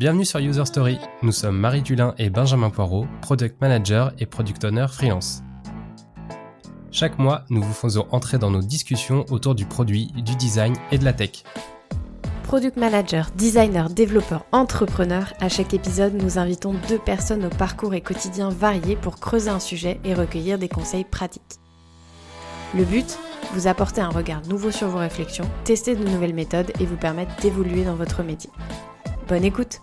Bienvenue sur User Story. Nous sommes Marie Dulin et Benjamin Poirot, Product Manager et Product Owner freelance. Chaque mois, nous vous faisons entrer dans nos discussions autour du produit, du design et de la tech. Product manager, designer, développeur, entrepreneur, à chaque épisode, nous invitons deux personnes au parcours et quotidien variés pour creuser un sujet et recueillir des conseils pratiques. Le but Vous apporter un regard nouveau sur vos réflexions, tester de nouvelles méthodes et vous permettre d'évoluer dans votre métier. Bonne écoute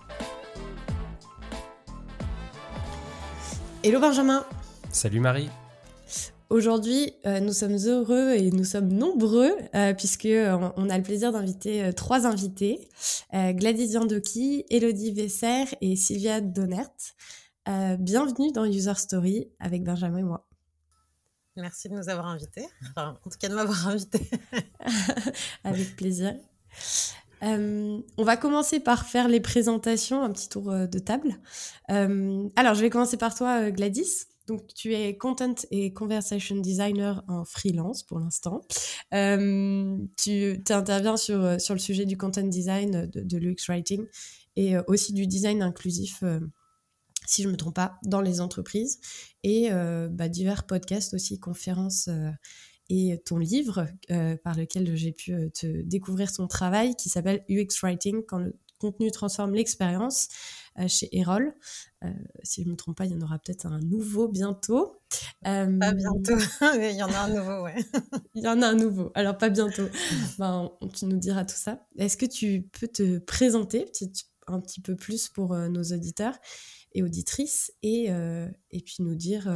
Hello Benjamin Salut Marie Aujourd'hui, euh, nous sommes heureux et nous sommes nombreux euh, puisque euh, on, a le plaisir d'inviter trois invités Gladys Yandoki, Elodie Vesser et Sylvia Donert. bienvenue dans User Story avec Benjamin et moi. Merci de nous avoir invités, enfin, en tout cas de m'avoir invité. avec plaisir. Euh, on va commencer par faire les présentations, un petit tour euh, de table. Euh, alors, je vais commencer par toi, Gladys. Donc, tu es content et conversation designer en freelance pour l'instant. tu interviens sur, sur le sujet du content design, de, de l'UX writing et aussi du design inclusif, si je ne me trompe pas, dans les entreprises et bah, divers podcasts aussi, conférences et ton livre euh, par lequel j'ai pu euh, te découvrir ton travail qui s'appelle UX Writing quand le contenu transforme l'expérience euh, chez Erol. si je ne me trompe pas, il y en aura peut-être un nouveau bientôt. Pas bientôt, mais il y en a un nouveau, ouais. il y en a un nouveau, alors pas bientôt. ben, tu nous diras tout ça. Est-ce que tu peux te présenter un petit peu plus pour nos auditeurs et auditrices et, et puis nous dire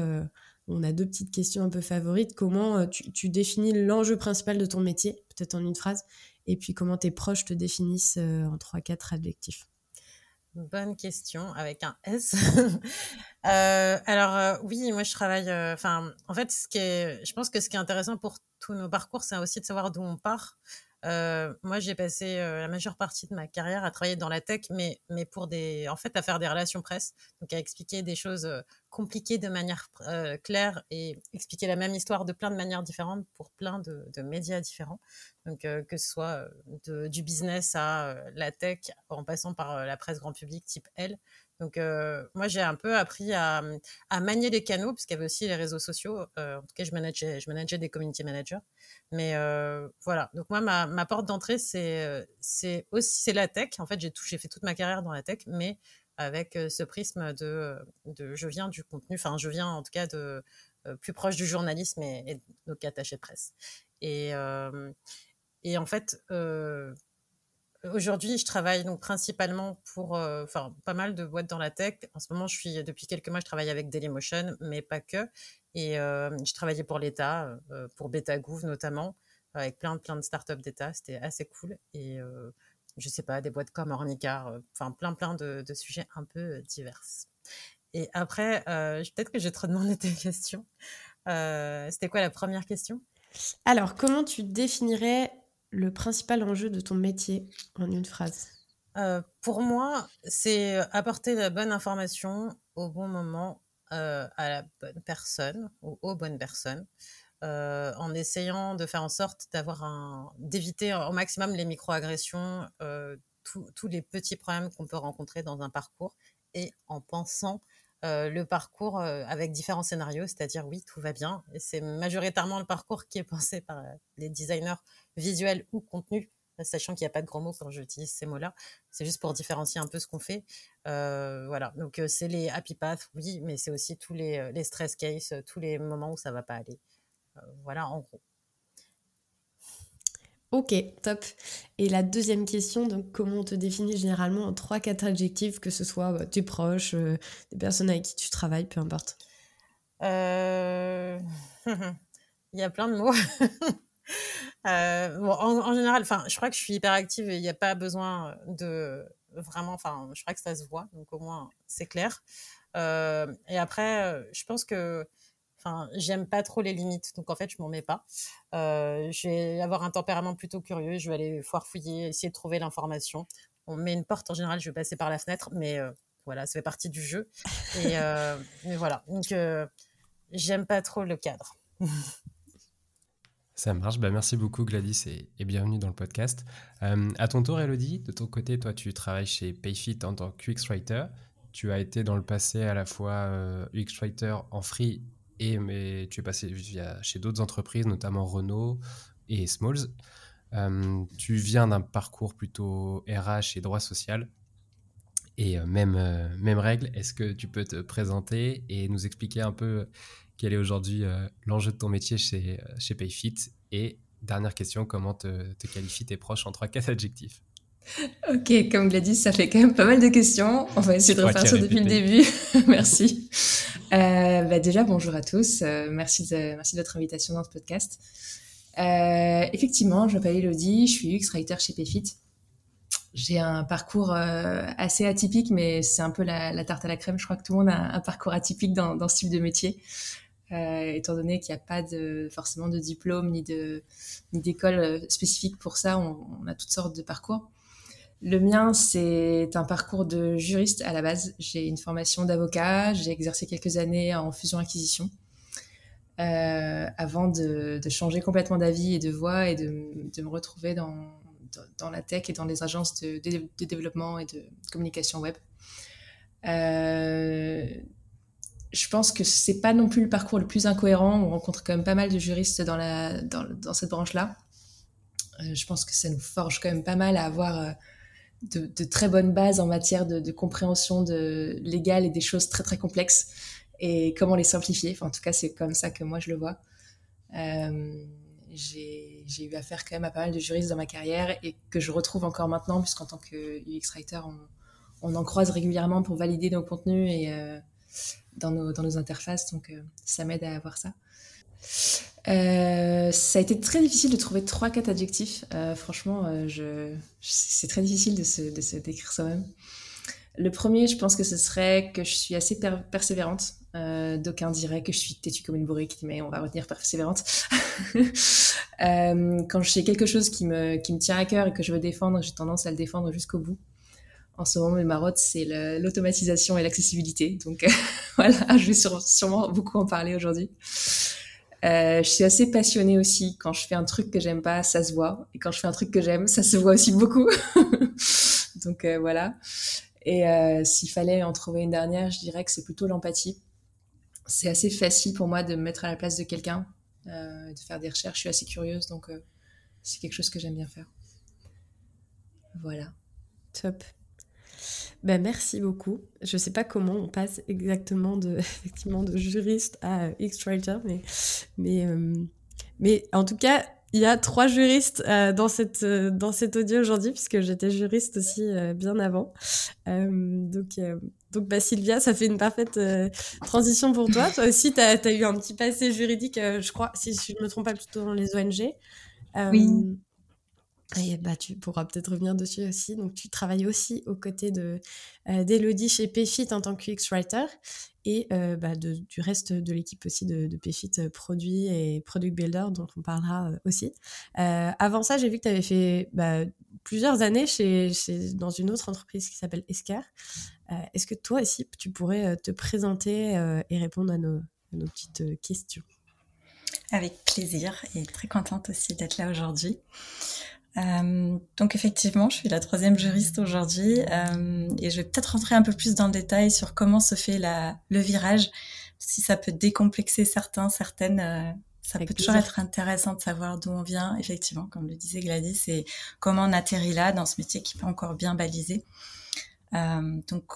on a deux petites questions un peu favorites. Comment euh, tu, définis l'enjeu principal de ton métier, peut-être en une phrase, et puis comment tes proches te définissent euh, en trois, quatre adjectifs? Bonne question avec un S. Euh, alors oui, moi je travaille. Enfin, en fait, ce qui est, je pense que ce qui est intéressant pour tous nos parcours, c'est aussi de savoir d'où on part. Euh, moi, j'ai passé euh, la majeure partie de ma carrière à travailler dans la tech, mais, mais pour des, en fait, à faire des relations presse, donc à expliquer des choses euh, compliquées de manière claire et expliquer la même histoire de plein de manières différentes pour plein de, médias différents. Donc, que ce soit du business à la tech, en passant par la presse grand public type L. Donc, moi, j'ai un peu appris à, à manier les canaux, puisqu'il y avait aussi les réseaux sociaux. en tout cas, je manageais, je manageais des community managers. Mais voilà. Donc, moi, ma, porte d'entrée, c'est, c'est aussi c'est la tech. En fait, j'ai, j'ai fait toute ma carrière dans la tech, mais avec ce prisme de, de je viens du contenu, enfin, je viens en tout cas de plus proche du journalisme et, et donc attaché de presse. Et, et en fait, Aujourd'hui, je travaille donc principalement pour, euh, pas mal de boîtes dans la tech. En ce moment, je suis depuis quelques mois, je travaille avec Dailymotion, mais pas que. Et euh, je travaillais pour l'État, euh, pour BetaGouv notamment, avec plein, plein de startups d'État. C'était assez cool. Et je sais pas, des boîtes comme Ornicar, enfin, plein, plein de, sujets un peu divers. Et après, peut-être que je vais te demander tes questions. C'était quoi la première question? Alors, comment tu définirais le principal enjeu de ton métier en une phrase euh, Pour moi, c'est apporter la bonne information au bon moment euh, à la bonne personne ou aux bonnes personnes. Euh, en essayant de faire en sorte d'avoir un d'éviter au maximum les microagressions, tous les petits problèmes qu'on peut rencontrer dans un parcours et en pensant euh, le parcours euh, avec différents scénarios, c'est-à-dire oui, tout va bien. Et c'est majoritairement le parcours qui est pensé par euh, les designers visuels ou contenus, sachant qu'il n'y a pas de gros mots quand j'utilise ces mots-là. C'est juste pour différencier un peu ce qu'on fait. voilà, donc c'est les happy paths, oui, mais c'est aussi tous les, les stress cases, tous les moments où ça va pas aller. voilà, en gros. Ok, top. Et la deuxième question, donc comment on te définit généralement en trois, quatre adjectifs, que ce soit bah, tes proches, euh, des personnes avec qui tu travailles, peu importe? Euh, Il y a plein de mots. Euh, bon, en, général, je crois que je suis hyper active et il n'y a pas besoin de vraiment, enfin, je crois que ça se voit, donc au moins c'est clair. et après, je pense que Enfin, j'aime pas trop les limites, donc en fait, je m'en mets pas. Euh, je vais avoir un tempérament plutôt curieux, je vais aller fouiller, essayer de trouver l'information. On met une porte, en général, je vais passer par la fenêtre, mais euh, voilà, ça fait partie du jeu. Et euh, mais voilà, donc j'aime pas trop le cadre. Ça marche. Bah, merci beaucoup Gladys et, bienvenue dans le podcast. Euh, à ton tour, Elodie, de ton côté, toi, tu travailles chez Payfit en tant que UX Writer. Tu as été dans le passé à la fois euh, UX Writer en free mais tu es passé via, chez d'autres entreprises, notamment Renault et Smalls. Euh, tu viens d'un parcours plutôt RH et droit social. Et même, même règle, est-ce que tu peux te présenter et nous expliquer un peu quel est aujourd'hui euh, l'enjeu de ton métier chez, euh, chez Payfit? Et dernière question, comment te, te qualifient tes proches en trois quatre adjectifs? Ok, comme Gladys, ça fait quand même pas mal de questions. On va essayer de refaire ça depuis le début. merci. Euh, bah déjà, bonjour à tous. merci, de, merci de votre invitation dans ce podcast. effectivement, je m'appelle Elodie, je suis UX-writer chez Payfit. J'ai un parcours assez atypique, mais c'est un peu la, tarte à la crème. Je crois que tout le monde a un parcours atypique dans, dans ce type de métier. Euh, étant donné qu'il n'y a pas de, forcément de diplôme ni d'école euh, spécifique pour ça, on, a toutes sortes de parcours. Le mien, c'est un parcours de juriste à la base. J'ai une formation d'avocat, j'ai exercé quelques années en fusion-acquisition. Euh, avant de, changer complètement d'avis et de voie et de, me retrouver dans, la tech et dans les agences de, développement et de communication web. Euh, je pense que c'est pas non plus le parcours le plus incohérent. On rencontre quand même pas mal de juristes dans, cette branche-là. Euh, je pense que ça nous forge quand même pas mal à avoir de, de, très bonnes bases en matière de, de, compréhension de légale et des choses très très complexes et comment les simplifier. Enfin, en tout cas, c'est comme ça que moi je le vois. Euh, j'ai eu affaire quand même à pas mal de juristes dans ma carrière et que je retrouve encore maintenant, puisqu'en tant que UX writer, on, on, en croise régulièrement pour valider nos contenus et euh, dans nos, dans nos interfaces, donc euh, ça m'aide à avoir ça. Euh, ça a été très difficile de trouver trois quatre adjectifs. Euh, franchement, je, c'est très difficile de se, de se décrire soi-même. Le premier, je pense que ce serait que je suis assez persévérante. Euh, D'aucuns diraient que je suis têtue comme une bourrique, mais on va retenir persévérante. euh, quand j'ai quelque chose qui me, qui me tient à cœur et que je veux défendre, j'ai tendance à le défendre jusqu'au bout en ce moment, mes marottes, c'est l'automatisation et l'accessibilité. Donc voilà, je vais sûrement beaucoup en parler aujourd'hui. Euh, je suis assez passionnée aussi. Quand je fais un truc que j'aime pas, ça se voit. Et quand je fais un truc que j'aime, ça se voit aussi beaucoup. Donc euh, voilà. Et euh, s'il fallait en trouver une dernière, je dirais que c'est plutôt l'empathie. C'est assez facile pour moi de me mettre à la place de quelqu'un, de faire des recherches. Je suis assez curieuse, donc c'est quelque chose que j'aime bien faire. Voilà. Top. Ben, merci beaucoup. Je ne sais pas comment on passe exactement de, effectivement, de juriste à X-Writer, mais, mais, euh, mais en tout cas, il y a trois juristes euh, dans, cette, euh, dans cet audio aujourd'hui, puisque j'étais juriste aussi bien avant. donc, donc bah, Sylvia, ça fait une parfaite transition pour toi. Toi aussi, tu as, eu un petit passé juridique, je crois, si je ne me trompe pas, plutôt dans les ONG. oui. Et bah, tu pourras peut-être revenir dessus aussi. Donc, tu travailles aussi aux côtés de euh, d'Elodie chez PFIT en tant que UX Writer et euh, bah, du reste de l'équipe aussi de, de PFIT euh, Produit et Product Builder, dont on parlera aussi. Avant ça, j'ai vu que tu avais fait bah, plusieurs années chez, dans une autre entreprise qui s'appelle Escar. Est-ce que toi aussi, tu pourrais te présenter et répondre à nos petites questions? Avec plaisir et très contente aussi d'être là aujourd'hui. Euh, donc effectivement, je suis la troisième juriste aujourd'hui euh, et je vais peut-être rentrer un peu plus dans le détail sur comment se fait la, le virage, si ça peut décomplexer certains, certaines. Euh, ça peut toujours être intéressant de savoir d'où on vient, effectivement, comme le disait Gladys, et comment on atterrit là dans ce métier qui n'est pas encore bien balisé. Euh, donc,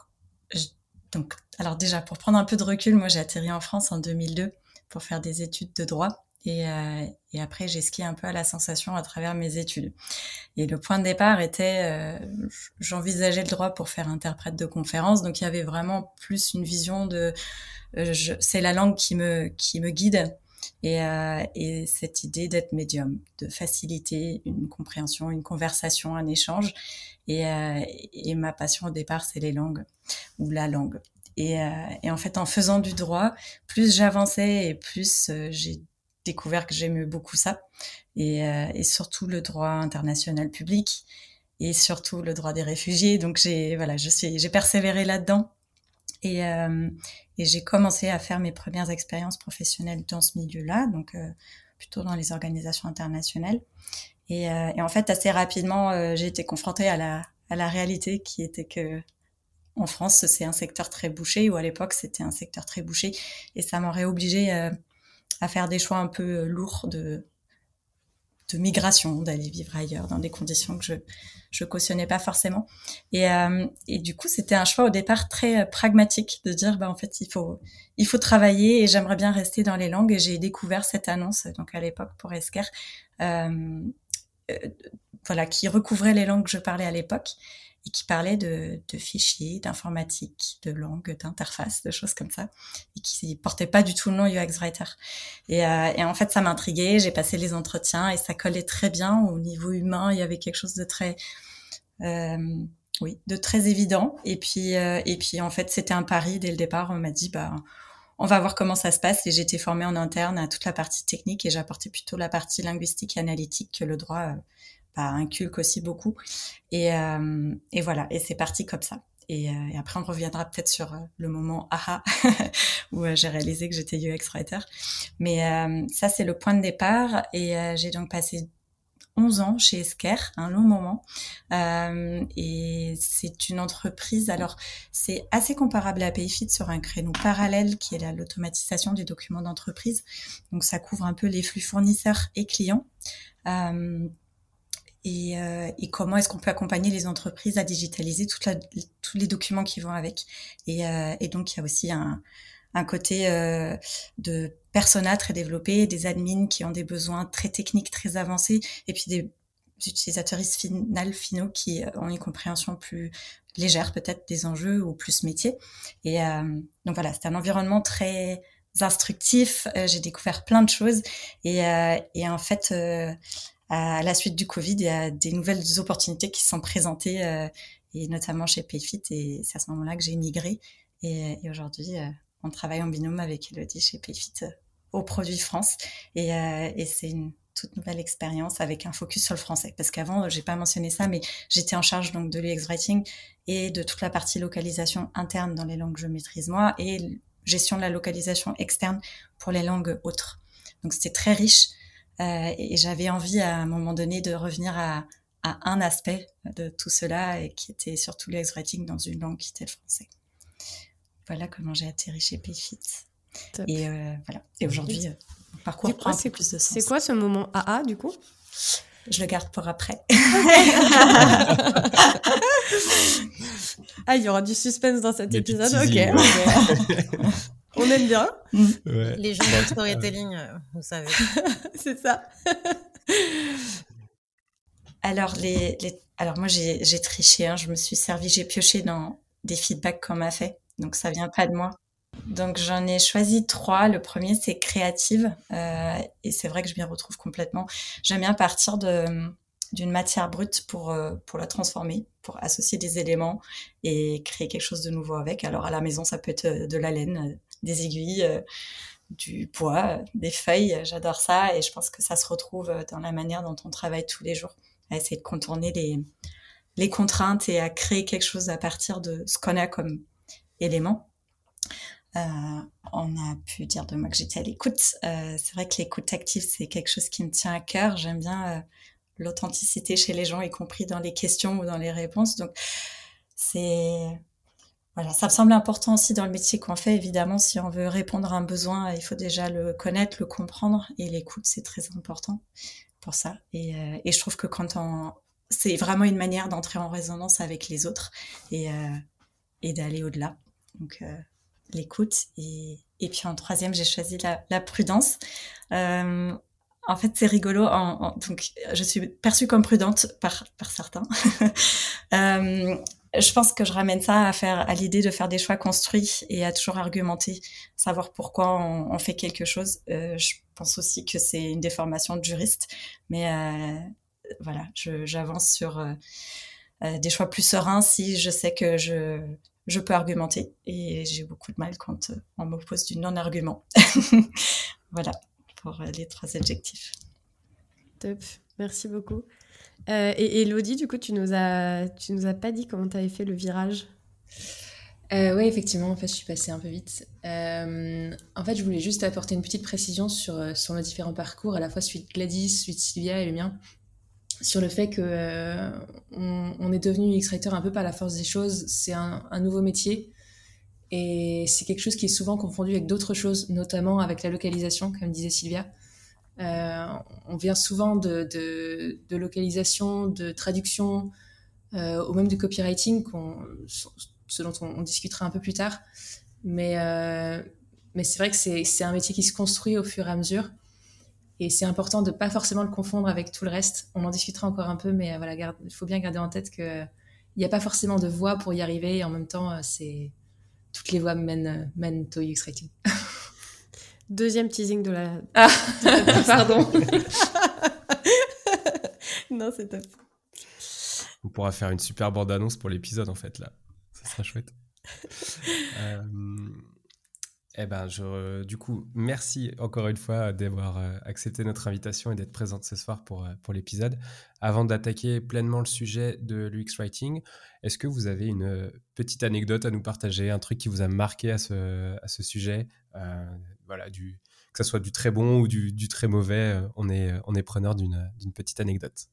je, donc, alors déjà, pour prendre un peu de recul, moi j'ai atterri en France en 2002 pour faire des études de droit. Et, euh, et après, j'ai skié un peu à la sensation à travers mes études. Et le point de départ était, euh, j'envisageais le droit pour faire interprète de conférence, donc il y avait vraiment plus une vision de, euh, c'est la langue qui me qui me guide. Et, euh, et cette idée d'être médium, de faciliter une compréhension, une conversation, un échange. Et, euh, et ma passion au départ, c'est les langues ou la langue. Et, euh, et, en fait, en faisant du droit, plus j'avançais et plus j'ai découvert que j'aimais beaucoup ça et, euh, et, surtout le droit international public et surtout le droit des réfugiés. Donc j'ai voilà, j'ai persévéré là-dedans et, euh, et j'ai commencé à faire mes premières expériences professionnelles dans ce milieu-là. Donc euh, plutôt dans les organisations internationales. Et, et en fait, assez rapidement, j'ai été confrontée à la, à la réalité qui était que en France, c'est un secteur très bouché, ou à l'époque, c'était un secteur très bouché, et ça m'aurait obligé à faire des choix un peu lourds de, de migration, d'aller vivre ailleurs dans des conditions que je je cautionnais pas forcément. Et, euh, et du coup, c'était un choix au départ très euh, pragmatique de dire bah en fait il faut il faut travailler et j'aimerais bien rester dans les langues. Et j'ai découvert cette annonce donc à l'époque pour Esker. Euh, euh voilà, qui recouvrait les langues que je parlais à l'époque et qui parlait de, de fichiers, d'informatique, de langue, d'interface, de choses comme ça, et qui portait pas du tout le nom UX Writer. Et, euh, et en fait, ça m'intriguait. J'ai passé les entretiens et ça collait très bien au niveau humain. Il y avait quelque chose de très, euh, oui, de très évident. Et puis, euh, et puis en fait, c'était un pari dès le départ. On m'a dit, bah, on va voir comment ça se passe. Et j'étais formée en interne à toute la partie technique et j'apportais plutôt la partie linguistique et analytique que le droit euh, bah, inculque aussi beaucoup. Et, euh, et voilà, et c'est parti comme ça. Et, euh, et, après, on reviendra peut-être sur euh, le moment aha où j'ai réalisé que j'étais UX writer. Mais ça, c'est le point de départ. Et j'ai donc passé 11 ans chez Esker, un long moment. Euh, et c'est une entreprise, alors c'est assez comparable à Payfit sur un créneau parallèle qui est l'automatisation des documents d'entreprise. Donc ça couvre un peu les flux fournisseurs et clients. Euh, et, euh, et, comment est-ce qu'on peut accompagner les entreprises à digitaliser toute la, tous les documents qui vont avec. Et, euh, et donc, il y a aussi un, un côté euh, de persona très développé, des admins qui ont des besoins très techniques, très avancés, et puis des utilisateurs finales finaux qui ont une compréhension plus légère peut-être des enjeux ou plus métier. Et euh, donc voilà, c'est un environnement très instructif. Euh, j'ai découvert plein de choses et, euh, et en fait à la suite du Covid, y a des nouvelles opportunités qui se sont présentées, euh, et notamment chez Payfit. Et c'est à ce moment-là que j'ai migré. Et, et aujourd'hui, euh, on travaille en binôme avec Elodie chez Payfit euh, au Produit France. Et, et c'est une toute nouvelle expérience avec un focus sur le français. Parce qu'avant, j'ai pas mentionné ça, mais j'étais en charge donc de l'UX writing et de toute la partie localisation interne dans les langues que je maîtrise moi et gestion de la localisation externe pour les langues autres. Donc c'était très riche. Euh, et j'avais envie à un moment donné de revenir à, à un aspect de tout cela, et qui était surtout l'ex writing dans une langue qui était le français. Voilà comment j'ai atterri chez Payfit. Et euh, voilà. Et aujourd'hui, euh, mon parcours prend un peu plus de sens? C'est quoi ce moment AA du coup? Je le garde pour après. ah, il y aura du suspense dans cet épisode. Ok. On aime bien. Mm. Les gens de storytelling, euh, vous savez. c'est ça. Alors, les, les... Alors moi, j'ai triché. Hein. Je me suis servi, j'ai pioché dans des feedbacks qu'on m'a fait. Donc, ça vient pas de moi. Donc, j'en ai choisi trois. Le premier, c'est créative. Euh, et c'est vrai que je m'y retrouve complètement. J'aime bien partir de d'une matière brute pour, euh, pour la transformer, pour associer des éléments et créer quelque chose de nouveau avec. Alors à la maison, ça peut être de la laine, des aiguilles, du bois, des feuilles. J'adore ça et je pense que ça se retrouve dans la manière dont on travaille tous les jours, à essayer de contourner les, contraintes et à créer quelque chose à partir de ce qu'on a comme élément. Euh, on a pu dire de moi que j'étais à l'écoute. Euh, c'est vrai que l'écoute active, c'est quelque chose qui me tient à cœur. J'aime bien l'authenticité chez les gens, y compris dans les questions ou dans les réponses. Donc, c'est voilà, ça me semble important aussi dans le métier qu'on fait. Évidemment, si on veut répondre à un besoin, il faut déjà le connaître, le comprendre, et l'écoute, c'est très important pour ça. Et, euh, et, je trouve que quand on, c'est vraiment une manière d'entrer en résonance avec les autres et, euh, et d'aller au-delà. Donc, euh, l'écoute. Et, et puis en troisième, j'ai choisi la, prudence. Euh, en fait, c'est rigolo. Donc, je suis perçue comme prudente par, par certains. je pense que je ramène ça à faire à l'idée de faire des choix construits et à toujours argumenter, savoir pourquoi on, fait quelque chose. Euh, je pense aussi que c'est une déformation de juriste, mais euh, voilà, j'avance sur euh, des choix plus sereins si je sais que je je peux argumenter et j'ai beaucoup de mal quand on m'oppose du non-argument. voilà pour les trois adjectifs. Top, merci beaucoup. Euh, et Elodie, du coup, tu nous as, tu nous as pas dit comment tu avais fait le virage? Euh, oui, effectivement, en fait, je suis passée un peu vite. Euh, en fait, je voulais juste apporter une petite précision sur, sur nos différents parcours, à la fois celui de Gladys, celui de Sylvia et le mien, sur le fait que on, est devenu X-Writer un peu par la force des choses. C'est un, nouveau métier et c'est quelque chose qui est souvent confondu avec d'autres choses, notamment avec la localisation, comme disait Sylvia. On vient souvent de, localisation, de traduction, ou même de copywriting, ce dont on, discutera un peu plus tard. Mais, euh, c'est vrai que c'est un métier qui se construit au fur et à mesure. Et c'est important de pas forcément le confondre avec tout le reste. On en discutera encore un peu, mais euh, il faut bien garder en tête qu'il n'y a pas forcément de voie pour y arriver. Et en même temps, euh, toutes les voies mènent, mènent au UX Writing. Deuxième teasing de la. Ah, pardon. non, c'est top. On pourra faire une super bande annonce pour l'épisode en fait là sera chouette. euh, eh ben, je, du coup, merci encore une fois d'avoir euh, accepté notre invitation et d'être présente ce soir pour, euh, pour l'épisode. Avant d'attaquer pleinement le sujet de l'UX Writing, est-ce que vous avez une euh, petite anecdote à nous partager, un truc qui vous a marqué à ce, à ce sujet voilà, Que ce soit du très bon ou du, très mauvais, on est, on est preneur d'une petite anecdote.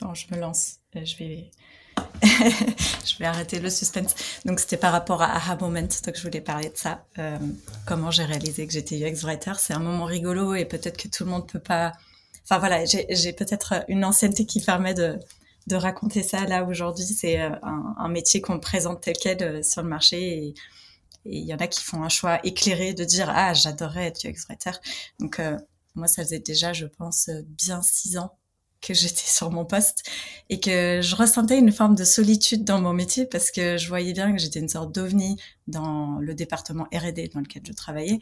Bon, je me lance. Je vais je vais arrêter le suspense. Donc c'était par rapport à Aha Moment, donc je voulais parler de ça. Euh, comment j'ai réalisé que j'étais UX writer. C'est un moment rigolo et peut-être que tout le monde peut pas. Enfin voilà, j'ai peut-être une ancienneté qui permet de, raconter ça là aujourd'hui. C'est euh, un, métier qu'on présente tel quel euh, sur le marché il y en a qui font un choix éclairé de dire ah j'adorais être UX writer. Donc moi ça faisait déjà je pense bien six ans que j'étais sur mon poste et que je ressentais une forme de solitude dans mon métier parce que je voyais bien que j'étais une sorte d'ovni dans le département R&D dans lequel je travaillais.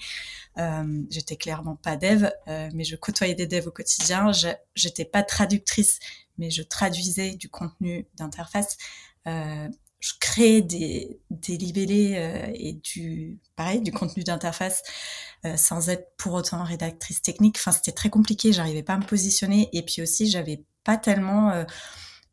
Euh, j'étais clairement pas dev, euh, mais je côtoyais des devs au quotidien. J'étais pas traductrice, mais je traduisais du contenu d'interface. Euh, je créais des, des libellés euh, et du pareil du contenu d'interface euh, sans être pour autant rédactrice technique. Enfin, c'était très compliqué. J'arrivais pas à me positionner et puis aussi j'avais pas tellement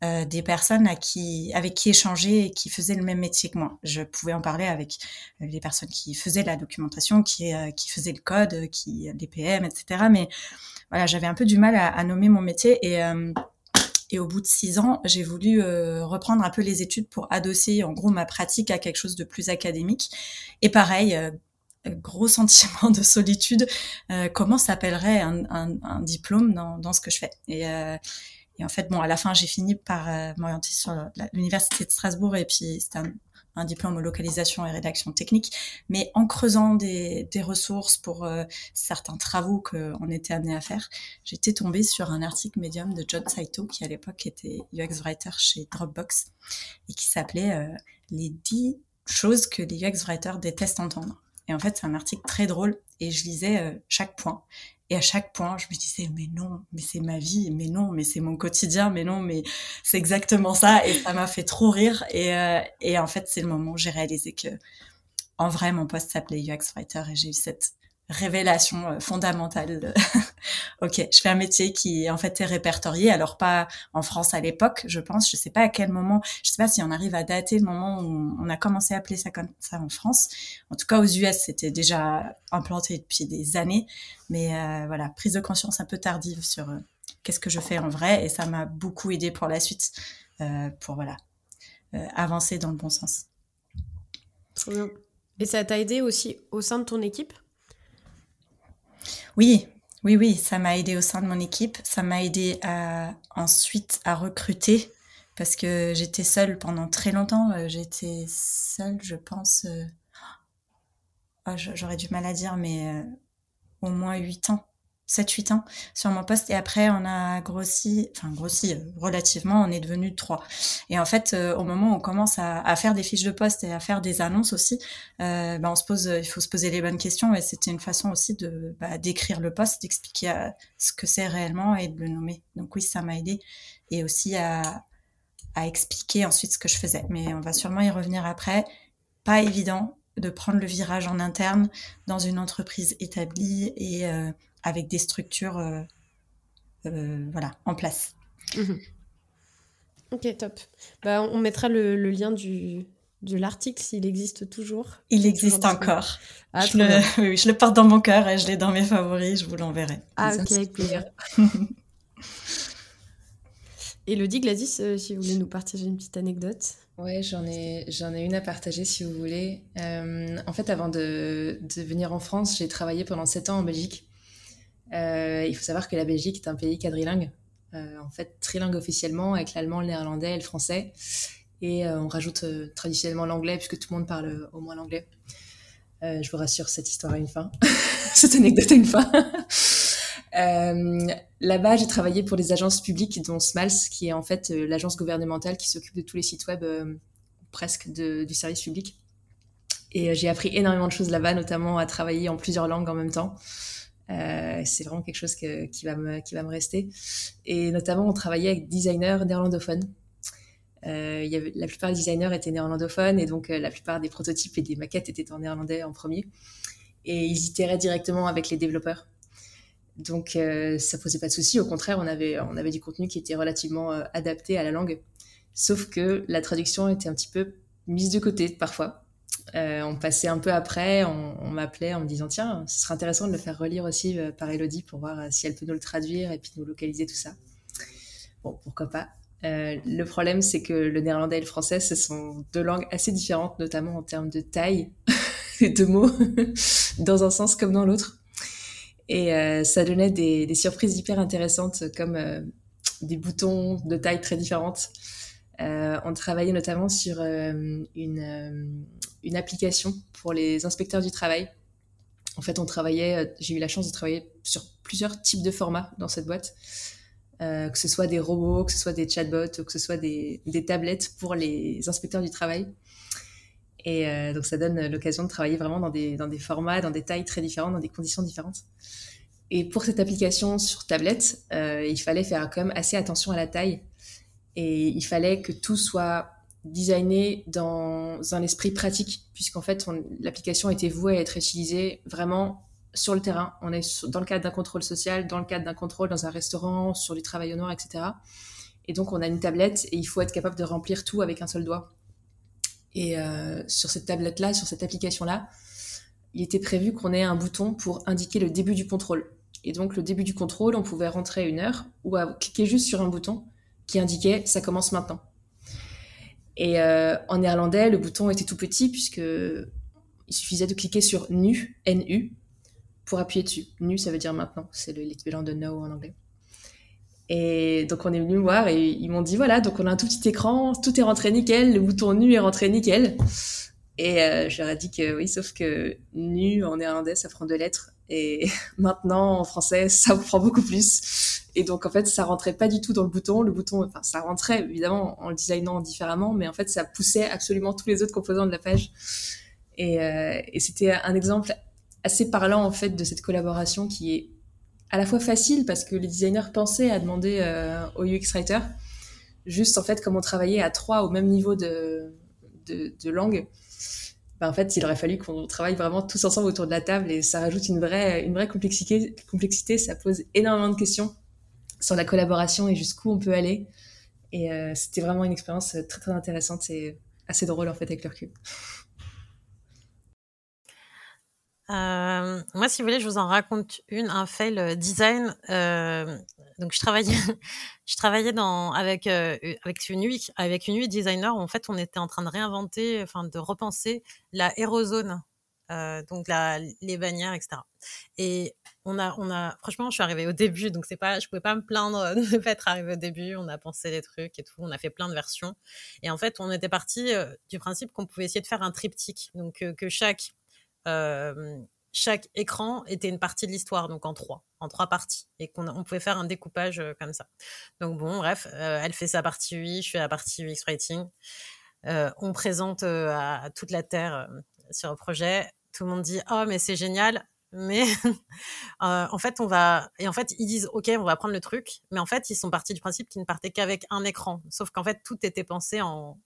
euh, des personnes à qui, avec qui échanger et qui faisaient le même métier que moi. Je pouvais en parler avec les personnes qui faisaient la documentation, qui, qui faisaient le code, qui les PM, etc. Mais voilà, j'avais un peu du mal à, à nommer mon métier et et au bout de six ans, j'ai voulu euh, reprendre un peu les études pour adosser en gros ma pratique à quelque chose de plus académique. Et pareil, euh, gros sentiment de solitude. Euh, comment s'appellerait un, un, un, diplôme dans, dans, ce que je fais? Et, et, en fait, bon, à la fin, j'ai fini par m'orienter sur l'université de Strasbourg et puis c'était un, un diplôme en localisation et rédaction technique, mais en creusant des, ressources pour euh, certains travaux qu'on était amené à faire, j'étais tombée sur un article médium de John Saito, qui à l'époque était UX writer chez Dropbox, et qui s'appelait euh, Les 10 choses que les UX writers détestent entendre. Et en fait, c'est un article très drôle, et je lisais euh, chaque point. Et à chaque point, je me disais, mais non, mais c'est ma vie, mais non, mais c'est mon quotidien, mais non, mais c'est exactement ça. Et ça m'a fait trop rire. Et, euh, et en fait, c'est le moment où j'ai réalisé que, en vrai, mon poste s'appelait UX Writer et j'ai eu cette révélation euh, fondamentale. ok, je fais un métier qui en fait est répertorié, alors pas en France à l'époque, je pense. Je sais pas à quel moment, je sais pas si on arrive à dater le moment où on a commencé à appeler ça comme ça en France. En tout cas, aux US, c'était déjà implanté depuis des années, mais euh, voilà, prise de conscience un peu tardive sur euh, qu'est-ce que je fais en vrai, et ça m'a beaucoup aidé pour la suite, pour voilà avancer dans le bon sens. Et ça t'a aidé aussi au sein de ton équipe? Oui, oui, oui, ça m'a aidé au sein de mon équipe. Ça m'a aidé à, ensuite à recruter parce que j'étais seule pendant très longtemps. Euh, j'étais seule, je pense. Euh, oh, j'aurais du mal à dire, mais euh, au moins huit ans 7-8 ans sur mon poste et après on a grossi, enfin grossi euh, relativement, on est devenu trois. Et en fait, euh, au moment où on commence à, faire des fiches de poste et à faire des annonces aussi, euh, bah, on se pose, il faut se poser les bonnes questions et c'était une façon aussi de bah, d'écrire le poste, d'expliquer ce que c'est réellement et de le nommer. Donc oui, ça m'a aidé et aussi à, expliquer ensuite ce que je faisais. Mais on va sûrement y revenir après. Pas évident de prendre le virage en interne dans une entreprise établie et avec des structures euh, euh, voilà, en place. Mhm. Ok, top. Bah, on mettra le, lien du, de l'article s'il existe toujours. Il existe encore. Ah, je, le, oui, je le porte dans mon cœur et je l'ai dans mes favoris, je vous l'enverrai. Ah ok, avec plaisir. Elodie, Gladys, euh, si vous voulez nous partager une petite anecdote. Ouais, j'en ai, j'en ai une à partager si vous voulez. Euh, en fait, avant de, de, venir en France, j'ai travaillé pendant 7 ans en Belgique. Euh, il faut savoir que la Belgique est un pays quadrilingue. en fait, trilingue officiellement avec l'allemand, le néerlandais et le français. Et on rajoute traditionnellement l'anglais puisque tout le monde parle au moins l'anglais. je vous rassure, cette histoire a une fin. cette anecdote a une fin. Euh, là-bas, j'ai travaillé pour des agences publiques, dont SMALS, qui est en fait euh, l'agence gouvernementale qui s'occupe de tous les sites web euh, presque du service public. Et j'ai appris énormément de choses là-bas, notamment à travailler en plusieurs langues en même temps. Euh, c'est vraiment quelque chose qui, va me, qui va me rester. Et notamment, on travaillait avec designers néerlandophones. Euh, y avait, la plupart des designers étaient néerlandophones et donc la plupart des prototypes et des maquettes étaient en néerlandais en premier. Et ils itéraient directement avec les développeurs. Donc euh, ça posait pas de souci. Au contraire, on avait, on avait du contenu qui était relativement euh, adapté à la langue. Sauf que la traduction était un petit peu mise de côté parfois. Euh, on passait un peu après, on, m'appelait en me disant tiens, ce serait intéressant de le faire relire aussi par Elodie pour voir si elle peut nous le traduire et puis nous localiser tout ça. Bon, pourquoi pas. le problème, c'est que le néerlandais et le français, ce sont deux langues assez différentes, notamment en termes de taille et de mots, dans un sens comme dans l'autre. Et euh, ça donnait des, des, surprises hyper intéressantes comme euh, des boutons de tailles très différentes. Euh, on travaillait notamment sur une, une application pour les inspecteurs du travail. En fait, on travaillait, j'ai eu la chance de travailler sur plusieurs types de formats dans cette boîte. Euh, que ce soit des robots, que ce soit des chatbots, que ce soit des, tablettes pour les inspecteurs du travail. Et euh, donc ça donne l'occasion de travailler vraiment dans des, formats, dans des tailles très différentes, dans des conditions différentes. Et pour cette application sur tablette, euh, il fallait faire quand même assez attention à la taille. Et il fallait que tout soit designé dans un esprit pratique, puisqu'en fait, l'application était vouée à être utilisée vraiment sur le terrain. On est dans le cadre d'un contrôle social, dans le cadre d'un contrôle dans un restaurant, sur du travail au noir, etc. Et donc, on a une tablette et il faut être capable de remplir tout avec un seul doigt. Et euh, sur cette tablette-là, sur cette application-là, il était prévu qu'on ait un bouton pour indiquer le début du contrôle. Et donc, le début du contrôle, on pouvait rentrer une heure ou cliquer juste sur un bouton qui indiquait ça commence maintenant. Et euh, en néerlandais, le bouton était tout petit puisque il suffisait de cliquer sur nu, NU, pour appuyer dessus. Nu, ça veut dire maintenant. C'est l'équivalent de now en anglais. Et donc on est venu voir et ils m'ont dit voilà, donc on a un tout petit écran, tout est rentré nickel, le bouton nu est rentré nickel. Et euh, je leur dit que oui, sauf que nu en néerlandais ça prend deux lettres et maintenant en français ça prend beaucoup plus. Et donc en fait ça rentrait pas du tout dans le bouton, le bouton, enfin ça rentrait évidemment en le designant différemment, mais en fait ça poussait absolument tous les autres composants de la page. Et, euh, c'était un exemple assez parlant en fait de cette collaboration qui est à la fois facile parce que les designers pensaient à demander euh, au UX writer, juste en fait comme on travaillait à trois au même niveau de, langue, ben, en fait il aurait fallu qu'on travaille vraiment tous ensemble autour de la table et ça rajoute une vraie, complexité, complexité, ça pose énormément de questions sur la collaboration et jusqu'où on peut aller. Et euh, c'était vraiment une expérience très très intéressante et assez drôle en fait avec le recul. Euh, moi, si vous voulez, je vous en raconte une, un fail euh, design. Donc, je travaillais, je travaillais avec euh, avec une UI, avec une UI designer. Où, en fait, on était en train de réinventer, enfin, de repenser la aérozone, euh, donc les bannières, etc. Et on a, on a, franchement, je suis arrivée au début, donc c'est pas, je pouvais pas me plaindre de ne pas être arrivée au début. On a pensé des trucs et tout, on a fait plein de versions. Et en fait, on était parti du principe qu'on pouvait essayer de faire un triptyque, donc que chaque euh, chaque écran était une partie de l'histoire, donc en trois, en trois parties, et qu'on on pouvait faire un découpage euh, comme ça. Donc bon, bref, euh, elle fait sa partie UI, je fais la partie UX writing. on présente à toute la terre sur le projet. Tout le monde dit oh mais c'est génial, mais en fait on va et en fait ils disent ok on va prendre le truc, mais en fait ils sont partis du principe qu'ils ne partaient qu'avec un écran, sauf qu'en fait tout était pensé en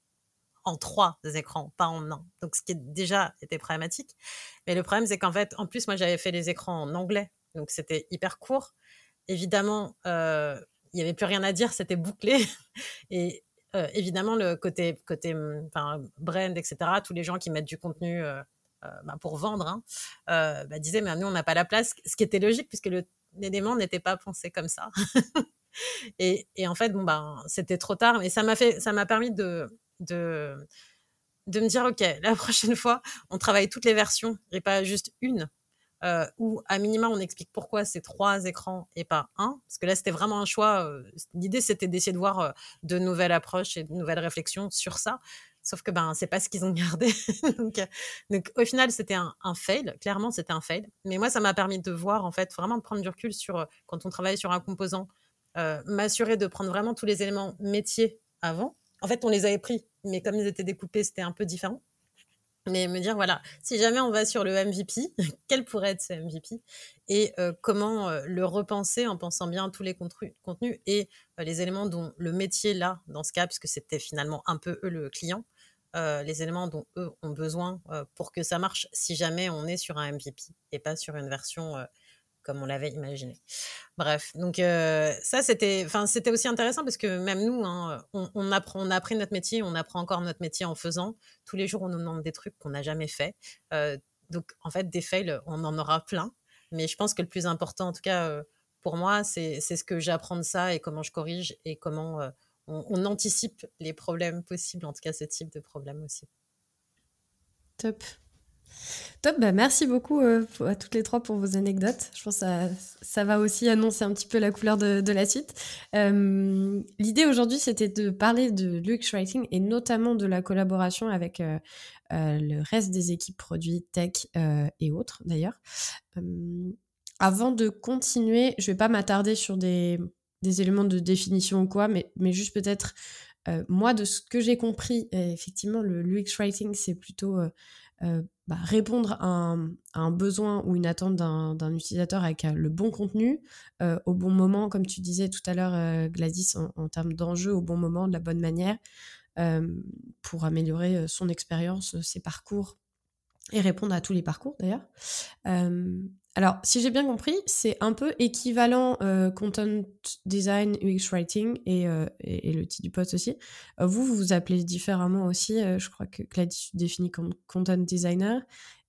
en trois écrans, pas en un. Donc, ce qui déjà était problématique. Mais le problème, c'est qu'en fait, en plus, moi, j'avais fait les écrans en anglais, donc c'était hyper court. Évidemment, euh, il n'y avait plus rien à dire, c'était bouclé. Et évidemment, le côté, côté brand, etc., tous les gens qui mettent du contenu bah, pour vendre, hein, bah, disaient, mais nous, on n'a pas la place, ce qui était logique, puisque l'élément n'était pas pensé comme ça. et, et, en fait, bon, ben, c'était trop tard, mais ça m'a fait, ça m'a permis de, de, de me dire, OK, la prochaine fois, on travaille toutes les versions et pas juste une. Euh, ou à minima, on explique pourquoi c'est trois écrans et pas un. Parce que là, c'était vraiment un choix. Euh, l'idée, c'était d'essayer de voir euh, de nouvelles approches et de nouvelles réflexions sur ça. Sauf que ben, c'est pas ce qu'ils ont gardé. donc, donc, au final, c'était un, un, fail. Clairement, c'était un fail. Mais moi, ça m'a permis de voir, en fait, vraiment de prendre du recul sur quand on travaille sur un composant, m'assurer de prendre vraiment tous les éléments métiers avant. En fait, on les avait pris, mais comme ils étaient découpés, c'était un peu différent. Mais me dire voilà si jamais on va sur le MVP quel pourrait être ce MVP et euh, comment euh, le repenser en pensant bien à tous les contenus et euh, les éléments dont le métier là dans ce cas puisque c'était finalement un peu eux le client les éléments dont eux ont besoin pour que ça marche si jamais on est sur un MVP et pas sur une version comme on l'avait imaginé. Bref, donc euh, ça c'était, enfin c'était aussi intéressant parce que même nous, hein, on, apprend, on a appris notre métier, on apprend encore notre métier en faisant. Tous les jours, on nous demande des trucs qu'on n'a jamais fait. Euh, donc en fait, des fails, on en aura plein. Mais je pense que le plus important, en tout cas euh, pour moi, c'est ce que j'apprends de ça et comment je corrige et comment on, on anticipe les problèmes possibles, en tout cas ce type de problème aussi. Top. Top, bah merci beaucoup euh, à toutes les trois pour vos anecdotes. Je pense que ça, ça va aussi annoncer un petit peu la couleur de, la suite. Euh, L'idée aujourd'hui, c'était de parler de l'UX Writing et notamment de la collaboration avec euh, le reste des équipes produits, tech et autres d'ailleurs. avant de continuer, je vais pas m'attarder sur des, des, éléments de définition ou quoi, mais, mais juste peut-être, moi, de ce que j'ai compris, effectivement, le l'UX Writing, c'est plutôt euh, bah, répondre à un, besoin ou une attente d'un utilisateur avec euh, le bon contenu euh, au bon moment, comme tu disais tout à l'heure, Gladys, en, termes d'enjeu, au bon moment, de la bonne manière, pour améliorer son expérience, ses parcours et répondre à tous les parcours d'ailleurs. Alors, si j'ai bien compris, c'est un peu équivalent euh, content design, UX writing et, euh, et, le titre du poste aussi. Euh, vous, vous vous appelez différemment aussi. je crois que Gladys définit comme content designer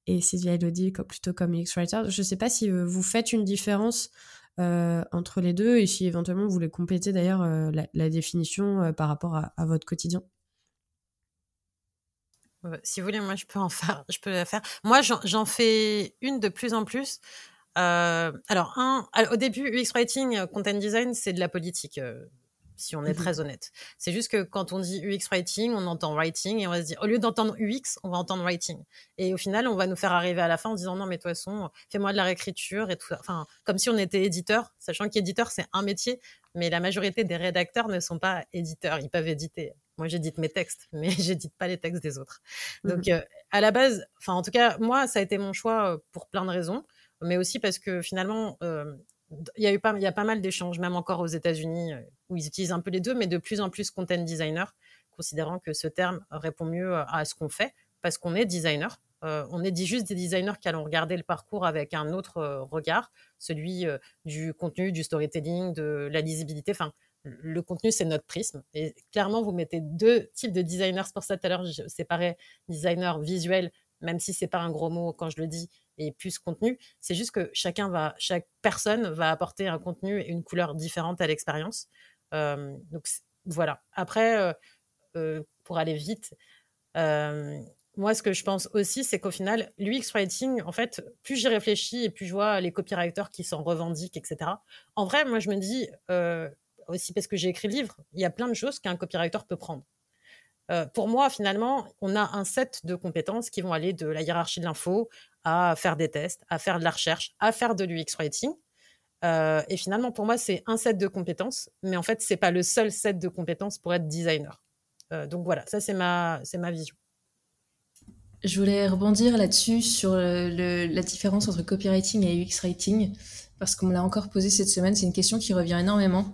et Sylvia Elodie plutôt comme UX writer. Je ne sais pas si vous faites une différence entre les deux et si éventuellement vous voulez compléter d'ailleurs la, définition par rapport à votre quotidien. Si vous voulez, moi, je peux en faire. Je peux la faire. Moi, j'en fais une de plus en plus. Euh, alors, un, au début, UX Writing, euh, Content Design, c'est de la politique, euh, si on est mmh très honnête. C'est juste que quand on dit UX Writing, on entend Writing et on va se dire, au lieu d'entendre UX, on va entendre Writing. Et au final, on va nous faire arriver à la fin en disant, non, mais de toute façon, fais-moi de la réécriture et tout ça. Enfin, comme si on était éditeur, sachant qu'éditeur, c'est un métier, mais la majorité des rédacteurs ne sont pas éditeurs. Ils peuvent éditer. Moi, j'édite mes textes, mais j'édite pas les textes des autres. Mmh Donc, euh, à la base, enfin, en tout cas, moi, ça a été mon choix euh, pour plein de raisons, mais aussi parce que finalement, euh, il y a eu pas, il y a pas mal d'échanges, même encore aux États-Unis, où ils utilisent un peu les deux, mais de plus en plus content designer, considérant que ce terme répond mieux à ce qu'on fait, parce qu'on est designer. on est juste des designers qui allons regarder le parcours avec un autre regard, celui du contenu, du storytelling, de la lisibilité. Enfin, le contenu, c'est notre prisme. Et clairement, vous mettez deux types de designers. C'est pour ça, tout à l'heure, je séparais designer visuel, même si c'est pas un gros mot quand je le dis, et plus contenu. C'est juste que chacun va, chaque personne va apporter un contenu et une couleur différente à l'expérience. Euh, donc, voilà. Après, euh, euh, pour aller vite, moi, ce que je pense aussi, c'est qu'au final, l'UX writing, en fait, plus j'y réfléchis et plus je vois les copywriters qui s'en revendiquent, etc. En vrai, moi, je me dis, aussi parce que j'ai écrit le livre, il y a plein de choses qu'un copywriter peut prendre. Euh, pour moi, finalement, on a un set de compétences qui vont aller de la hiérarchie de l'info à faire des tests, à faire de la recherche, à faire de l'UX writing. Euh, et finalement, pour moi, c'est un set de compétences, mais en fait, c'est pas le seul set de compétences pour être designer. Euh, donc voilà, ça c'est ma, c'est ma vision. Je voulais rebondir là-dessus sur la différence entre copywriting et UX writing, parce qu'on me l'a encore posé cette semaine. C'est une question qui revient énormément.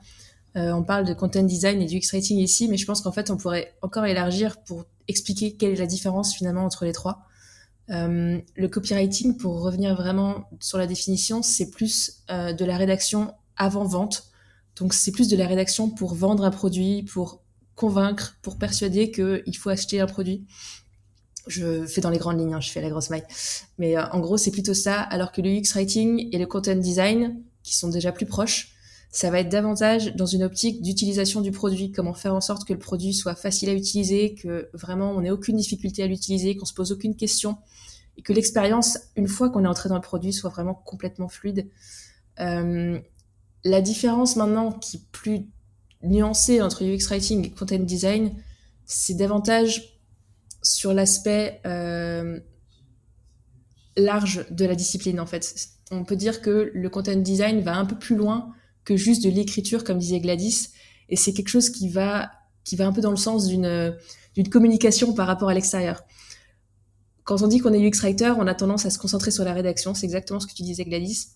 Euh, on parle de content design et du X-rating ici, mais je pense qu'en fait, on pourrait encore élargir pour expliquer quelle est la différence finalement entre les trois. Euh, le copywriting, pour revenir vraiment sur la définition, c'est plus euh, de la rédaction avant vente. Donc c'est plus de la rédaction pour vendre un produit, pour convaincre, pour persuader qu'il faut acheter un produit. Je fais dans les grandes lignes, hein, je fais la grosse maille. Mais en gros, c'est plutôt ça, alors que le UX Writing et le Content Design, qui sont déjà plus proches, ça va être davantage dans une optique d'utilisation du produit, comment faire en sorte que le produit soit facile à utiliser, que vraiment on n'ait aucune difficulté à l'utiliser, qu'on se pose aucune question, et que l'expérience, une fois qu'on est entré dans le produit, soit vraiment complètement fluide. Euh, la différence maintenant qui est plus nuancée entre UX Writing et Content Design, c'est davantage sur l'aspect euh, large de la discipline en fait. On peut dire que le Content Design va un peu plus loin que juste de l'écriture, comme disait Gladys, et c'est quelque chose qui va qui va un peu dans le sens d'une communication par rapport à l'extérieur. Quand on dit qu'on est UX writer, on a tendance à se concentrer sur la rédaction, c'est exactement ce que tu disais Gladys.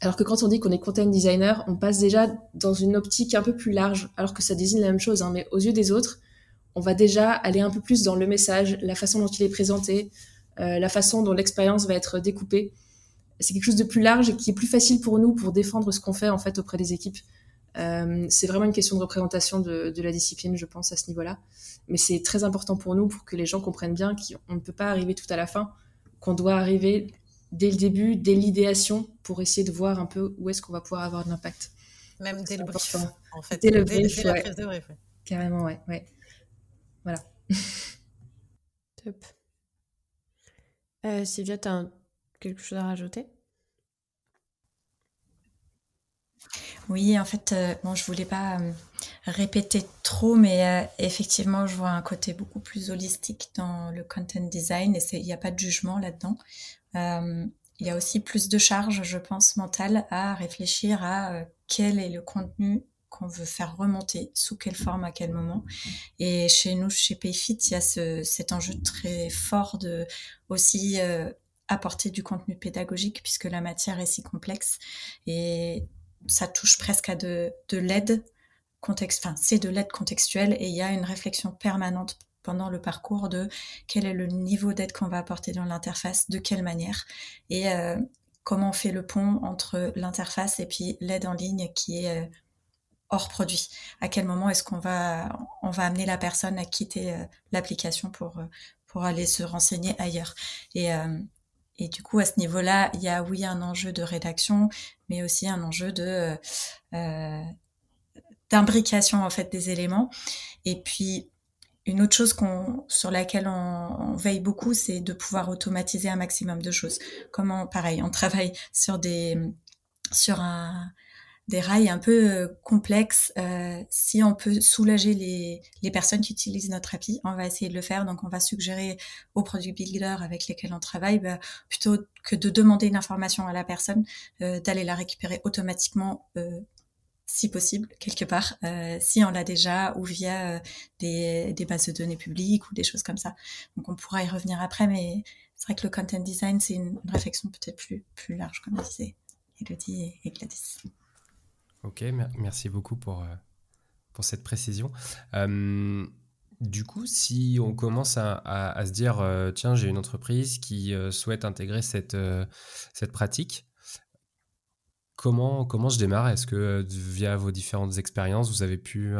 Alors que quand on dit qu'on est content designer, on passe déjà dans une optique un peu plus large, alors que ça désigne la même chose, hein, mais aux yeux des autres, on va déjà aller un peu plus dans le message, la façon dont il est présenté, euh, la façon dont l'expérience va être découpée. C'est quelque chose de plus large et qui est plus facile pour nous pour défendre ce qu'on fait en fait auprès des équipes. Euh, c'est vraiment une question de représentation de, de, la discipline, je pense, à ce niveau-là. Mais c'est très important pour nous pour que les gens comprennent bien qu'on ne peut pas arriver tout à la fin, qu'on doit arriver dès le début, dès l'idéation, pour essayer de voir un peu où est-ce qu'on va pouvoir avoir de l'impact. Même dès le brief, en fait. Dès le brief, dès, la prise de brief. Carrément, ouais. ouais. Voilà. Top. Euh, Sylvia, tu as quelque chose à rajouter? Oui, en fait, euh, bon, je voulais pas euh, répéter trop, mais euh, effectivement, je vois un côté beaucoup plus holistique dans le content design et il n'y a pas de jugement là-dedans. il y a aussi plus de charge, je pense, mentale à réfléchir à quel est le contenu qu'on veut faire remonter, sous quelle forme, à quel moment. Et chez nous, chez Payfit, il y a ce, cet enjeu très fort de aussi apporter du contenu pédagogique puisque la matière est si complexe. Et ça touche presque à de, de l'aide contexte, enfin, c'est de l'aide contextuelle et il y a une réflexion permanente pendant le parcours de quel est le niveau d'aide qu'on va apporter dans l'interface, de quelle manière et euh, comment on fait le pont entre l'interface et puis l'aide en ligne qui est euh, hors produit. À quel moment est-ce qu'on va on va amener la personne à quitter euh, l'application pour pour aller se renseigner ailleurs et et du coup, à ce niveau-là, il y a oui un enjeu de rédaction, mais aussi un enjeu de euh, d'imbrication en fait des éléments. Et puis une autre chose qu'on sur laquelle on, on veille beaucoup, c'est de pouvoir automatiser un maximum de choses. Comment, pareil, on travaille sur des sur un des rails un peu euh, complexes. Euh, si on peut soulager les, les, personnes qui utilisent notre API, on va essayer de le faire. Donc, on va suggérer aux product builders avec lesquels on travaille, bah, plutôt que de demander une information à la personne, euh, d'aller la récupérer automatiquement, euh, si possible, quelque part, euh, si on l'a déjà, ou via euh, des, des, bases de données publiques ou des choses comme ça. Donc, on pourra y revenir après, mais c'est vrai que le content design, c'est une, une, réflexion peut-être plus, plus large, comme disait Elodie et, et Gladys. Ok, merci beaucoup pour, euh, pour cette précision. Du coup, si on commence à, se dire, euh, tiens, j'ai une entreprise qui euh, souhaite intégrer cette, cette pratique, comment, comment je démarre? Est-ce que via vos différentes expériences, vous avez pu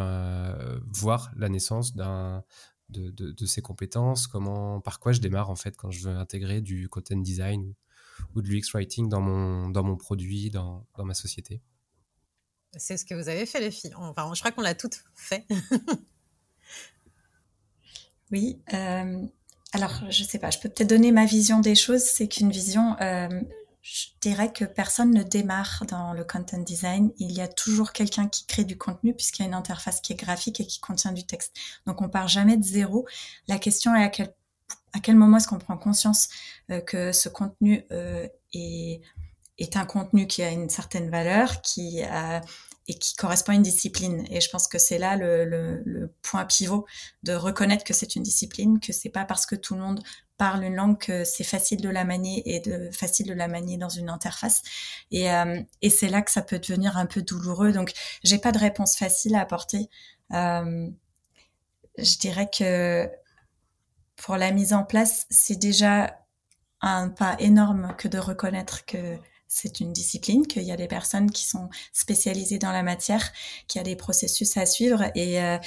voir la naissance de, de, ces compétences? Comment, Par quoi je démarre en fait quand je veux intégrer du content design ou, ou de l'UX writing dans mon, dans mon produit, dans, dans ma société? C'est ce que vous avez fait, les filles. Enfin, je crois qu'on l'a toutes fait. oui. Euh, alors, je sais pas, je peux peut-être donner ma vision des choses. C'est qu'une vision, euh, je dirais que personne ne démarre dans le content design. Il y a toujours quelqu'un qui crée du contenu puisqu'il y a une interface qui est graphique et qui contient du texte. Donc, on part jamais de zéro. La question est à quel, moment est-ce qu'on prend conscience euh, que ce contenu est est un contenu qui a une certaine valeur, qui a, et qui correspond à une discipline. Et je pense que c'est là le, le, le, point pivot de reconnaître que c'est une discipline, que c'est pas parce que tout le monde parle une langue que c'est facile de la manier et de facile de la manier dans une interface. Et, euh, et c'est là que ça peut devenir un peu douloureux. Donc j'ai pas de réponse facile à apporter. Euh, je dirais que pour la mise en place, c'est déjà un pas énorme que de reconnaître que c'est une discipline, qu'il y a des personnes qui sont spécialisées dans la matière, qu'il y a des processus à suivre. Et, euh,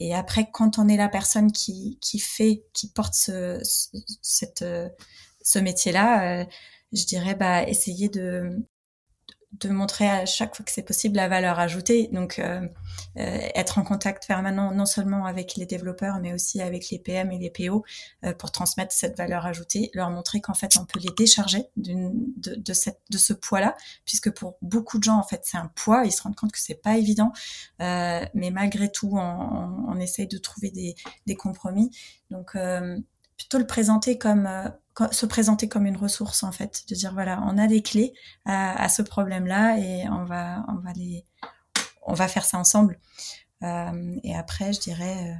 et après, quand on est la personne qui, qui fait, qui porte ce, cette, ce métier-là, je dirais, bah, essayer de, de montrer à chaque fois que c'est possible la valeur ajoutée. Donc, euh, euh, être en contact permanent non seulement avec les développeurs, mais aussi avec les PM et les PO euh, pour transmettre cette valeur ajoutée, leur montrer qu'en fait, on peut les décharger de, de, cette, de ce poids-là, puisque pour beaucoup de gens, en fait, c'est un poids. Ils se rendent compte que c'est pas évident, mais malgré tout, on, on, essaye de trouver des, des compromis. Donc, plutôt le présenter comme se présenter comme une ressource en fait, de dire voilà, on a des clés à, ce problème-là et on va, on va les, on va faire ça ensemble. Euh, et après, je dirais euh,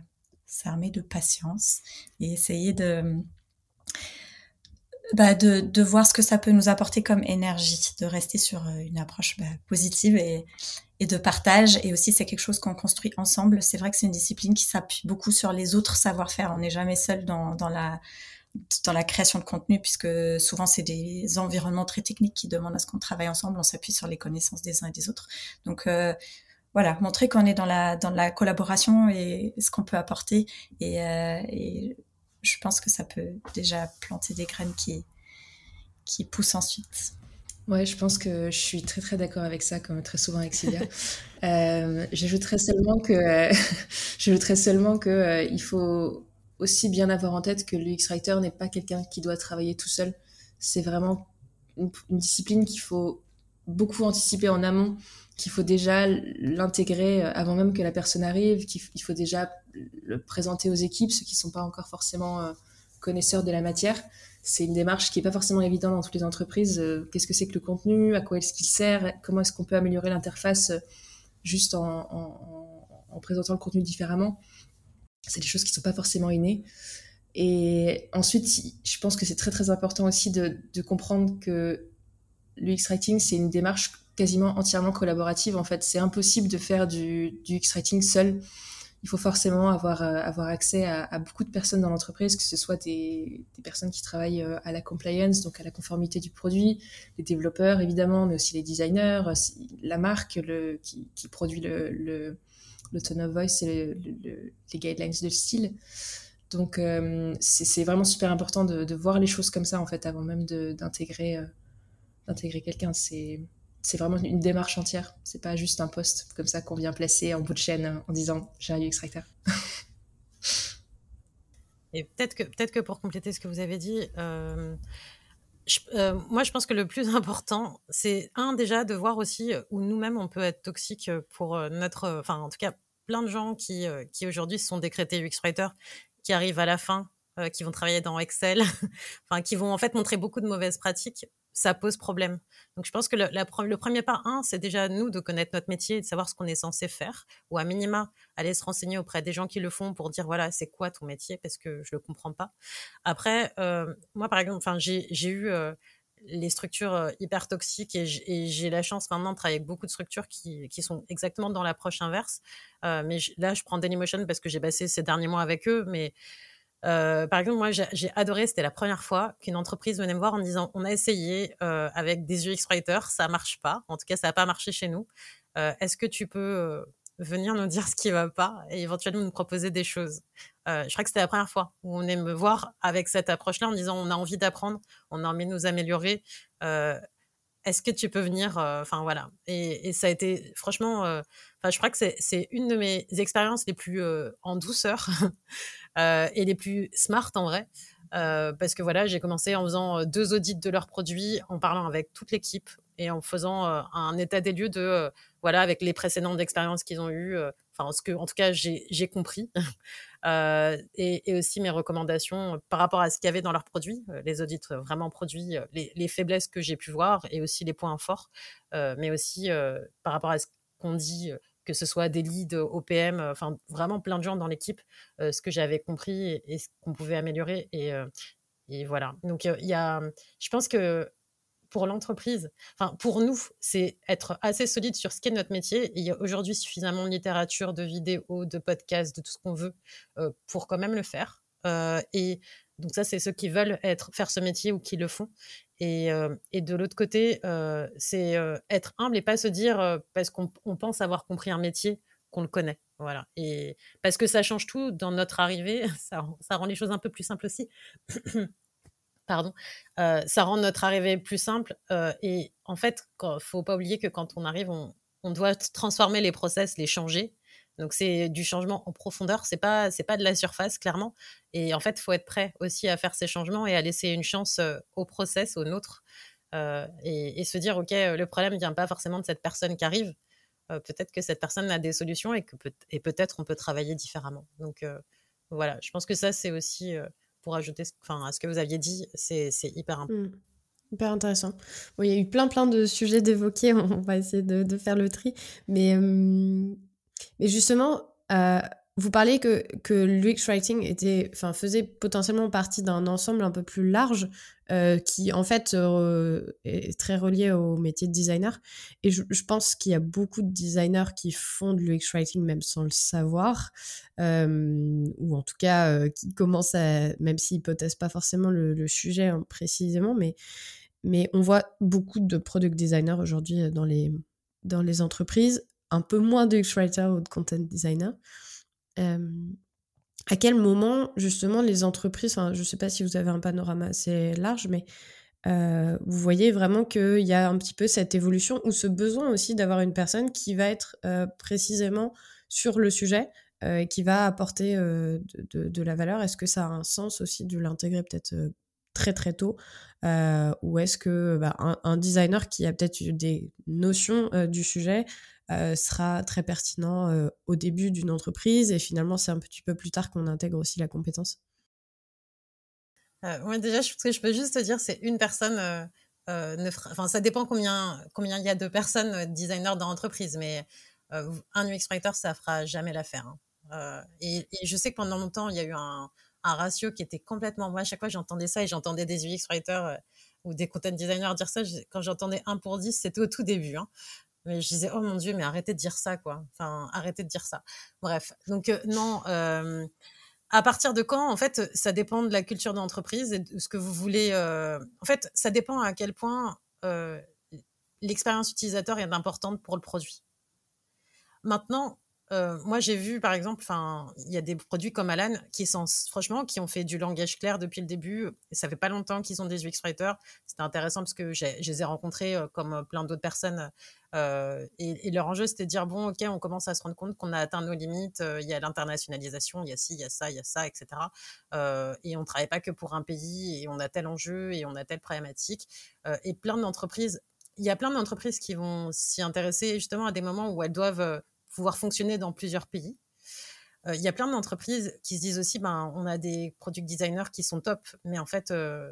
s'armer de patience et essayer de, bah, de, de, voir ce que ça peut nous apporter comme énergie, de rester sur euh, une approche bah, positive et, et de partage. Et aussi, c'est quelque chose qu'on construit ensemble. C'est vrai que c'est une discipline qui s'appuie beaucoup sur les autres savoir-faire. On n'est jamais seul dans, dans la dans la création de contenu, puisque souvent c'est des environnements très techniques qui demandent à ce qu'on travaille ensemble, on s'appuie sur les connaissances des uns et des autres. Donc euh, voilà, montrer qu'on est dans la, dans la collaboration et ce qu'on peut apporter. Et, euh, et, je pense que ça peut déjà planter des graines qui, qui poussent ensuite. Ouais, je pense que je suis très très d'accord avec ça, comme très souvent avec Sylvia. euh, J'ajouterais seulement que, j'ajouterais seulement que euh, il faut aussi bien avoir en tête que l'UX Writer n'est pas quelqu'un qui doit travailler tout seul. C'est vraiment une, discipline qu'il faut beaucoup anticiper en amont, qu'il faut déjà l'intégrer euh, avant même que la personne arrive, qu'il faut déjà le présenter aux équipes, ceux qui ne sont pas encore forcément euh, connaisseurs de la matière. C'est une démarche qui n'est pas forcément évidente dans toutes les entreprises. Euh, qu'est-ce que c'est que le contenu À quoi est-ce qu'il sert Comment est-ce qu'on peut améliorer l'interface juste en, en, présentant le contenu différemment c'est des choses qui ne sont pas forcément innées. Et ensuite, je pense que c'est très très important aussi de, comprendre que l'UX Writing, c'est une démarche quasiment entièrement collaborative. En fait, c'est impossible de faire du, du UX Writing seul. Il faut forcément avoir, euh, avoir accès à, beaucoup de personnes dans l'entreprise, que ce soit des, personnes qui travaillent euh, à la compliance, donc à la conformité du produit, les développeurs évidemment, mais aussi les designers, la marque qui, produit le le tone of voice et les guidelines de style. Donc, euh, c'est vraiment super important de, voir les choses comme ça, en fait, avant même d'intégrer euh, d'intégrer quelqu'un. Vraiment une démarche entière. C'est pas juste un poste comme ça qu'on vient placer en bout de chaîne en disant j'ai un UX Writer. Et peut-être que, peut que pour compléter ce que vous avez dit, euh, moi, je pense que le plus important, c'est un déjà de voir aussi où nous-mêmes on peut être toxique pour notre, enfin en tout cas plein de gens qui, qui aujourd'hui sont décrétés UX writer, qui arrivent à la fin, qui vont travailler dans Excel, enfin qui vont en fait montrer beaucoup de mauvaises pratiques. Ça pose problème. Donc je pense que le, premier pas, un, c'est déjà nous de connaître notre métier et de savoir ce qu'on est censé faire, ou à minima aller se renseigner auprès des gens qui le font pour dire voilà c'est quoi ton métier parce que je le comprends pas. Après, moi par exemple, j'ai eu les structures hyper toxiques et j'ai la chance maintenant de travailler avec beaucoup de structures qui, qui sont exactement dans l'approche inverse. mais là, je prends Dailymotion parce que j'ai passé ces derniers mois avec eux. Mais par exemple, moi, j'ai adoré, c'était la première fois qu'une entreprise venait me voir en disant on a essayé avec des UX writers, ça marche pas. En tout cas, ça n'a pas marché chez nous. Est-ce que tu peux venir nous dire ce qui va pas et éventuellement nous proposer des choses? Euh, je crois que c'était la première fois où on est me voir avec cette approche-là en disant on a envie d'apprendre, on a envie de nous améliorer. Euh, est-ce que tu peux venir euh, Enfin voilà. Et, ça a été franchement, enfin je crois que c'est une de mes expériences les plus en douceur et les plus smart en vrai. parce que voilà, j'ai commencé en faisant deux audits de leurs produits, en parlant avec toute l'équipe et en faisant un état des lieux de voilà, avec les précédentes expériences qu'ils ont eues, euh, enfin, ce que, en tout cas, j'ai compris, euh, et, aussi mes recommandations par rapport à ce qu'il y avait dans leurs produits, euh, les audits vraiment produits, les, faiblesses que j'ai pu voir et aussi les points forts, mais aussi par rapport à ce qu'on dit que ce soit des leads OPM, enfin vraiment plein de gens dans l'équipe, ce que j'avais compris et, ce qu'on pouvait améliorer. Et, et voilà. Donc il y a, je pense que pour l'entreprise, enfin pour nous, c'est être assez solide sur ce qu'est notre métier. il y a aujourd'hui suffisamment de littérature, de vidéos, de podcasts, de tout ce qu'on veut euh, pour quand même le faire. Euh, et donc ça, c'est ceux qui veulent être, faire ce métier ou qui le font. Et, et de l'autre côté, c'est être humble et pas se dire parce qu'on pense avoir compris un métier qu'on le connaît. Voilà. Et parce que ça change tout dans notre arrivée, ça, rend les choses un peu plus simples aussi. Pardon. ça rend notre arrivée plus simple. et en fait, il faut pas oublier que quand on arrive, on, on doit transformer les process, les changer. Donc c'est du changement en profondeur, c'est pas c'est pas de la surface clairement. Et en fait, faut être prêt aussi à faire ces changements et à laisser une chance au process, au nôtre, et, se dire ok, le problème vient pas forcément de cette personne qui arrive. peut-être que cette personne a des solutions et que peut, et peut-être on peut travailler différemment. Donc voilà, je pense que ça c'est aussi pour ajouter, enfin à ce que vous aviez dit, c'est hyper important. Mmh. Hyper intéressant. Il y a eu plein plein de sujets d'évoquer, on va essayer de, faire le tri. Mais mais justement, euh, vous parlez que, que l'UX Writing était, enfin, faisait potentiellement partie d'un ensemble un peu plus large euh, qui, en fait, euh, est très relié au métier de designer. Et je, pense qu'il y a beaucoup de designers qui font de l'UX Writing même sans le savoir, ou en tout cas qui commencent à, même s'ils hypothèsent pas forcément le, le sujet hein, précisément, mais, mais on voit beaucoup de product designers aujourd'hui dans les, dans les entreprises un peu moins de X-Writer ou de content designer. à quel moment, justement, les entreprises, je ne sais pas si vous avez un panorama assez large, mais vous voyez vraiment qu'il y a un petit peu cette évolution ou ce besoin aussi d'avoir une personne qui va être précisément sur le sujet, qui va apporter de, la valeur? Est-ce que ça a un sens aussi de l'intégrer peut-être très très tôt? Ou est-ce que bah, designer qui a peut-être des notions du sujet euh, sera très pertinent euh, au début d'une entreprise et finalement c'est un petit peu plus tard qu'on intègre aussi la compétence euh, déjà, je, je peux juste te dire, c'est une personne. ne enfin, ça dépend combien combien il y a de personnes designers dans l'entreprise, mais un UX writer, ça fera jamais l'affaire. Hein. Et, je sais que pendant longtemps, il y a eu un, ratio qui était complètement. Moi, à chaque fois, j'entendais ça et j'entendais des UX writers ou des content designers dire ça. Quand j'entendais un pour 10, c'était au tout début. Hein. Mais je disais, oh mon Dieu, mais arrêtez de dire ça, quoi. Enfin, arrêtez de dire ça. Bref. Donc, euh, non. Euh, à partir de quand, en fait, ça dépend de la culture d'entreprise et de ce que vous voulez. Euh, en fait, ça dépend à quel point l'expérience utilisateur est importante pour le produit. Maintenant, moi, j'ai vu, par exemple, il y a des produits comme Alan qui sont, franchement, qui ont fait du langage clair depuis le début. Ça fait pas longtemps qu'ils ont des UX writers. C'était intéressant parce que je les ai rencontrés comme plein d'autres personnes. Et, leur enjeu, c'était de dire bon, ok, on commence à se rendre compte qu'on a atteint nos limites. Il y a l'internationalisation, il y a ci, il y a ça, il y a ça, etc. et on travaille pas que pour un pays et on a tel enjeu et on a telle problématique. et plein d'entreprises il y a plein d'entreprises qui vont s'y intéresser justement à des moments où elles doivent pouvoir fonctionner dans plusieurs pays. Euh, il y a plein d'entreprises qui se disent aussi, ben, on a des product designers qui sont top, mais en fait, euh,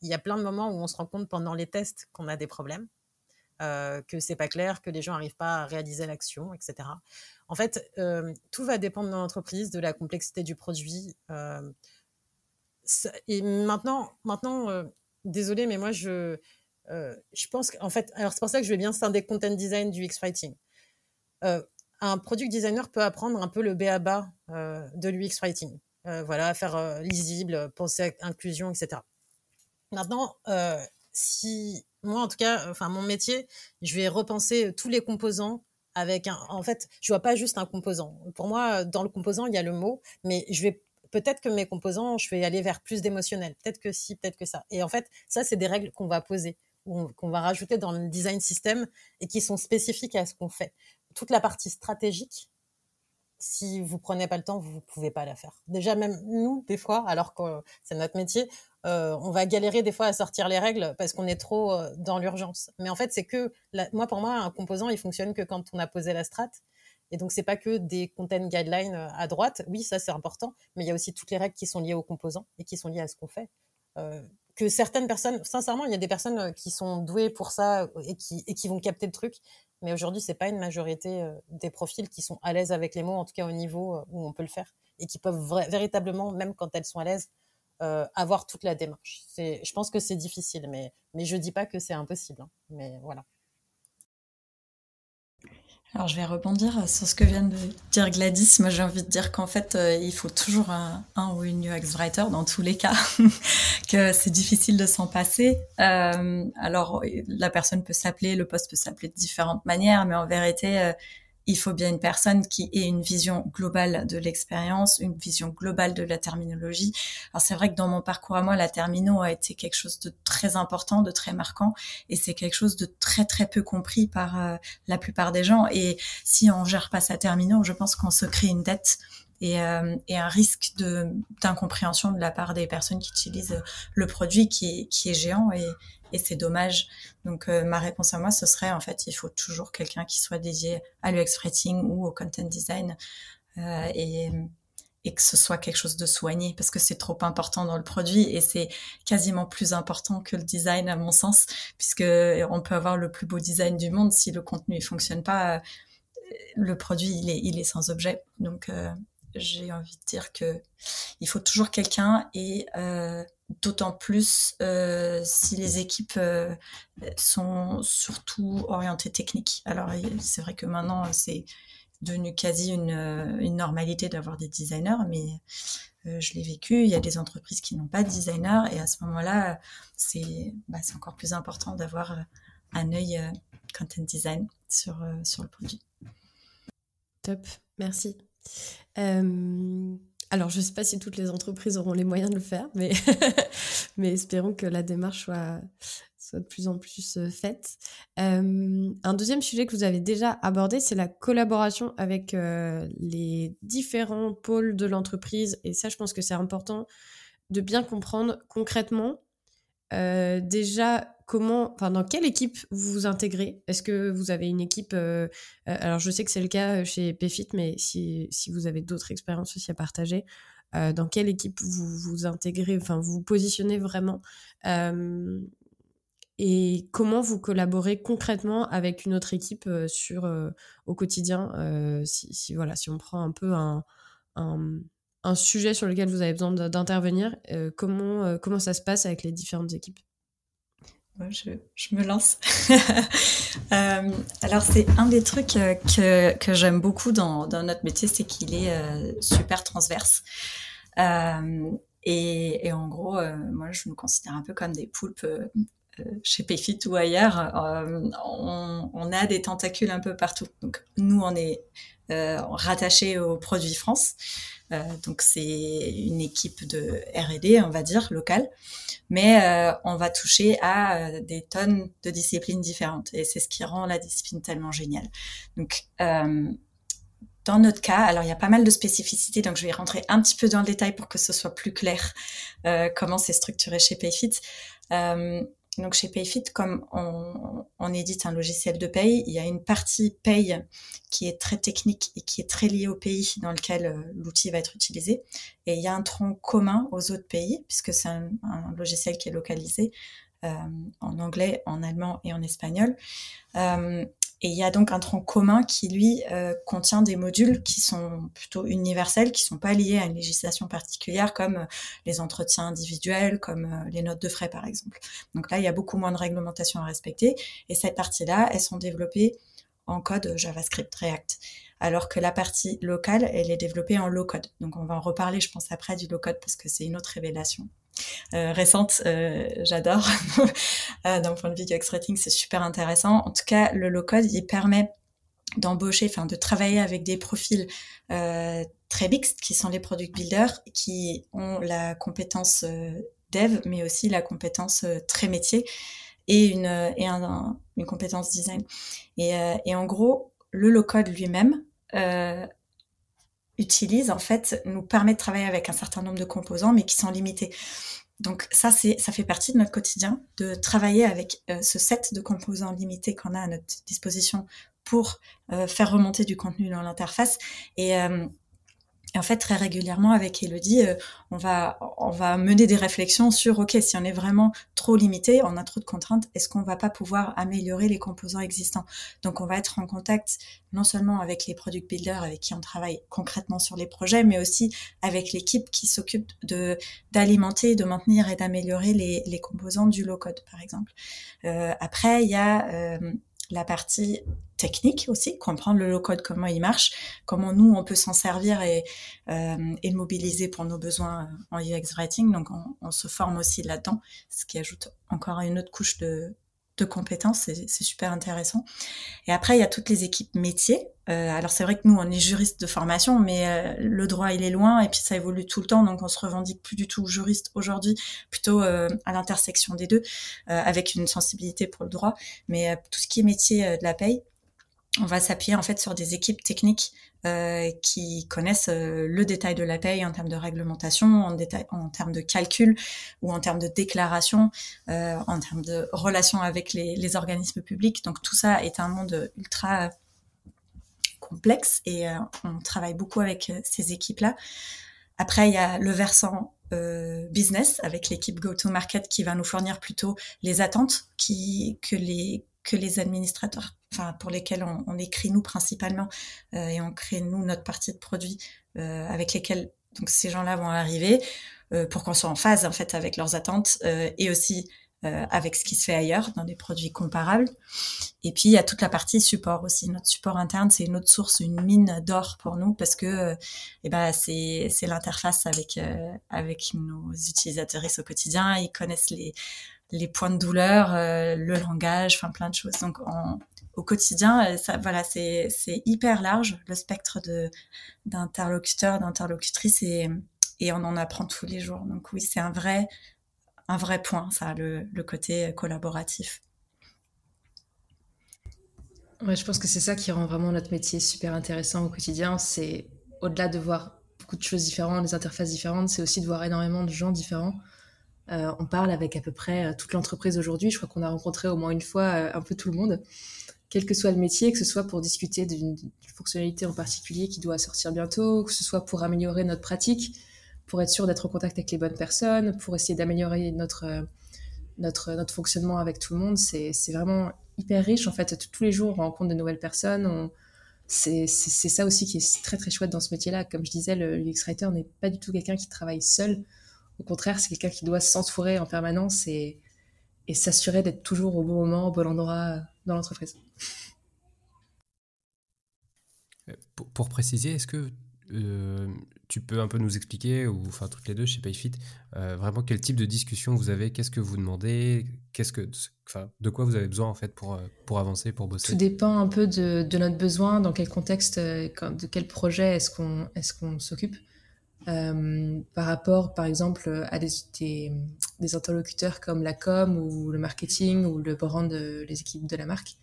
il y a plein de moments où on se rend compte pendant les tests qu'on a des problèmes, euh, que c'est pas clair, que les gens n'arrivent pas à réaliser l'action, etc. En fait, euh, tout va dépendre de l'entreprise, de la complexité du produit. et maintenant, maintenant désolé, mais moi, je, je pense qu'en fait, alors c'est pour ça que je vais bien scinder content design du X-Writing un product designer peut apprendre un peu le B.A.-B.A. Euh, de l'UX writing. Euh, voilà, faire euh, lisible, penser à inclusion, etc. Maintenant, si moi, en tout cas, enfin mon métier, je vais repenser tous les composants avec un. En fait, je vois pas juste un composant. Pour moi, dans le composant, il y a le mot, mais je vais peut-être que mes composants, je vais aller vers plus d'émotionnel. Peut-être que si, peut-être que ça. Et en fait, ça, c'est des règles qu'on va poser, qu'on va rajouter dans le design system et qui sont spécifiques à ce qu'on fait toute la partie stratégique, si vous prenez pas le temps, vous ne pouvez pas la faire. Déjà, même nous, des fois, alors que c'est notre métier, euh, on va galérer des fois à sortir les règles parce qu'on est trop euh, dans l'urgence. Mais en fait, c'est que, moi, pour moi, un composant, il fonctionne que quand on a posé la strat. Et donc, c'est pas que des content guidelines euh, à droite. Oui, ça, c'est important. Mais il y a aussi toutes les règles qui sont liées aux composants et qui sont liées à ce qu'on fait. que certaines personnes, sincèrement, il y a des personnes qui sont douées pour ça et qui vont capter le truc. Mais aujourd'hui, c'est pas une majorité euh, des profils qui sont à l'aise avec les mots, en tout cas au niveau euh, où on peut le faire, et qui peuvent véritablement, même quand elles sont à l'aise, euh, avoir toute la démarche. Je pense que c'est difficile, mais mais je dis pas que c'est impossible. Hein. mais voilà. Alors je vais rebondir sur ce que vient de dire Gladys. Moi j'ai envie de dire qu'en fait euh, il faut toujours un, ou une UX writer dans tous les cas, que c'est difficile de s'en passer. Euh, alors la personne peut s'appeler, le poste peut s'appeler de différentes manières, mais en vérité euh, il faut bien une personne qui ait une vision globale de l'expérience, une vision globale de la terminologie. Alors c'est vrai que dans mon parcours à moi, la termino a été quelque chose de très important, de très marquant, et c'est quelque chose de très très peu compris par euh, la plupart des gens. Et si on gère pas sa termino, je pense qu'on se crée une dette et, euh, un risque d'incompréhension de la part des personnes qui utilisent le produit qui est, géant et c'est dommage. Donc euh, ma réponse à moi, ce serait en fait, il faut toujours quelqu'un qui soit dédié à l'UX writing ou au content design euh, et, et que ce soit quelque chose de soigné parce que c'est trop important dans le produit et c'est quasiment plus important que le design à mon sens puisque on peut avoir le plus beau design du monde si le contenu ne fonctionne pas, le produit il est, il est sans objet. Donc euh, j'ai envie de dire que il faut toujours quelqu'un et euh, d'autant plus euh, si les équipes euh, sont surtout orientées techniques. Alors c'est vrai que maintenant c'est devenu quasi une, une normalité d'avoir des designers, mais je l'ai vécu. Il y a des entreprises qui n'ont pas de designer et à ce moment-là, c'est bah, encore plus important d'avoir un œil content design sur, le produit. Top, merci. Euh, alors, je ne sais pas si toutes les entreprises auront les moyens de le faire, mais, mais espérons que la démarche soit, soit de plus en plus euh, faite. Euh, un deuxième sujet que vous avez déjà abordé, c'est la collaboration avec les différents pôles de l'entreprise. Et ça, je pense que c'est important de bien comprendre concrètement déjà comment, enfin, dans quelle équipe vous vous intégrez? Est-ce que vous avez une équipe euh, euh, Alors, je sais que c'est le cas chez PFIT, mais si, si vous avez d'autres expériences aussi à partager, euh, dans quelle équipe vous vous intégrez, enfin, vous vous positionnez vraiment et comment vous collaborez concrètement avec une autre équipe sur au quotidien si, voilà si on prend un peu un, un sujet sur lequel vous avez besoin d'intervenir comment comment ça se passe avec les différentes équipes? Je, me lance. euh, alors c'est un des trucs euh, que, que j'aime beaucoup dans, dans, notre métier, c'est qu'il est, euh, super transverse. Euh, et, en gros, euh, moi je me considère un peu comme des poulpes euh, chez Payfit ou ailleurs. On, a des tentacules un peu partout. Donc nous, on est rattaché au produit France. donc c'est une équipe de R&D, on va dire, locale mais euh, on va toucher à euh, des tonnes de disciplines différentes et c'est ce qui rend la discipline tellement géniale. Donc euh, dans notre cas, alors il y a pas mal de spécificités, donc je vais rentrer un petit peu dans le détail pour que ce soit plus clair comment c'est structuré chez Payfit. Donc chez Payfit, comme on, édite un logiciel de paye, il y a une partie paye qui est très technique et qui est très liée au pays dans lequel euh, l'outil va être utilisé. Et il y a un tronc commun aux autres pays, puisque c'est un, logiciel qui est localisé euh, en anglais, en allemand et en espagnol. Euh, et il y a donc un tronc commun qui, lui, euh, contient des modules qui sont plutôt universels, qui sont pas liés à une législation particulière, comme euh, les entretiens individuels, comme euh, les notes de frais, par exemple. Donc là, il y a beaucoup moins de réglementations à respecter. Et cette partie-là, elles sont développées en code JavaScript React. Alors que la partie locale, elle est développée en low code. Donc on va en reparler, je pense, après du low code parce que c'est une autre révélation. Euh, récente, euh, j'adore. euh, D'un point de vue du X-Rating, c'est super intéressant. En tout cas, le low-code, il permet d'embaucher, enfin de travailler avec des profils euh, très mixtes, qui sont les product builders, qui ont la compétence dev, mais aussi la compétence très métier et une, et un, une compétence design. Et, et en gros, le low-code lui-même utilise en fait nous permet de travailler avec un certain nombre de composants mais qui sont limités. Donc ça c'est ça fait partie de notre quotidien de travailler avec euh, ce set de composants limités qu'on a à notre disposition pour euh, faire remonter du contenu dans l'interface et euh, et en fait, très régulièrement avec Elodie, euh, on va on va mener des réflexions sur ok, si on est vraiment trop limité, on a trop de contraintes, est-ce qu'on va pas pouvoir améliorer les composants existants? Donc, on va être en contact non seulement avec les product builders avec qui on travaille concrètement sur les projets, mais aussi avec l'équipe qui s'occupe de d'alimenter, de maintenir et d'améliorer les, les composants du low code, par exemple. Euh, après, il y a euh, la partie technique aussi, comprendre le low-code, comment il marche, comment nous, on peut s'en servir et, euh, et mobiliser pour nos besoins en UX Writing. Donc, on, on se forme aussi là-dedans, ce qui ajoute encore une autre couche de, de compétences, c'est super intéressant. Et après, il y a toutes les équipes métiers. Euh, alors c'est vrai que nous, on est juriste de formation, mais euh, le droit, il est loin et puis ça évolue tout le temps, donc on se revendique plus du tout juriste aujourd'hui, plutôt euh, à l'intersection des deux, avec une sensibilité pour le droit. Mais tout ce qui est métier de la paye, on va s'appuyer en fait sur des équipes techniques euh, qui connaissent euh, le détail de la paye en termes de réglementation, en, détail, en termes de calcul ou en termes de déclaration, euh, en termes de relations avec les, les, organismes publics. Donc tout ça est un monde ultra complexe et on travaille beaucoup avec ces équipes-là. Après, il y a le versant business avec l'équipe go-to-market qui va nous fournir plutôt les attentes qui, que les que les administrateurs, enfin pour lesquels on, écrit nous principalement euh, et on crée nous notre partie de produits euh, avec lesquels donc ces gens-là vont arriver euh, pour qu'on soit en phase en fait avec leurs attentes et aussi avec ce qui se fait ailleurs dans des produits comparables. Et puis il y a toute la partie support aussi. Notre support interne, c'est une autre source, une mine d'or pour nous parce que eh ben c'est c'est l'interface avec avec nos utilisateurs au quotidien. Ils connaissent les les points de douleur, euh, le langage, enfin plein de choses. Donc au quotidien, euh, ça, voilà, c'est hyper large le spectre d'interlocuteurs, d'interlocutrices et, et on en apprend tous les jours. Donc oui, c'est un vrai un vrai point, ça, le, le côté collaboratif. Ouais, je pense que c'est ça qui rend vraiment notre métier super intéressant au quotidien. C'est au-delà de voir beaucoup de choses différentes, des interfaces différentes, c'est aussi de voir énormément de gens différents. Euh, on parle avec à peu près euh, toute l'entreprise aujourd'hui. Je crois qu'on a rencontré au moins une fois euh, un peu tout le monde, quel que soit le métier, que ce soit pour discuter d'une fonctionnalité en particulier qui doit sortir bientôt, que ce soit pour améliorer notre pratique, pour être sûr d'être en contact avec les bonnes personnes, pour essayer d'améliorer notre, notre, notre fonctionnement avec tout le monde. C'est vraiment hyper riche. En fait, tous les jours, on rencontre de nouvelles personnes. C'est ça aussi qui est très très chouette dans ce métier-là. Comme je disais, le UX Writer n'est pas du tout quelqu'un qui travaille seul. Au contraire, c'est quelqu'un qui doit s'entourer en permanence et, et s'assurer d'être toujours au bon moment, au bon endroit dans l'entreprise. Euh, pour, préciser, est-ce que euh, tu peux un peu nous expliquer, ou enfin toutes les deux chez Payfit, euh, vraiment quel type de discussion vous avez, qu'est-ce que vous demandez, qu'est-ce que, enfin, de quoi vous avez besoin en fait pour, pour avancer, pour bosser? Tout dépend un peu de, de, notre besoin, dans quel contexte, de quel projet est-ce qu'on est qu'on s'occupe. Euh, par rapport, par exemple, à des, interlocuteurs comme la com ou le marketing ou le brand, de, les équipes de la marque.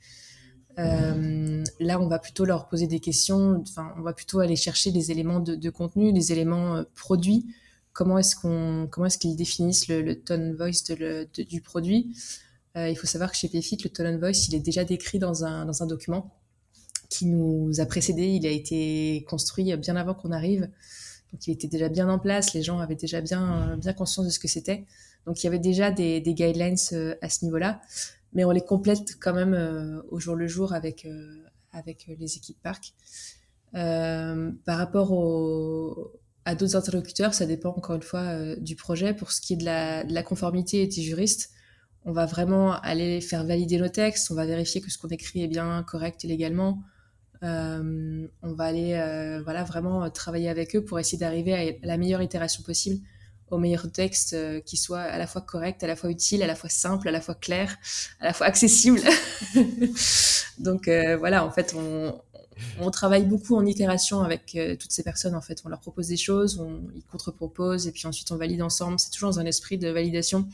Euh, là, on va plutôt leur poser des questions. Enfin, on va plutôt aller chercher des éléments de, contenu, des éléments euh, produits. Comment est-ce est-ce qu'ils définissent le, tone voice du produit? Euh, Il faut savoir que chez Payfit, le tone voice, il est déjà décrit dans un, dans un document qui nous a précédé. Il a été construit bien avant qu'on arrive. Il était déjà bien en place, les gens avaient déjà bien, bien conscience de ce que c'était. Donc il y avait déjà des, guidelines euh, à ce niveau-là, mais on les complète quand même euh, au jour le jour avec, euh, avec les équipes parc. par rapport à d'autres interlocuteurs, ça dépend encore une fois du projet. Pour ce qui est de la, de la conformité et des juristes, on va vraiment aller faire valider nos textes, on va vérifier que ce qu'on écrit est bien correct légalement, euh, on va aller euh, voilà, vraiment travailler avec eux pour essayer d'arriver à la meilleure itération possible, au meilleur texte euh, qui soit à la fois correct, à la fois utile, à la fois simple, à la fois clair, à la fois accessible. Donc voilà, en fait, on, on, travaille beaucoup en itération avec toutes ces personnes. En fait, on leur propose des choses, on, ils contre-proposent et puis ensuite on valide ensemble. C'est toujours dans un esprit de validation.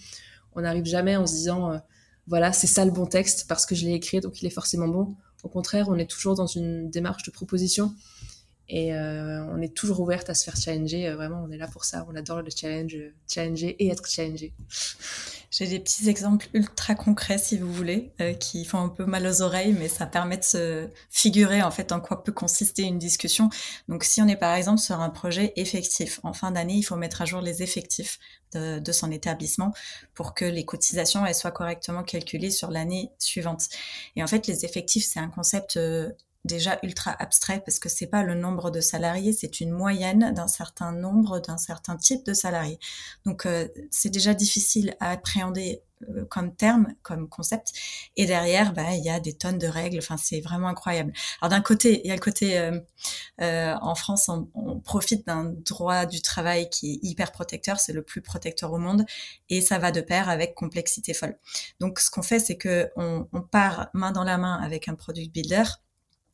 On n'arrive jamais en se disant voilà, c'est ça le bon texte parce que je l'ai écrit, donc il est forcément bon. Au contraire, on est toujours dans une démarche de proposition et euh, on est toujours ouverte à se faire challenger. Euh, vraiment, on est là pour ça. On adore le challenge, challenger et être challengé. J'ai des petits exemples ultra concrets, si vous voulez, euh, qui font un peu mal aux oreilles, mais ça permet de se figurer en fait en quoi peut consister une discussion. Donc, si on est par exemple sur un projet effectif, en fin d'année, il faut mettre à jour les effectifs de, son établissement pour que les cotisations soient correctement calculées sur l'année suivante. Et en fait, les effectifs, c'est un concept euh, déjà ultra abstrait parce que c'est pas le nombre de salariés, c'est une moyenne d'un certain nombre, d'un certain type de salariés. Donc euh, c'est déjà difficile à appréhender euh, comme terme, comme concept. Et derrière, bah, il y a des tonnes de règles. Enfin, c'est vraiment incroyable. Alors d'un côté, il y a le côté euh, euh, en France, on, on profite d'un droit du travail qui est hyper protecteur. C'est le plus protecteur au monde, et ça va de pair avec complexité folle. Donc, ce qu'on fait, c'est que on, on part main dans la main avec un product builder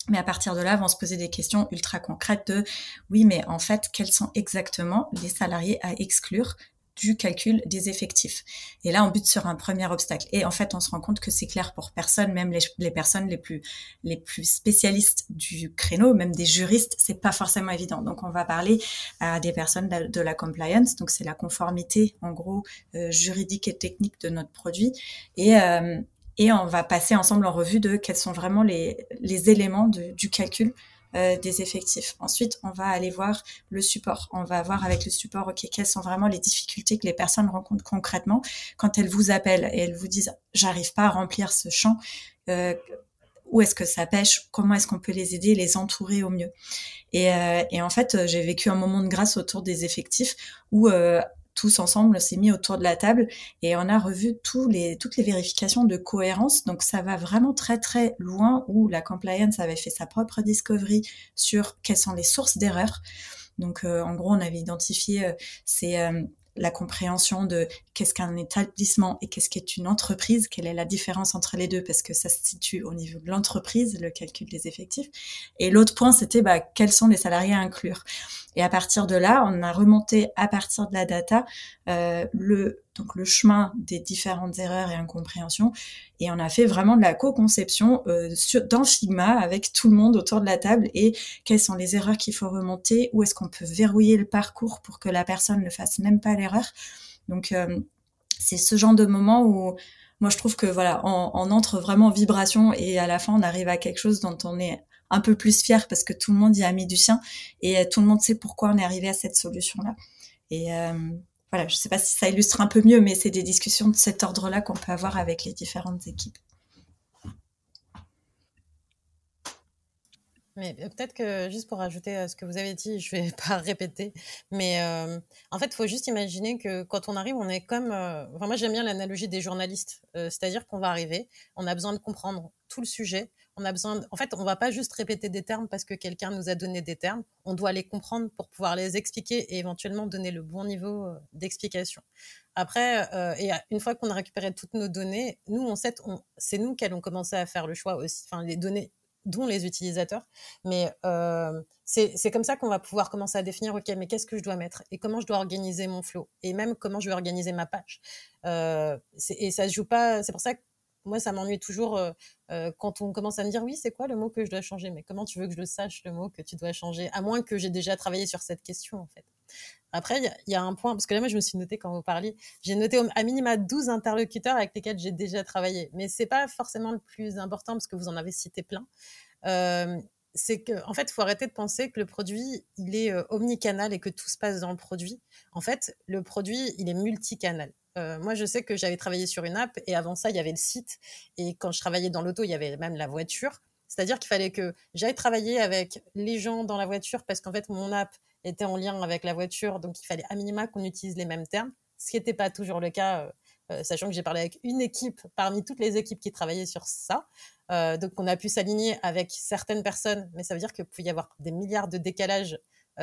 mais à partir de là, vont se poser des questions ultra concrètes de oui, mais en fait, quels sont exactement les salariés à exclure du calcul des effectifs? Et là, on bute sur un premier obstacle. Et en fait, on se rend compte que c'est clair pour personne, même les, personnes les plus les plus spécialistes du créneau, même des juristes, c'est pas forcément évident. Donc, on va parler à des personnes de la, compliance, donc c'est la conformité, en gros, euh, juridique et technique de notre produit. Et euh, et on va passer ensemble en revue de quels sont vraiment les, les éléments de, du calcul euh, des effectifs. Ensuite, on va aller voir le support. On va voir avec le support, ok, quelles sont vraiment les difficultés que les personnes rencontrent concrètement quand elles vous appellent et elles vous disent, j'arrive pas à remplir ce champ. Euh, où est-ce que ça pêche? Comment est-ce qu'on peut les aider, les entourer au mieux? Et, euh, et, en fait, j'ai vécu un moment de grâce autour des effectifs où euh, tous ensemble, s'est mis autour de la table et on a revu tous les, toutes les vérifications de cohérence. Donc ça va vraiment très très loin où la compliance avait fait sa propre discovery sur quelles sont les sources d'erreurs. Donc euh, en gros, on avait identifié euh, ces, euh, la compréhension de qu'est-ce qu'un établissement et qu'est-ce qu'est une entreprise, quelle est la différence entre les deux, parce que ça se situe au niveau de l'entreprise, le calcul des effectifs. Et l'autre point, c'était bah, quels sont les salariés à inclure. Et à partir de là, on a remonté à partir de la data euh, le donc le chemin des différentes erreurs et incompréhensions, et on a fait vraiment de la co-conception euh, dans Figma avec tout le monde autour de la table et quelles sont les erreurs qu'il faut remonter, où est-ce qu'on peut verrouiller le parcours pour que la personne ne fasse même pas l'erreur. Donc euh, c'est ce genre de moment où moi je trouve que voilà, on, entre vraiment en vibration et à la fin on arrive à quelque chose dont on est un peu plus fier parce que tout le monde y a mis du sien et euh, tout le monde sait pourquoi on est arrivé à cette solution-là. Et euh, voilà, je sais pas si ça illustre un peu mieux, mais c'est des discussions de cet ordre-là qu'on peut avoir avec les différentes équipes. Mais peut-être que juste pour ajouter à ce que vous avez dit, je vais pas répéter, mais en fait, il faut juste imaginer que quand on arrive, on est comme. Euh, enfin, moi, j'aime bien l'analogie des journalistes, c'est-à-dire qu'on va arriver, on a besoin de comprendre tout le sujet, on a besoin. En fait, on va pas juste répéter des termes parce que quelqu'un nous a donné des termes. On doit les comprendre pour pouvoir les expliquer et éventuellement donner le bon niveau d'explication. Après, et une fois qu'on a récupéré toutes nos données, nous, on sait, c'est nous qui allons commencer à faire le choix aussi. Enfin, les données dont les utilisateurs. Mais euh, c'est comme ça qu'on va pouvoir commencer à définir, OK, mais qu'est-ce que je dois mettre et comment je dois organiser mon flow et même comment je vais organiser ma page. Euh, et ça se joue pas, c'est pour ça que moi, ça m'ennuie toujours euh, quand on commence à me dire oui, c'est quoi le mot que je dois changer? Mais comment tu veux que je le sache, le mot que tu dois changer? À moins que j'ai déjà travaillé sur cette question, en fait. Après, il y, a un point, parce que là, moi, je me suis noté quand vous parliez, j'ai noté à minima 12 interlocuteurs avec lesquels j'ai déjà travaillé. Mais c'est pas forcément le plus important, parce que vous en avez cité plein. Euh, c'est que, en fait, il faut arrêter de penser que le produit, il est euh, omnicanal et que tout se passe dans le produit. En fait, le produit, il est multicanal. Euh, moi, je sais que j'avais travaillé sur une app et avant ça, il y avait le site. Et quand je travaillais dans l'auto, il y avait même la voiture. C'est-à-dire qu'il fallait que j'aille travailler avec les gens dans la voiture parce qu'en fait, mon app était en lien avec la voiture. Donc, il fallait à minima qu'on utilise les mêmes termes, ce qui n'était pas toujours le cas, euh, euh, sachant que j'ai parlé avec une équipe parmi toutes les équipes qui travaillaient sur ça. donc, on a pu s'aligner avec certaines personnes, mais ça veut dire qu'il pouvait y avoir des milliards de décalages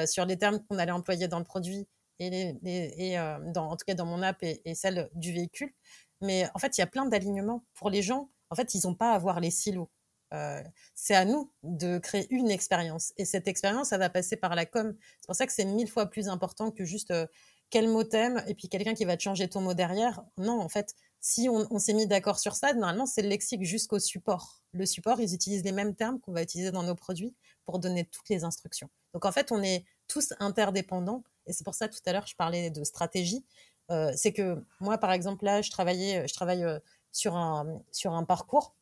sur les termes qu'on allait employer dans le produit et, euh, dans, en tout cas dans mon app et, et, celle du véhicule. Mais en fait, il y a plein d'alignements pour les gens. En fait, ils n'ont pas à voir les silos. Euh, c'est à nous de créer une expérience. Et cette expérience, ça va passer par la com. C'est pour ça que c'est mille fois plus important que juste euh, quel mot t'aimes et puis quelqu'un qui va te changer ton mot derrière. Non, en fait, si on, s'est mis d'accord sur ça, normalement, c'est le lexique jusqu'au support. Le support, ils utilisent les mêmes termes qu'on va utiliser dans nos produits pour donner toutes les instructions. Donc, en fait, on est tous interdépendants et c'est pour ça, tout à l'heure, je parlais de stratégie. Euh, c'est que moi, par exemple, là, je, travaillais, je travaille sur, un, sur un parcours.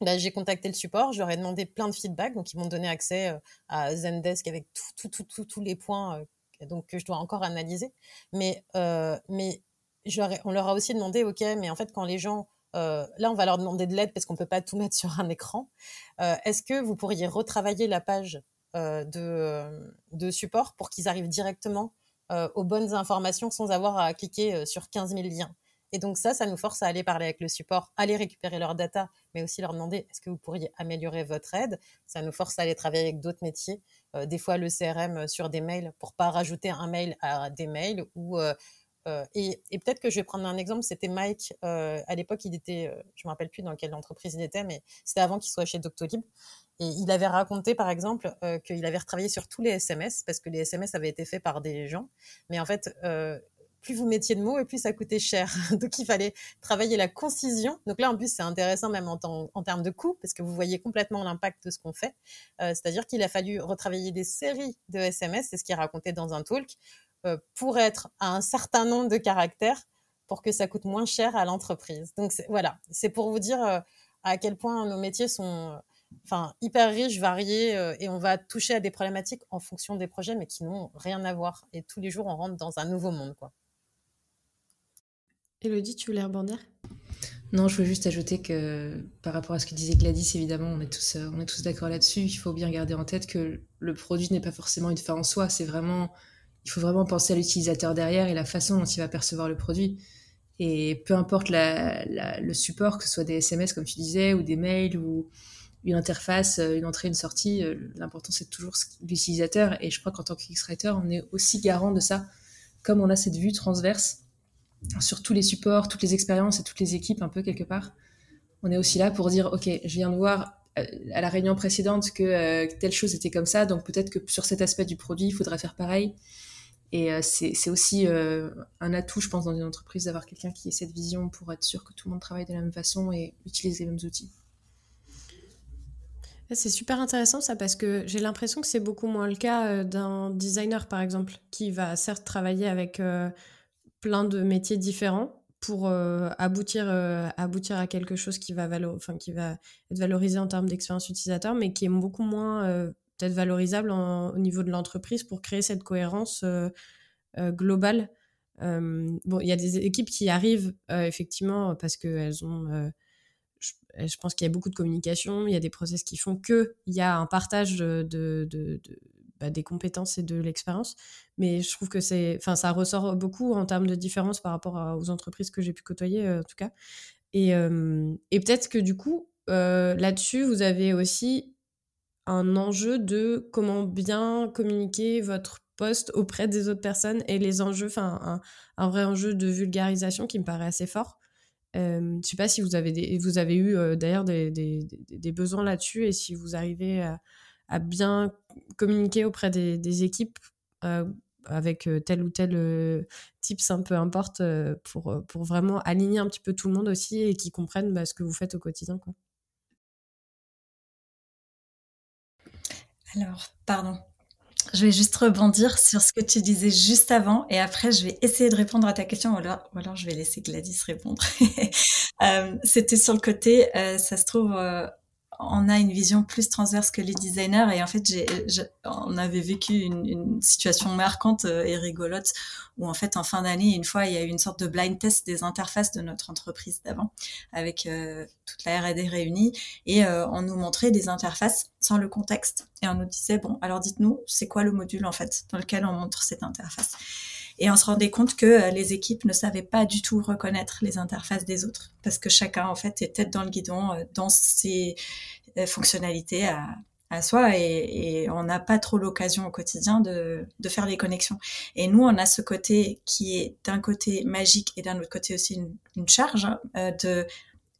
Là, j'ai contacté le support, je leur ai demandé plein de feedback, donc ils m'ont donné accès euh, à Zendesk avec tous les points euh, que je dois encore analyser. Mais, euh, on leur a aussi demandé, OK, mais en fait, quand les gens là, on va leur demander de l'aide parce qu'on peut pas tout mettre sur un écran. Est-ce que vous pourriez retravailler la page de, support pour qu'ils arrivent directement aux bonnes informations sans avoir à cliquer sur 15 000 liens? Et donc ça, ça nous force à aller parler avec le support, aller récupérer leur data, mais aussi leur demander est-ce que vous pourriez améliorer votre aide? Ça nous force à aller travailler avec d'autres métiers, euh, des fois le CRM sur des mails pour pas rajouter un mail à des mails ou euh, euh, et, peut-être que je vais prendre un exemple, c'était Mike, à l'époque il était, je me rappelle plus dans quelle entreprise il était, mais c'était avant qu'il soit chez Doctolib. Et il avait raconté, par exemple, qu'il avait retravaillé sur tous les SMS, parce que les SMS avaient été faits par des gens. Mais en fait, plus vous mettiez de mots et plus ça coûtait cher. Donc il fallait travailler la concision. Donc là en plus c'est intéressant même en, termes de coûts parce que vous voyez complètement l'impact de ce qu'on fait. Euh, c'est-à-dire qu'il a fallu retravailler des séries de SMS, c'est ce qu'il racontait dans un talk, euh, pour être à un certain nombre de caractères pour que ça coûte moins cher à l'entreprise. Donc voilà, c'est pour vous dire euh, à quel point nos métiers sont enfin hyper riches, variés, et on va toucher à des problématiques en fonction des projets, mais qui n'ont rien à voir. Et tous les jours, on rentre dans un nouveau monde, quoi. Elodie, tu voulais rebondir? Non, je veux juste ajouter que par rapport à ce que disait Gladys, évidemment, on est tous, euh, on est tous d'accord là-dessus. Il faut bien garder en tête que le produit n'est pas forcément une fin en soi. C'est vraiment, il faut vraiment penser à l'utilisateur derrière et la façon dont il va percevoir le produit. Et peu importe le support, que ce soit des SMS, comme tu disais, ou des mails, ou une interface, euh, une entrée, une sortie, euh, l'important c'est toujours l'utilisateur. Et je crois qu'en tant qu'X-Writer, on est aussi garant de ça. Comme on a cette vue transverse, sur tous les supports, toutes les expériences et toutes les équipes un peu quelque part. On est aussi là pour dire, OK, je viens de voir euh, à la réunion précédente que euh, telle chose était comme ça, donc peut-être que sur cet aspect du produit, il faudrait faire pareil. Et euh, c'est aussi un atout, je pense, dans une entreprise d'avoir quelqu'un qui ait cette vision pour être sûr que tout le monde travaille de la même façon et utilise les mêmes outils. C'est super intéressant ça parce que j'ai l'impression que c'est beaucoup moins le cas d'un designer par exemple qui va certes travailler avec plein de métiers différents pour euh, aboutir, euh, aboutir à quelque chose qui va, enfin, qui va être valorisé en termes d'expérience utilisateur, mais qui est beaucoup moins euh, peut-être valorisable au niveau de l'entreprise pour créer cette cohérence globale. bon, il y a des équipes qui arrivent effectivement parce qu'elles ont je, pense qu'il y a beaucoup de communication, il y a des process qui font qu'il y a un partage de, bah, des compétences et de l'expérience. Mais je trouve que c'est, enfin, ça ressort beaucoup en termes de différence par rapport aux entreprises que j'ai pu côtoyer, euh, en tout cas. Et, peut-être que du coup, euh, là-dessus, vous avez aussi un enjeu de comment bien communiquer votre poste auprès des autres personnes et les enjeux, enfin, un, vrai enjeu de vulgarisation qui me paraît assez fort. Euh, je sais pas si vous avez, des, vous avez eu d'ailleurs des, des, des, besoins là-dessus et si vous arrivez à, à bien communiquer auprès des, équipes euh, avec euh, tel ou tel euh, tips, un peu importe, pour, pour vraiment aligner un petit peu tout le monde aussi et qu'ils comprennent bah, ce que vous faites au quotidien. Quoi. Alors, pardon. Je vais juste rebondir sur ce que tu disais juste avant et après je vais essayer de répondre à ta question ou alors, ou alors je vais laisser Gladys répondre. C'était sur le côté, ça se trouve, on a une vision plus transverse que les designers. Et en fait j'ai, on avait vécu une, situation marquante euh, et rigolote où en fait en fin d'année une fois il y a eu une sorte de blind test des interfaces de notre entreprise d'avant avec euh, toute la R&D réunie. Et euh, on nous montrait des interfaces sans le contexte. Et on nous disait bon alors dites-nous c'est quoi le module en fait dans lequel on montre cette interface? Et on se rendait compte que euh, les équipes ne savaient pas du tout reconnaître les interfaces des autres parce que chacun en fait est tête dans le guidon euh, dans ses euh, fonctionnalités à, soi et, on n'a pas trop l'occasion au quotidien de, faire les connexions. Et nous, on a ce côté qui est d'un côté magique et d'un autre côté aussi une, charge hein, de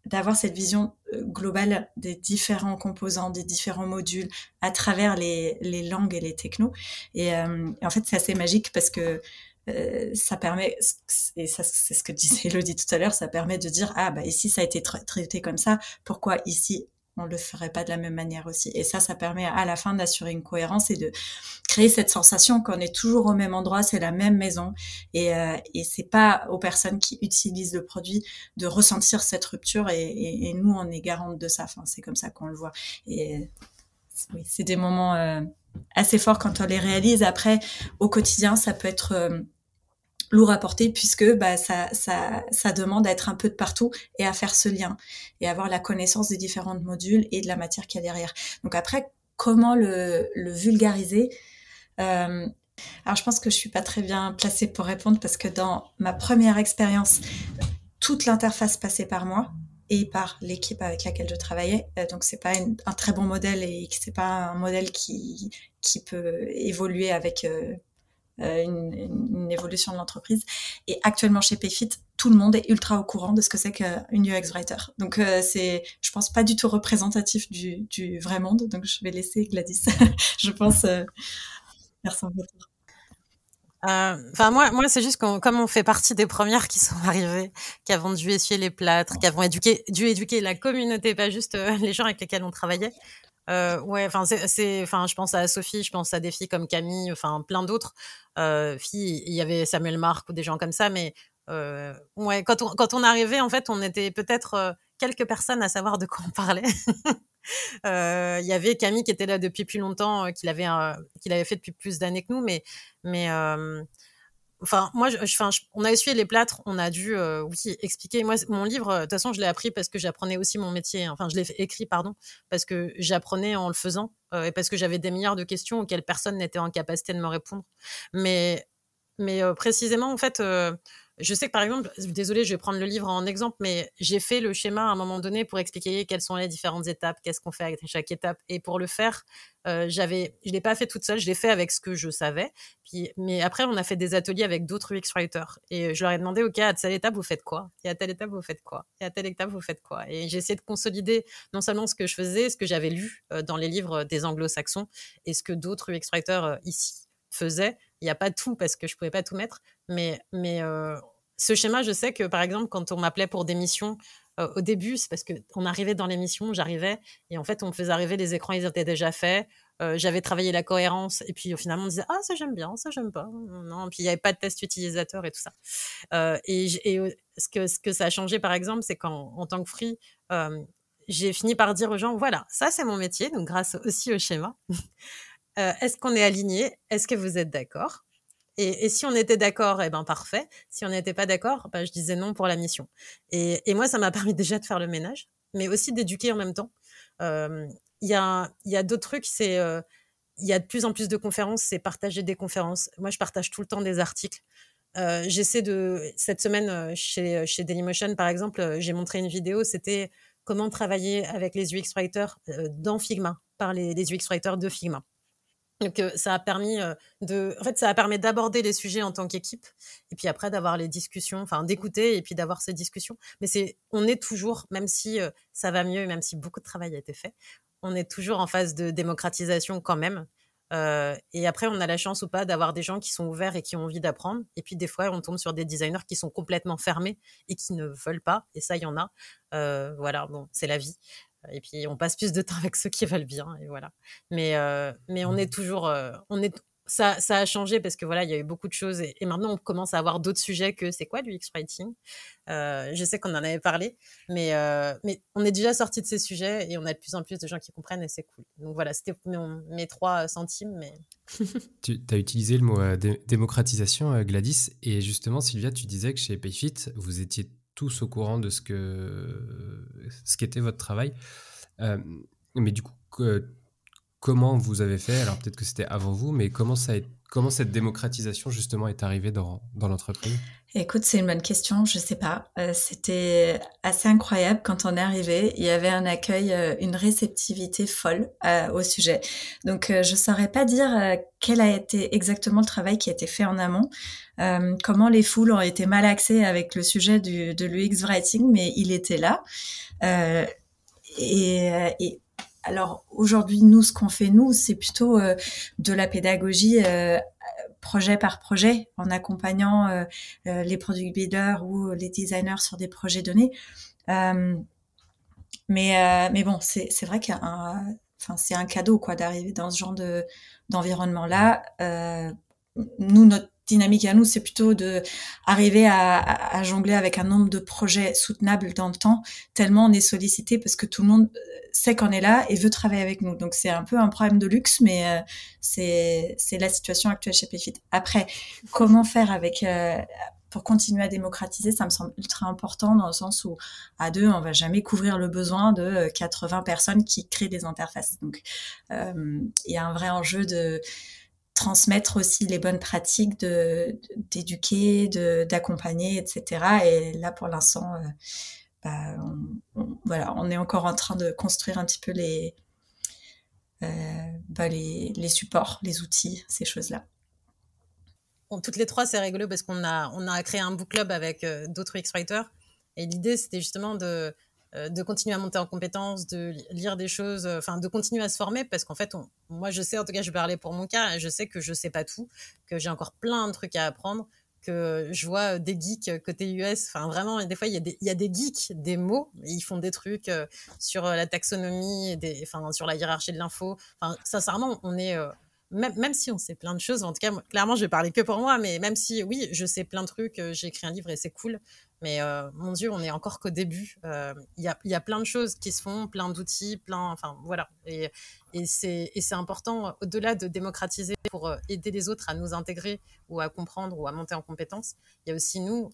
d'avoir cette vision globale des différents composants, des différents modules à travers les, langues et les technos. Et en fait, c'est assez magique parce que euh, ça permet, et ça c'est ce que disait Elodie tout à l'heure, ça permet de dire ah bah ici ça a été traité comme ça, pourquoi ici on le ferait pas de la même manière aussi? Et ça, ça permet à la fin d'assurer une cohérence et de créer cette sensation qu'on est toujours au même endroit, c'est la même maison. Et, euh, et c'est pas aux personnes qui utilisent le produit de ressentir cette rupture. Et, et, nous, on est garante de ça. Enfin, c'est comme ça qu'on le voit. Et oui, c'est des moments euh, assez forts quand on les réalise. Après, au quotidien, ça peut être euh, lourd à porter puisque bah, ça, ça, ça demande à être un peu de partout et à faire ce lien et avoir la connaissance des différents modules et de la matière qu'il y a derrière. Donc après, comment le, le vulgariser euh, alors je pense que je suis pas très bien placée pour répondre parce que dans ma première expérience, toute l'interface passait par moi et par l'équipe avec laquelle je travaillais. Euh, donc c'est pas un très bon modèle et c'est pas un modèle qui qui peut évoluer avec euh, une, une, évolution de l'entreprise. Et actuellement chez Payfit, tout le monde est ultra au courant de ce que c'est qu'une UX writer. Donc c'est, je pense, pas du tout représentatif du, vrai monde. Donc je vais laisser Gladys, je pense, faire son retour. Euh, enfin, moi, moi, c'est juste comme on fait partie des premières qui sont arrivées, qui avons dû essuyer les plâtres, qui avons dû éduquer la communauté, pas juste euh, les gens avec lesquels on travaillait. Euh, ouais, enfin, c'est, enfin, je pense à Sophie, je pense à des filles comme Camille, enfin, plein d'autres euh, filles. Il y avait Samuel Marc ou des gens comme ça, mais euh, ouais, quand on, quand on arrivait, en fait, on était peut-être quelques personnes à savoir de quoi on parlait. Euh, il y avait Camille qui était là depuis plus longtemps, euh, qu'il avait, euh, qu'il avait fait depuis plus d'années que nous, mais, mais enfin moi je, enfin on a essuyé les plâtres on a dû oui expliquer. Moi mon livre de toute façon je l'ai appris parce que j'apprenais aussi mon métier. Enfin je l'ai écrit pardon parce que j'apprenais en le faisant et parce que j'avais des milliards de questions auxquelles personne n'était en capacité de me répondre. Mais mais précisément en fait je sais que par exemple, désolé, je vais prendre le livre en exemple, mais j'ai fait le schéma à un moment donné pour expliquer quelles sont les différentes étapes, qu'est-ce qu'on fait avec chaque étape. Et pour le faire, euh, j'avais, je l'ai pas fait toute seule, je l'ai fait avec ce que je savais. Puis, mais après, on a fait des ateliers avec d'autres UX writers et je leur ai demandé, ok, à telle étape vous faites quoi? Et à telle étape vous faites quoi? Et à telle étape vous faites quoi? Et j'ai essayé de consolider non seulement ce que je faisais, ce que j'avais lu euh, dans les livres des Anglo-Saxons et ce que d'autres UX writers euh, ici faisaient il n'y a pas tout parce que je pouvais pas tout mettre, mais, mais euh, ce schéma, je sais que par exemple, quand on m'appelait pour des missions, euh, au début, c'est parce qu'on arrivait dans l'émission, j'arrivais, et en fait, on me faisait arriver les écrans, ils étaient déjà faits. Euh, j'avais travaillé la cohérence, et puis finalement, on disait Ah, ça j'aime bien, ça j'aime pas. Non, puis il n'y avait pas de test utilisateur et tout ça. et, et ce, que, ce que ça a changé, par exemple, c'est qu'en en tant que free, j'ai fini par dire aux gens Voilà, ça c'est mon métier, donc grâce aussi au schéma. Euh, est-ce qu'on est aligné? Est-ce que vous êtes d'accord? Et, si on était d'accord, eh ben parfait. Si on n'était pas d'accord, ben, je disais non pour la mission. Et, moi, ça m'a permis déjà de faire le ménage, mais aussi d'éduquer en même temps. Il y a, y a d'autres trucs, c'est euh, il y a de plus en plus de conférences, c'est partager des conférences. Moi, je partage tout le temps des articles. Euh, J'essaie de cette semaine chez chez Dailymotion, par exemple, j'ai montré une vidéo. C'était comment travailler avec les UX writers dans Figma par les, les UX writers de Figma. Donc ça a permis de, en fait, ça a permis d'aborder les sujets en tant qu'équipe, et puis après d'avoir les discussions, enfin d'écouter et puis d'avoir ces discussions. Mais c'est, on est toujours, même si ça va mieux, même si beaucoup de travail a été fait, on est toujours en phase de démocratisation quand même. Euh, et après, on a la chance ou pas d'avoir des gens qui sont ouverts et qui ont envie d'apprendre. Et puis des fois, on tombe sur des designers qui sont complètement fermés et qui ne veulent pas. Et ça, il y en a. Euh, voilà, bon, c'est la vie. Et puis on passe plus de temps avec ceux qui veulent bien et voilà. Mais euh, mais on est mmh. toujours euh, on est ça, ça a changé parce que voilà, il y a eu beaucoup de choses et, maintenant on commence à avoir d'autres sujets que c'est quoi du X-Writing? Euh, je sais qu'on en avait parlé, mais, euh, mais on est déjà sorti de ces sujets et on a de plus en plus de gens qui comprennent et c'est cool. Donc voilà, c'était mes, trois centimes. Mais... tu as utilisé le mot euh, démocratisation, Gladys, et justement, Sylvia, tu disais que chez Payfit, vous étiez tous au courant de ce que ce qu'était votre travail. Euh, mais du coup, comment vous avez fait? Alors peut-être que c'était avant vous, mais comment ça comment cette démocratisation justement est arrivée dans, dans l'entreprise? Écoute, c'est une bonne question. Je sais pas. Euh, c'était assez incroyable quand on est arrivé. Il y avait un accueil, euh, une réceptivité folle au sujet. Donc, je saurais pas dire quel a été exactement le travail qui a été fait en amont. Euh, comment les foules ont été mal axées avec le sujet de l'UX writing, mais il était là. Euh, et, et, alors aujourd'hui, nous, ce qu'on fait nous, c'est plutôt euh, de la pédagogie euh, projet par projet, en accompagnant euh, les product builders ou les designers sur des projets donnés. mais mais bon, c'est vrai qu'il Enfin, c'est un cadeau quoi d'arriver dans ce genre de d'environnement là. nous, notre dynamique à nous, c'est plutôt de arriver à, à, jongler avec un nombre de projets soutenables dans le temps, tellement on est sollicité parce que tout le monde euh, sait qu'on est là et veut travailler avec nous. Donc c'est un peu un problème de luxe, mais euh, c'est la situation actuelle chez Payfit. Après, comment faire avec euh, pour continuer à démocratiser, ça me semble ultra important dans le sens où à deux, on va jamais couvrir le besoin de 80 personnes qui créent des interfaces. Donc il y a un vrai enjeu de transmettre aussi les bonnes pratiques de d'éduquer, de d'accompagner, etc. Et là, pour l'instant, bah, on, voilà, on est encore en train de construire un petit peu les bah, les, les supports, les outils, ces choses-là toutes les trois, c'est rigolo parce qu'on a, on a créé un book club avec euh, d'autres X-Writers. Et l'idée, c'était justement de, euh, de continuer à monter en compétences, de lire des choses, euh, enfin, de continuer à se former parce qu'en fait, moi, je sais, en tout cas, je parler pour mon cas, je sais que je sais pas tout, que j'ai encore plein de trucs à apprendre, que je vois des geeks côté US. Enfin, vraiment, des fois, il y, a des, des geeks, des mots, ils font des trucs sur la taxonomie, enfin, sur la hiérarchie de l'info. Enfin, sincèrement, on est même, si on sait plein de choses, en tout cas, clairement, je vais parler que pour moi, mais même si, oui, je sais plein de trucs, euh, j'ai écrit un livre et c'est cool, mais euh, mon Dieu, on est encore qu'au début. Euh, il y, a, plein de choses qui se font, plein d'outils, plein, enfin, voilà. Et, et c'est important, au-delà de démocratiser pour aider les autres à nous intégrer ou à comprendre ou à monter en compétences, il y a aussi nous,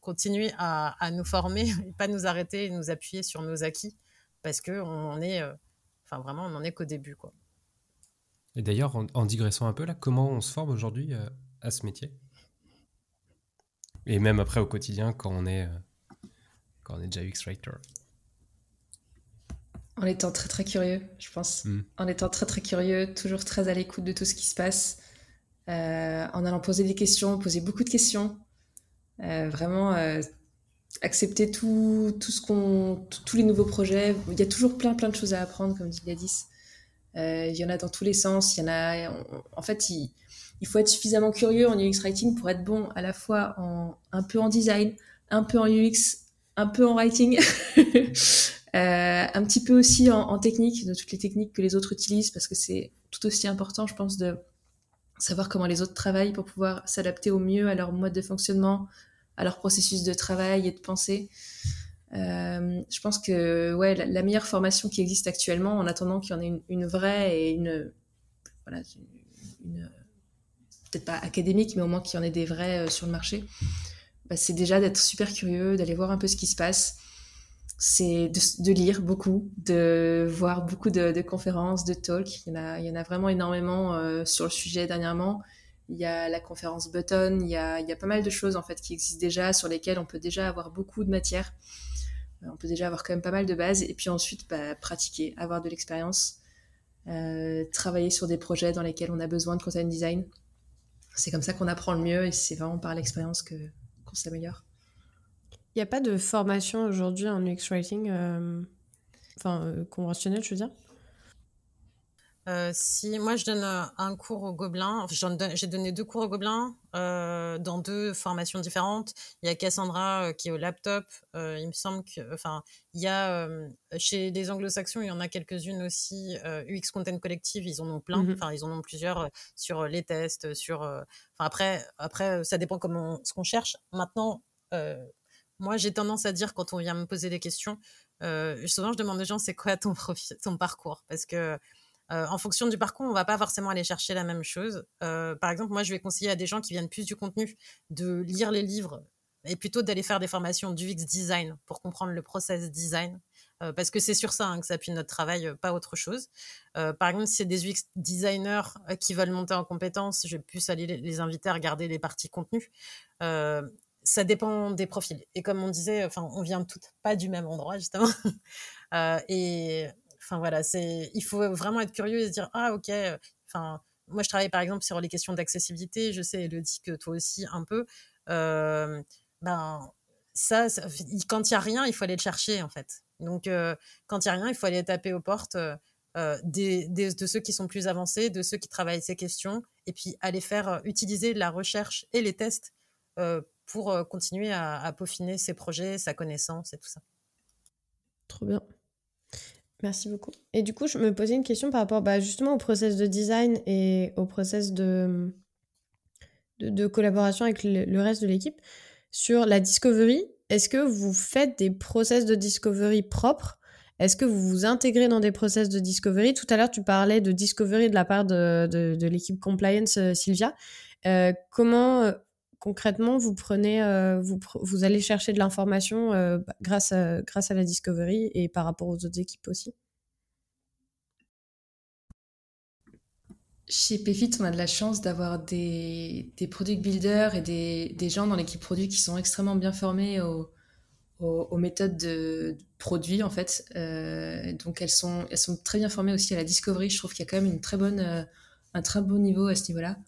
continuer à, nous former et pas nous arrêter et nous appuyer sur nos acquis, parce qu'on est, enfin, vraiment, on n'en est qu'au début, quoi. Et d'ailleurs, en, digressant un peu là, comment on se forme aujourd'hui euh, à ce métier? Et même après au quotidien quand on est, euh, quand on est déjà UX-Writer En étant très très curieux, je pense. Hmm. En étant très très curieux, toujours très à l'écoute de tout ce qui se passe. Euh, en allant poser des questions, poser beaucoup de questions. vraiment accepter tout, tout ce qu'on, tous les nouveaux projets. Il y a toujours plein plein de choses à apprendre, comme dit Gladys. Euh, il y en a dans tous les sens. Il y en a. En fait, il, faut être suffisamment curieux en UX writing pour être bon à la fois en un peu en design, un peu en UX, un peu en writing, euh, un petit peu aussi en, technique, de toutes les techniques que les autres utilisent, parce que c'est tout aussi important, je pense, de savoir comment les autres travaillent pour pouvoir s'adapter au mieux à leur mode de fonctionnement, à leur processus de travail et de pensée. Euh, je pense que ouais, la, meilleure formation qui existe actuellement, en attendant qu'il y en ait une, vraie et une, voilà, peut-être pas académique, mais au moins qu'il y en ait des vrais euh, sur le marché, bah, c'est déjà d'être super curieux, d'aller voir un peu ce qui se passe. C'est de, lire beaucoup, de voir beaucoup de, conférences, de talks. Il y en a, il y en a vraiment énormément euh, sur le sujet dernièrement. Il y a la conférence Button, il y a, il y a pas mal de choses en fait qui existent déjà, sur lesquelles on peut déjà avoir beaucoup de matière on peut déjà avoir quand même pas mal de bases et puis ensuite bah, pratiquer, avoir de l'expérience, euh, travailler sur des projets dans lesquels on a besoin de content design. C'est comme ça qu'on apprend le mieux et c'est vraiment par l'expérience que qu'on s'améliore. Il n'y a pas de formation aujourd'hui en UX writing, euh, enfin euh, conventionnelle, je veux dire? Euh, si moi je donne euh, un cours au Gobelin, j'ai donné deux cours au Gobelin euh, dans deux formations différentes. Il y a Cassandra qui est au laptop. il me semble que, enfin, il y a chez les Anglo-Saxons, il y en a quelques-unes aussi. UX Content Collective, ils en ont plein. Mm-hmm. Enfin, ils en ont plusieurs sur les tests, sur. Enfin après, après, ça dépend comment ce qu'on cherche. Maintenant, moi j'ai tendance à dire quand on vient me poser des questions, souvent je demande aux gens c'est quoi ton ton parcours, parce que euh, en fonction du parcours, on va pas forcément aller chercher la même chose. Euh, par exemple, moi, je vais conseiller à des gens qui viennent plus du contenu de lire les livres et plutôt d'aller faire des formations du UX design pour comprendre le process design. Euh, parce que c'est sur ça hein, que s'appuie notre travail, pas autre chose. par exemple, si c'est des UX designers qui veulent monter en compétences, je vais plus aller les inviter à regarder les parties contenu. ça dépend des profils. Et comme on disait, enfin, on vient toutes pas du même endroit justement. et Enfin voilà, c'est il faut vraiment être curieux et se dire ah ok. Euh, enfin moi je travaille par exemple sur les questions d'accessibilité. Je sais Elodie que toi aussi un peu. Euh, ben ça, quand il y a rien, il faut aller le chercher en fait. Donc euh, quand il y a rien, il faut aller taper aux portes. des, de ceux qui sont plus avancés, de ceux qui travaillent ces questions, et puis aller faire utiliser la recherche et les tests pour continuer à, à, peaufiner ses projets, sa connaissance et tout ça. Trop bien. Merci beaucoup. Et du coup, je me posais une question par rapport bah, justement au process de design et au process de, collaboration avec le, reste de l'équipe. Sur la discovery, est-ce que vous faites des process de discovery propres? Est-ce que vous vous intégrez dans des process de discovery? Tout à l'heure, tu parlais de discovery de la part de, l'équipe compliance, euh, Sylvia. Euh, comment concrètement vous prenez, vous, vous allez chercher de l'information bah, grâce, à, la discovery et par rapport aux autres équipes aussi Chez Payfit, on a de la chance d'avoir des, product builders et des, gens dans l'équipe produit qui sont extrêmement bien formés aux, méthodes de, produits en fait. Euh, donc elles sont, très bien formées aussi à la discovery. Je trouve qu'il y a quand même euh, un très bon niveau à ce niveau-là.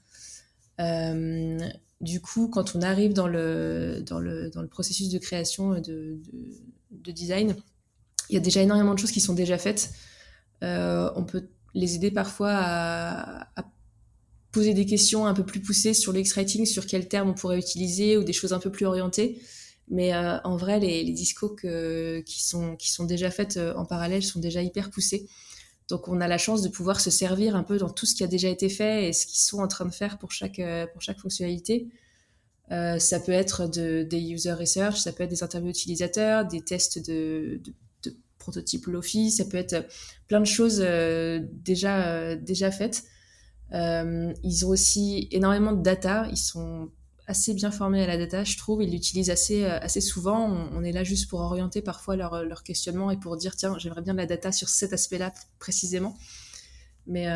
Euh, du coup, quand on arrive dans le, dans le, dans le processus de création de, de, de, design, il y a déjà énormément de choses qui sont déjà faites. on peut les aider parfois à, poser des questions un peu plus poussées sur l'ex-writing, sur quel terme on pourrait utiliser ou des choses un peu plus orientées. Mais euh, en vrai, les, les discos qui, sont, qui sont déjà faites euh, en parallèle sont déjà hyper poussés. Donc on a la chance de pouvoir se servir un peu dans tout ce qui a déjà été fait et ce qu'ils sont en train de faire pour chaque, euh, pour chaque fonctionnalité. ça peut être de, des user research, ça peut être des interviews utilisateurs, des tests de, de, de prototypes Lofi, ça peut être plein de choses déjà, euh, déjà faites. Euh, ils ont aussi énormément de data. Ils sont assez bien formés à la data, je trouve. Ils l'utilisent assez, euh, assez souvent. On, est là juste pour orienter parfois leur, leur questionnement et pour dire tiens, j'aimerais bien de la data sur cet aspect-là précisément. Mais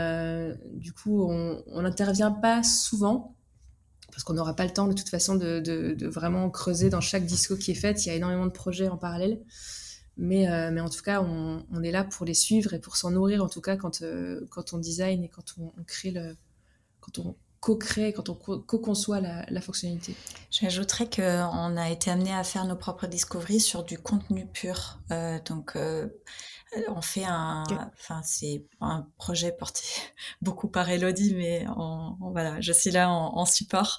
du coup, on n'intervient pas souvent parce qu'on n'aura pas le temps de toute façon de, de, vraiment creuser dans chaque disco qui est fait. Il y a énormément de projets en parallèle. Mais, euh, mais en tout cas, on, on, est là pour les suivre et pour s'en nourrir, en tout cas, quand, euh, quand on design et quand on, on crée le. Quand on co-crée, quand on co-conçoit la, la, fonctionnalité. J'ajouterais qu'on a été amené à faire nos propres discoveries sur du contenu pur. Euh, donc, euh, on fait un, enfin c'est un projet porté beaucoup par Elodie, mais voilà, je suis là en, en support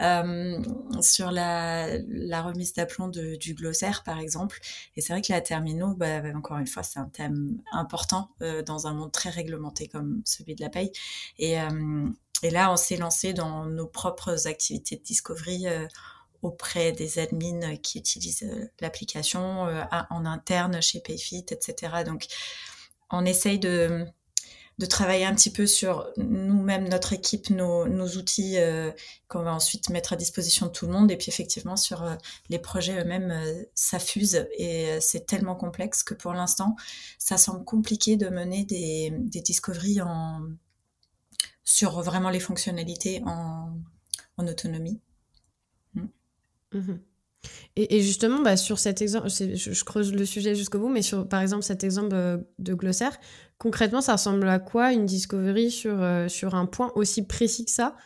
euh, sur la, la remise d'aplomb du glossaire par exemple. Et c'est vrai que la termino, bah, encore une fois, c'est un thème important dans un monde très réglementé comme celui de la paye. Et, et là, on s'est lancé dans nos propres activités de discovery. Euh, auprès des admins qui utilisent euh, l'application euh, en interne chez Payfit, etc. Donc, on essaye de, de travailler un petit peu sur nous-mêmes, notre équipe, nos, outils qu'on va ensuite mettre à disposition de tout le monde. Et puis effectivement, sur les projets eux-mêmes, euh, ça fuse et c'est tellement complexe que pour l'instant, ça semble compliqué de mener des, des discoveries en, sur vraiment les fonctionnalités en, autonomie. Mmh et, justement, bah, sur cet exemple, je, creuse le sujet jusqu'au bout, mais sur, par exemple, cet exemple euh, de glossaire, concrètement, ça ressemble à quoi une discovery sur, euh, sur un point aussi précis que ça?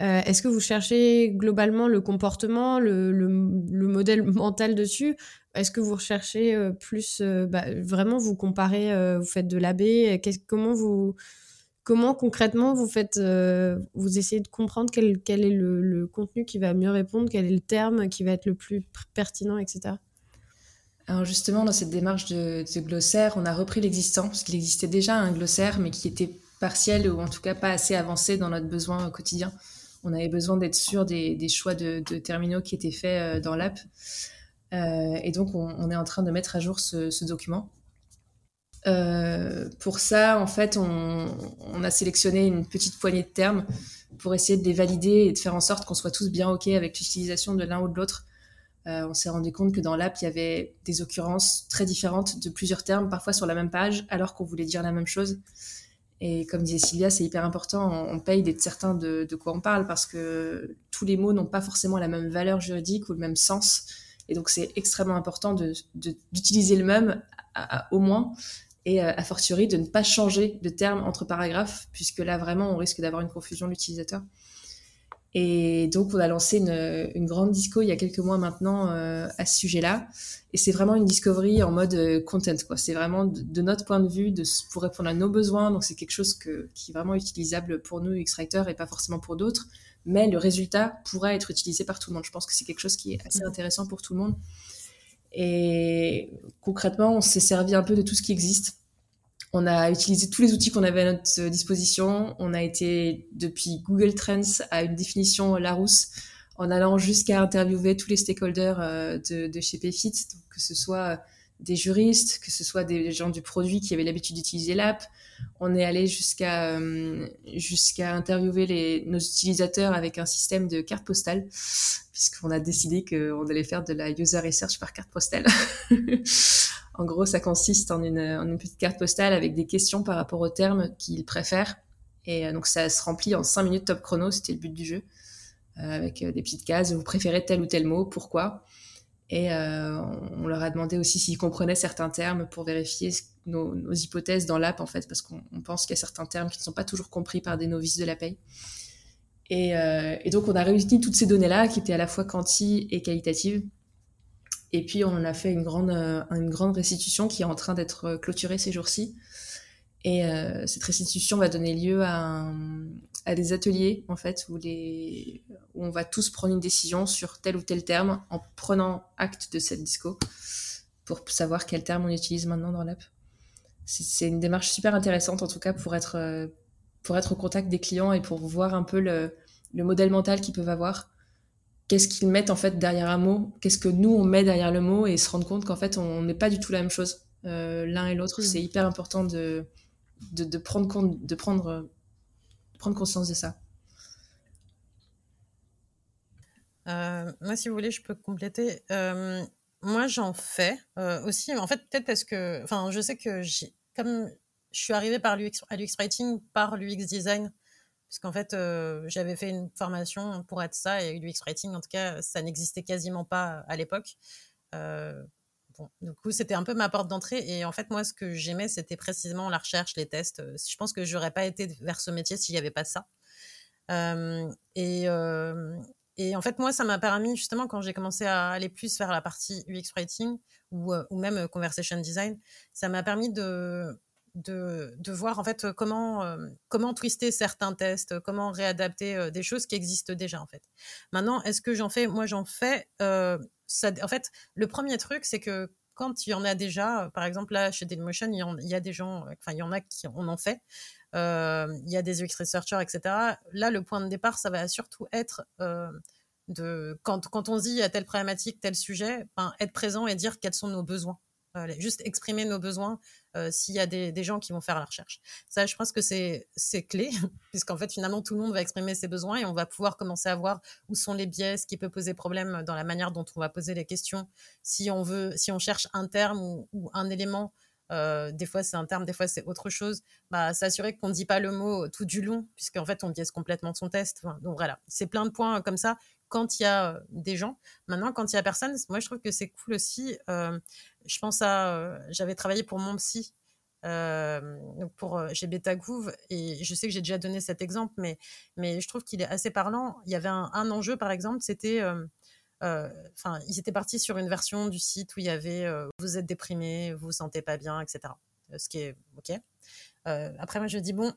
Euh, Est-ce que vous cherchez globalement le comportement, le, le, modèle mental dessus? Est-ce que vous recherchez plus, bah, vraiment, vous comparez, vous faites de l'AB Comment vous Comment concrètement vous faites, euh, vous essayez de comprendre quel, quel est le, contenu qui va mieux répondre, quel est le terme qui va être le plus pertinent, etc. Alors justement, dans cette démarche de, glossaire, on a repris l'existant, parce qu'il existait déjà un glossaire, mais qui était partiel ou en tout cas pas assez avancé dans notre besoin quotidien. On avait besoin d'être sûr des, choix de, terminaux qui étaient faits euh, dans l'app. Euh, et donc, on, est en train de mettre à jour ce document. Euh, pour ça, en fait, on, a sélectionné une petite poignée de termes pour essayer de les valider et de faire en sorte qu'on soit tous bien OK avec l'utilisation de l'un ou de l'autre. Euh, on s'est rendu compte que dans l'app, il y avait des occurrences très différentes de plusieurs termes, parfois sur la même page, alors qu'on voulait dire la même chose. Et comme disait Sylvia, c'est hyper important, on, paye d'être certain de, quoi on parle parce que tous les mots n'ont pas forcément la même valeur juridique ou le même sens. Et donc, c'est extrêmement important d'utiliser le même, au moins, et euh, a fortiori de ne pas changer de terme entre paragraphes, puisque là vraiment on risque d'avoir une confusion de l'utilisateur. Et donc on a lancé une, une, grande disco il y a quelques mois maintenant euh, à ce sujet-là, et c'est vraiment une discovery en mode euh, content, quoi. C'est vraiment de, notre point de vue, de, pour répondre à nos besoins, donc c'est quelque chose que, qui est vraiment utilisable pour nous X-Writer et pas forcément pour d'autres, mais le résultat pourra être utilisé par tout le monde. Je pense que c'est quelque chose qui est assez intéressant pour tout le monde. Et concrètement, on s'est servi un peu de tout ce qui existe. On a utilisé tous les outils qu'on avait à notre disposition. On a été depuis Google Trends à une définition Larousse, en allant jusqu'à interviewer tous les stakeholders euh, de, chez Payfit, que ce soit des juristes, que ce soit des gens du produit qui avaient l'habitude d'utiliser l'app. On est allé jusqu'à euh, jusqu'à interviewer nos utilisateurs avec un système de carte postale, puisqu'on a décidé qu'on allait faire de la user research par carte postale. en gros, ça consiste en une, en une petite carte postale avec des questions par rapport aux termes qu'ils préfèrent Et donc ça se remplit en 5 minutes top chrono, c'était le but du jeu, avec des petites cases. Vous préférez tel ou tel mot, pourquoi? Et on leur a demandé aussi s'ils comprenaient certains termes pour vérifier nos, nos hypothèses dans l'app, en fait, parce qu'on pense qu'il y a certains termes qui ne sont pas toujours compris par des novices de la paye. Et, et donc on a réuni toutes ces données-là, qui étaient à la fois quanti et qualitatives et puis on a fait une grande, euh, une grande restitution qui est en train d'être clôturée ces jours-ci. Et euh, cette restitution va donner lieu à, à, des ateliers en fait où, les, où on va tous prendre une décision sur tel ou tel terme en prenant acte de cette disco pour savoir quel terme on utilise maintenant dans l'app. C'est une démarche super intéressante en tout cas pour être, euh, pour être au contact des clients et pour voir un peu le, le modèle mental qu'ils peuvent avoir qu'est-ce qu'ils mettent en fait derrière un mot, qu'est-ce que nous on met derrière le mot? Et se rendre compte qu'en fait on n'est pas du tout la même chose euh, l'un et l'autre. C'est hyper important de, de, prendre compte, de prendre, prendre conscience de ça. Euh, moi, si vous voulez, je peux compléter. Euh, moi, j'en fais aussi. En fait, peut-être parce que, enfin, je sais que comme je suis arrivée par l'UX, à l'UX Writing par l'UX Design, puisqu'en fait, euh, j'avais fait une formation pour être ça, et l'UX Writing, en tout cas, ça n'existait quasiment pas à l'époque. Euh, du coup, c'était un peu ma porte d'entrée, et en fait, moi, ce que j'aimais, c'était précisément la recherche, les tests. Je pense que j'aurais pas été vers ce métier s'il n'y avait pas ça. Euh, et, en fait, moi, ça m'a permis, justement, quand j'ai commencé à aller plus vers la partie UX Writing, ou même Conversation Design, ça m'a permis de de, de, voir en fait comment, euh, comment twister certains tests, comment réadapter euh, des choses qui existent déjà en fait. Maintenant, est-ce que j'en fais? Moi, j'en fais. Euh, ça, en fait, le premier truc, c'est que quand il y en a déjà, par exemple là chez Dailymotion, il y, il y a des gens, enfin il y en a qui on en fait. il y a des UX researchers, etc. Là, le point de départ, ça va surtout être de quand, quand on dit a telle problématique, tel sujet, ben, être présent et dire quels sont nos besoins juste exprimer nos besoins euh, s'il y a des, gens qui vont faire la recherche. Ça, je pense que c'est clé, puisqu'en fait, finalement, tout le monde va exprimer ses besoins et on va pouvoir commencer à voir où sont les biais, ce qui peut poser problème dans la manière dont on va poser les questions. Si on veut, si on cherche un terme ou, un élément, euh, des fois c'est un terme, des fois c'est autre chose, bah, s'assurer qu'on ne dit pas le mot tout du long, puisqu'en fait on biaise complètement son test. donc voilà, c'est plein de points comme ça quand il y a des gens. Maintenant, quand il y a personne, moi je trouve que c'est cool aussi. je pense à, j'avais travaillé pour mon psy. pour chez et je sais que j'ai déjà donné cet exemple mais mais je trouve qu'il est assez parlant il y avait un, enjeu par exemple c'était enfin ils étaient partis sur une version du site où il y avait vous êtes déprimé vous vous sentez pas bien etc ce qui est ok après moi je dis bon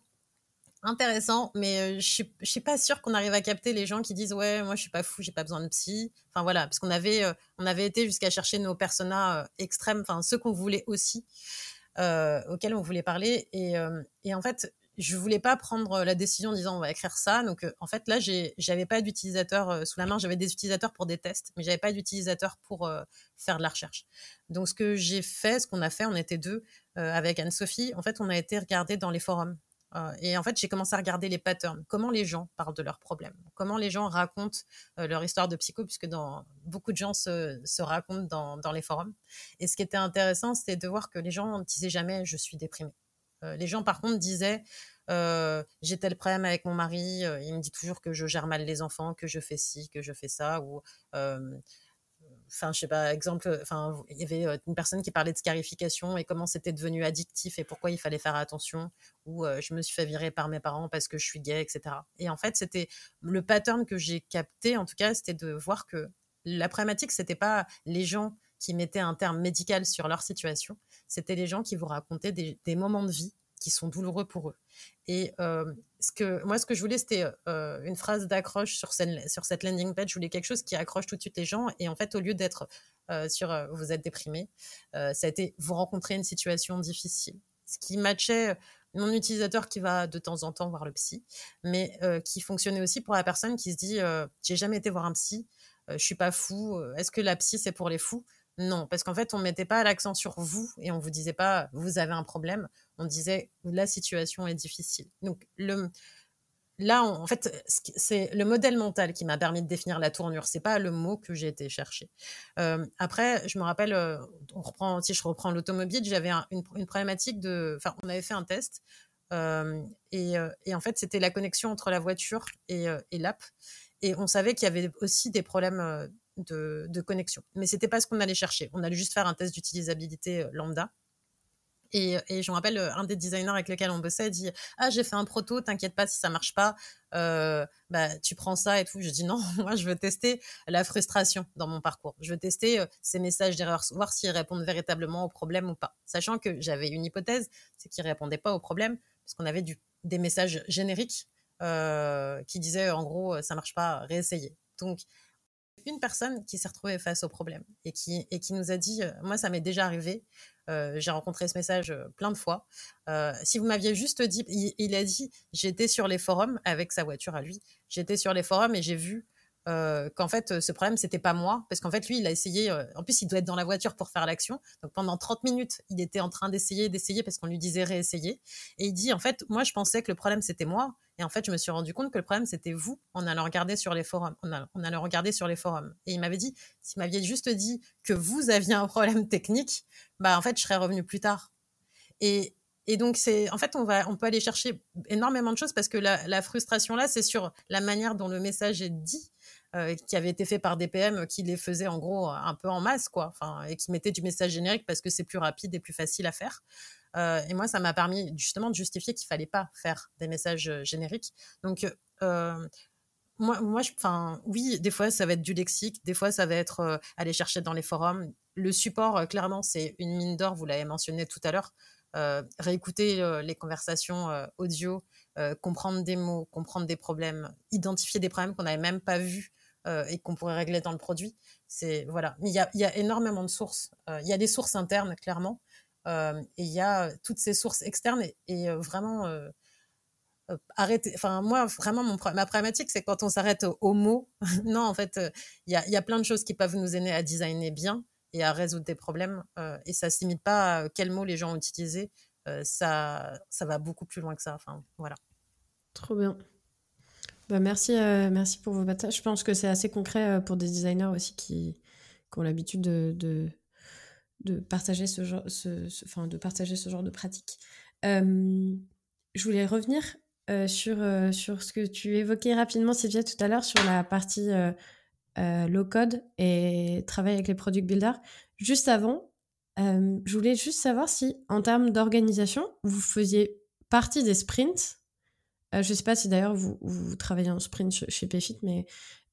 intéressant, mais je suis, suis pas sûre qu'on arrive à capter les gens qui disent ouais, moi je suis pas fou, j'ai pas besoin de psy. Enfin voilà, parce qu'on avait, on avait été jusqu'à chercher nos personas extrêmes, enfin ceux qu'on voulait aussi, auxquels on voulait parler, et, et en fait, je voulais pas prendre la décision en disant on va écrire ça. Donc en fait là, j'avais pas d'utilisateur sous la main, j'avais des utilisateurs pour des tests, mais j'avais pas d'utilisateur pour faire de la recherche. Donc ce que j'ai fait, ce qu'on a fait, on était deux avec Anne-Sophie. En fait, on a été regarder dans les forums euh, et en fait, j'ai commencé à regarder les patterns, comment les gens parlent de leurs problèmes, comment les gens racontent euh, leur histoire de psycho, puisque beaucoup de gens se, racontent dans, dans, les forums. Et ce qui était intéressant, c'était de voir que les gens ne disaient jamais je suis déprimé. Euh, les gens, par contre, disaient j'ai tel problème avec mon mari, il me dit toujours que je gère mal les enfants, que je fais ci, que je fais ça, ou enfin, je sais pas, exemple, enfin, il y avait une personne qui parlait de scarification et comment c'était devenu addictif et pourquoi il fallait faire attention, ou je me suis fait virer par mes parents parce que je suis gay, etc. Et en fait, c'était le pattern que j'ai capté, en tout cas, c'était de voir que la problématique, c'était pas les gens qui mettaient un terme médical sur leur situation, c'était les gens qui vous racontaient des moments de vie qui sont douloureux pour eux. Et ce que, moi, ce que je voulais, c'était une phrase d'accroche sur, cette landing page. Je voulais quelque chose qui accroche tout de suite les gens. Et en fait, au lieu d'être sur vous êtes déprimé, ça a été vous rencontrez une situation difficile. Ce qui matchait mon utilisateur qui va de temps en temps voir le psy, mais qui fonctionnait aussi pour la personne qui se dit j'ai jamais été voir un psy, je suis pas fou, est-ce que la psy c'est pour les fous? Non, parce qu'en fait, on ne mettait pas l'accent sur vous et on ne vous disait pas vous avez un problème. On disait la situation est difficile. Donc, le, là, en fait, c'est le modèle mental qui m'a permis de définir la tournure. C'est pas le mot que j'ai été chercher. Euh, après, je me rappelle, on reprend, si je reprends l'automobile, j'avais une, problématique de. Enfin, on avait fait un test. et, et, en fait, c'était la connexion entre la voiture et, et l'app. Et on savait qu'il y avait aussi des problèmes de, connexion. Mais c'était pas ce qu'on allait chercher. On allait juste faire un test d'utilisabilité lambda. Et, et, je me rappelle, un des designers avec lesquels on bossait dit Ah, j'ai fait un proto, t'inquiète pas si ça marche pas, euh, bah, tu prends ça et tout. Je dis Non, moi, je veux tester la frustration dans mon parcours. Je veux tester euh, ces messages d'erreur, voir s'ils répondent véritablement au problème ou pas. Sachant que j'avais une hypothèse, c'est qu'ils répondaient pas au problème, parce qu'on avait des messages génériques euh, qui disaient en gros, ça marche pas, réessayer. Donc, une personne qui s'est retrouvée face au problème et qui, et qui nous a dit, euh, moi ça m'est déjà arrivé, euh, j'ai rencontré ce message euh, plein de fois, si vous m'aviez juste dit, il a dit, j'étais sur les forums avec sa voiture à lui, j'étais sur les forums et j'ai vu qu'en fait ce problème c'était pas moi parce qu'en fait lui il a essayé en plus il doit être dans la voiture pour faire l'action. Donc pendant 30 minutes il était en train d'essayer d'essayer parce qu'on lui disait réessayer. Et il dit en fait moi je pensais que le problème c'était moi et en fait je me suis rendu compte que le problème c'était vous en allant regarder sur les forums en allant, regarder sur les forums et il m'avait dit s'il m'aviez juste dit que vous aviez un problème technique bah en fait je serais revenu plus tard et donc, c'est, en fait, on, va, peut aller chercher énormément de choses parce que la, frustration là, c'est sur la manière dont le message est dit euh, qui avait été fait par des PM qui les faisaient en gros un peu en masse, quoi, et qui mettaient du message générique parce que c'est plus rapide et plus facile à faire. Euh, et moi, ça m'a permis justement de justifier qu'il fallait pas faire des messages euh, génériques. Donc, euh, moi, moi enfin, oui, des fois, ça va être du lexique, des fois, ça va être aller chercher dans les forums. Le support, clairement, c'est une mine d'or, vous l'avez mentionné tout à l'heure. réécouter les conversations audio, comprendre des mots, comprendre des problèmes, identifier des problèmes qu'on n'avait même pas vus et qu'on pourrait régler dans le produit. C'est voilà. il y a, énormément de sources. Il y a des sources internes clairement, et il y a toutes ces sources externes et, vraiment arrêter. Enfin moi vraiment mon, ma problématique c'est quand on s'arrête au, mot. non en fait il y a, plein de choses qui peuvent nous aider à designer bien et à résoudre des problèmes et ça se limite pas à quel mot les gens ont utilisé. ça ça va beaucoup plus loin que ça. Enfin voilà. Trop bien. Bah, merci, euh, merci pour vos batailles. Je pense que c'est assez concret euh, pour des designers aussi qui, ont l'habitude de, de, de, partager ce genre, enfin, de partager ce genre de pratique. Euh, je voulais revenir sur, sur ce que tu évoquais rapidement, Sylvia, tout à l'heure, sur la partie low code et travail avec les product builders. Juste avant, je voulais juste savoir si, en termes d'organisation, vous faisiez partie des sprints euh, je ne sais pas si d'ailleurs vous, travaillez en sprint chez PayFit, mais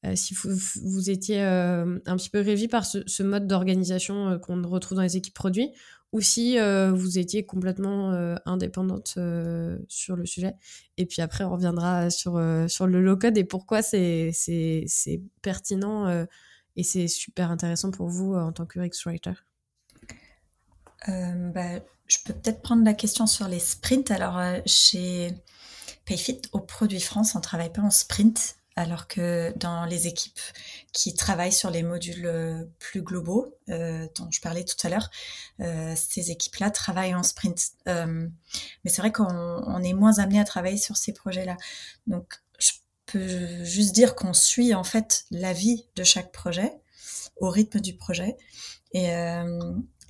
euh, si vous, vous étiez euh, un petit peu révi par ce, mode d'organisation qu'on retrouve dans les équipes produits, ou si vous étiez complètement indépendante sur le sujet. Et puis après, on reviendra sur, sur le low-code et pourquoi c'est pertinent et c'est super intéressant pour vous en tant que UX writer. Bah, je peux peut-être prendre la question sur les sprints. Alors, chez Payfit, au Produit France, on ne travaille pas en sprint, alors que dans les équipes qui travaillent sur les modules euh, plus globaux, euh, dont je parlais tout à l'heure, euh, ces équipes-là travaillent en sprint. mais c'est vrai qu'on est moins amené à travailler sur ces projets-là. Donc, je peux juste dire qu'on suit en fait la vie de chaque projet au rythme du projet. Et,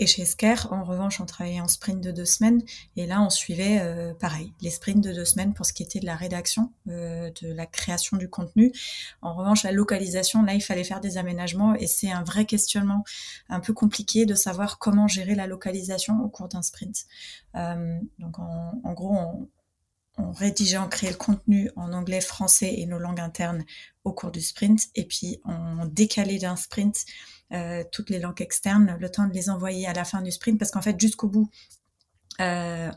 et chez Esker, en revanche, on travaillait en sprint de deux semaines. Et là, on suivait, euh, pareil, les sprints de deux semaines pour ce qui était de la rédaction, euh, de la création du contenu. En revanche, la localisation, là, il fallait faire des aménagements. Et c'est un vrai questionnement un peu compliqué de savoir comment gérer la localisation au cours d'un sprint. Euh, donc, en, en gros, on, on rédigeait, on créait le contenu en anglais, français et nos langues internes au cours du sprint. Et puis, on décalait d'un sprint euh, toutes les langues externes, le temps de les envoyer à la fin du sprint, parce qu'en fait, jusqu'au bout, euh,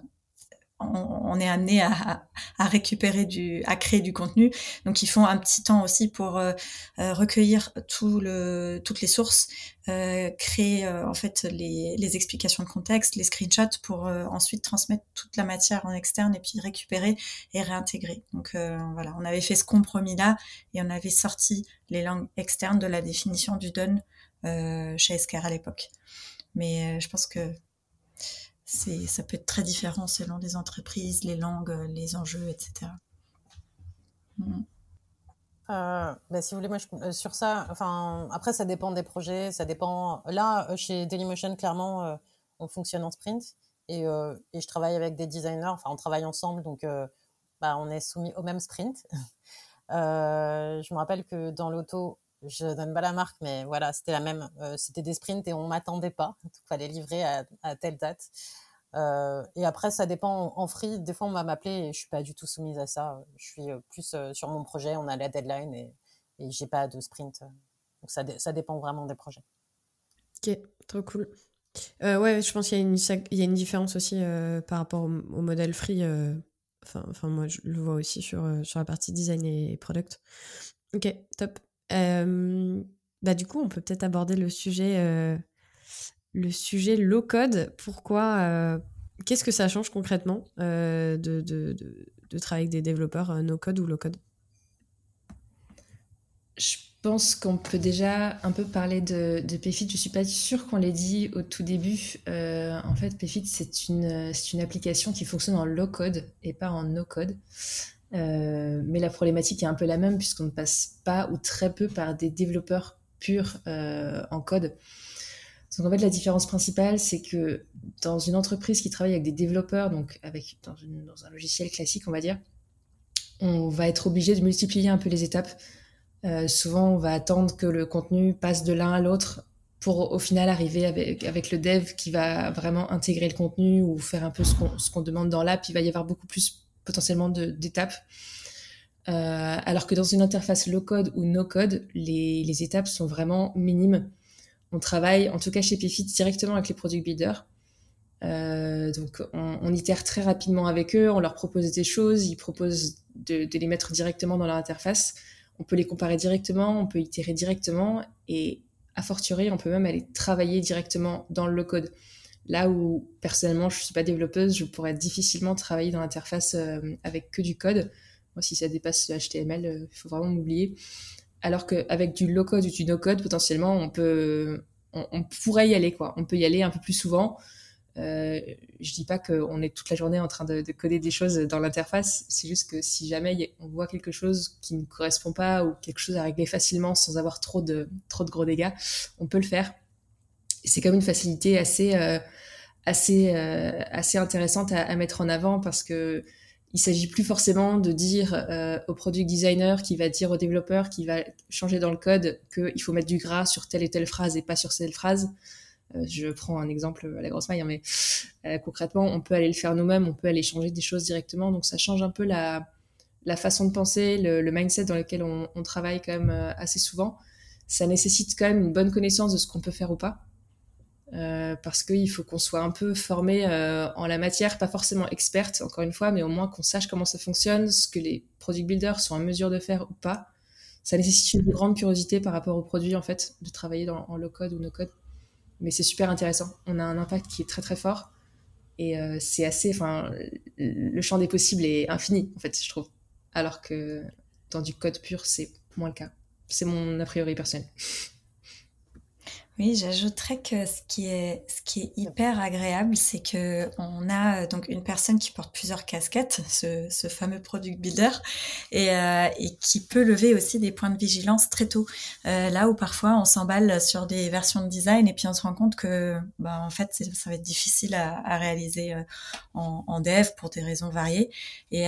on, est amené à, récupérer du, à créer du contenu. Donc, ils font un petit temps aussi pour euh, recueillir tout le, toutes les sources, créer en fait les, explications de contexte, les screenshots pour ensuite transmettre toute la matière en externe et puis récupérer et réintégrer. Donc voilà, on avait fait ce compromis-là et on avait sorti les langues externes de la définition du euh, chez Esker à l'époque. Mais euh, je pense que c'est, ça peut être très différent selon les entreprises, les langues, les enjeux, etc. Mm. Euh, bah, si vous voulez, moi, je, sur ça, enfin, après, ça dépend des projets, ça dépend. Là, chez Dailymotion, clairement, on fonctionne en sprint. et, et, je travaille avec des designers. Enfin, on travaille ensemble, donc bah, on est soumis au même sprint. je me rappelle que dans l'auto, je donne pas la marque, mais voilà, c'était la même. c'était des sprints et on m'attendait pas. Il fallait livrer à, telle date. Euh, et après, ça dépend en free. Des fois, on va m'appeler et je suis pas du tout soumise à ça. Je suis plus sur mon projet. On a la deadline et, j'ai pas de sprint. Donc ça, dépend vraiment des projets. Ok, trop cool. Euh, ouais, je pense qu'il y, a une, différence aussi euh, par rapport au, modèle free. Euh, enfin, enfin, moi, je le vois aussi sur, sur la partie design et product. Ok, top. Bah, du coup, on peut peut-être aborder le sujet, le sujet low code. Pourquoi Qu'est-ce que ça change concrètement de, de, de, travailler avec des développeurs no code ou low code? Je pense qu'on peut déjà un peu parler de, PFIT. Je ne suis pas sûre qu'on l'ait dit au tout début. Euh, en fait, PFIT, c'est une, une application qui fonctionne en low code et pas en no code. Euh, mais la problématique est un peu la même puisqu'on ne passe pas ou très peu par des développeurs purs euh, en code. Donc en fait, la différence principale, c'est que dans une entreprise qui travaille avec des développeurs, donc avec dans, un logiciel classique, on va dire, on va être obligé de multiplier un peu les étapes euh, souvent, on va attendre que le contenu passe de l'un à l'autre pour au final arriver avec, avec le dev qui va vraiment intégrer le contenu ou faire un peu ce qu'on demande dans l'app. Il va y avoir beaucoup plus potentiellement d'étapes. Euh, alors que dans une interface low-code ou no-code, les, les, étapes sont vraiment minimes. On travaille, en tout cas chez PFIT, directement avec les product builders. Euh, donc on, itère très rapidement avec eux, on leur propose des choses, ils proposent de, les mettre directement dans leur interface on peut les comparer directement, on peut itérer directement et a fortiori, on peut même aller travailler directement dans le code. Là où personnellement, je ne suis pas développeuse, je pourrais difficilement travailler dans l'interface euh, avec que du code. Moi, si ça dépasse le HTML, euh, il faut vraiment m'oublier. Alors qu'avec du low code ou du no code, potentiellement, on peut, on, pourrait y aller quoi. On peut y aller un peu plus souvent. Euh, je dis pas qu'on est toute la journée en train de, coder des choses dans l'interface, c'est juste que si jamais on voit quelque chose qui ne correspond pas ou quelque chose à régler facilement sans avoir trop de, trop de gros dégâts, on peut le faire. C'est comme une facilité assez, euh, assez, euh, assez intéressante à, mettre en avant parce que il s'agit plus forcément de dire euh, au product designer qui va dire au développeur qui va changer dans le code qu'il faut mettre du gras sur telle et telle phrase et pas sur telle phrase. Euh, je prends un exemple à la grosse maille, hein, mais euh, concrètement, on peut aller le faire nous-mêmes, on peut aller changer des choses directement. Donc ça change un peu la, la façon de penser, le, mindset dans lequel on, travaille quand même euh, assez souvent. Ça nécessite quand même une bonne connaissance de ce qu'on peut faire ou pas. Parce qu'il faut qu'on soit un peu formé en la matière, pas forcément experte, encore une fois, mais au moins qu'on sache comment ça fonctionne, ce que les product builders sont en mesure de faire ou pas. Ça nécessite une grande curiosité par rapport aux produits, en fait, de travailler dans, en low code ou no code mais c'est super intéressant. On a un impact qui est très très fort et euh, c'est assez, enfin, le champ des possibles est infini en fait, je trouve. Alors que dans du code pur, c'est moins le cas. C'est mon a priori personnel. Oui, j'ajouterais que ce qui est, ce qui est hyper agréable, c'est que on a euh, donc une personne qui porte plusieurs casquettes, ce, ce fameux product builder, et, euh, et, qui peut lever aussi des points de vigilance très tôt. Euh, là où parfois on s'emballe sur des versions de design et puis on se rend compte que, bah, en fait, ça va être difficile à, réaliser en, dev pour des raisons variées. Et,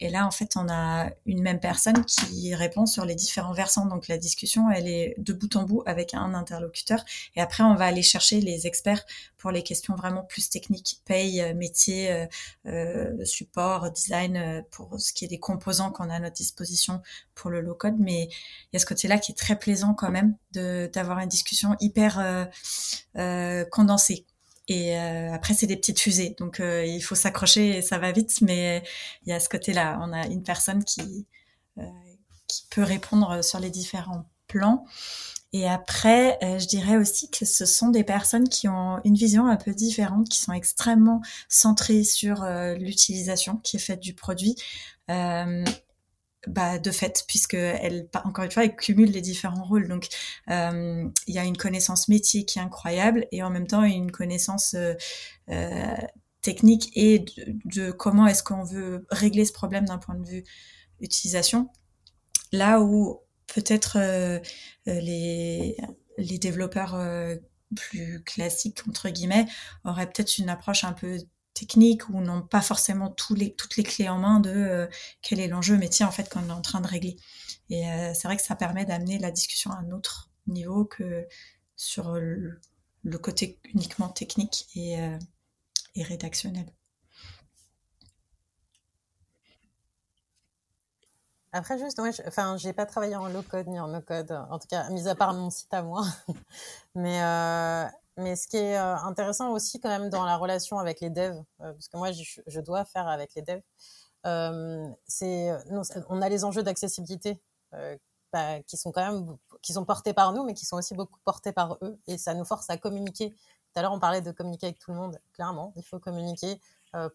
et là, en fait, on a une même personne qui répond sur les différents versants. Donc la discussion, elle est de bout en bout avec un interlocuteur et après, on va aller chercher les experts pour les questions vraiment plus techniques, paye, euh, métier, euh, euh, support, design, pour ce qui est des composants qu'on a à notre disposition pour le low code. Mais il y a ce côté-là qui est très plaisant quand même d'avoir une discussion hyper condensée. Et après, c'est des petites fusées, donc il faut s'accrocher et ça va vite. Mais il y a ce côté-là, on a une personne qui qui peut répondre sur les différents plans. Et après, euh, je dirais aussi que ce sont des personnes qui ont une vision un peu différente, qui sont extrêmement centrées sur euh, l'utilisation qui est faite du produit. Euh, bah, de fait, puisque elle, encore une fois, elle cumule les différents rôles. Donc, il y a une connaissance métier qui est incroyable et en même temps une connaissance technique et de, de comment est-ce qu'on veut régler ce problème d'un point de vue utilisation. Là où peut-être euh, euh, les, les développeurs euh, plus classiques, entre guillemets, auraient peut-être une approche un peu techniques ou n'ont pas forcément tous les, toutes les clés en main de quel est l'enjeu métier en fait qu'on est en train de régler. Et c'est vrai que ça permet d'amener la discussion à un autre niveau que sur le, le côté uniquement technique et, et rédactionnel. Après, juste, moi, je, enfin, j'ai pas travaillé en low code ni en no code, en tout cas, mis à part mon site à moi. mais, euh, mais ce qui est euh, intéressant aussi, quand même, dans la relation avec les devs, euh, parce que moi, je, dois faire avec les devs, c'est, on a les enjeux d'accessibilité bah, qui sont quand même, qui sont portés par nous, mais qui sont aussi beaucoup portés par eux, et ça nous force à communiquer. Tout à l'heure, on parlait de communiquer avec tout le monde. Clairement, il faut communiquer,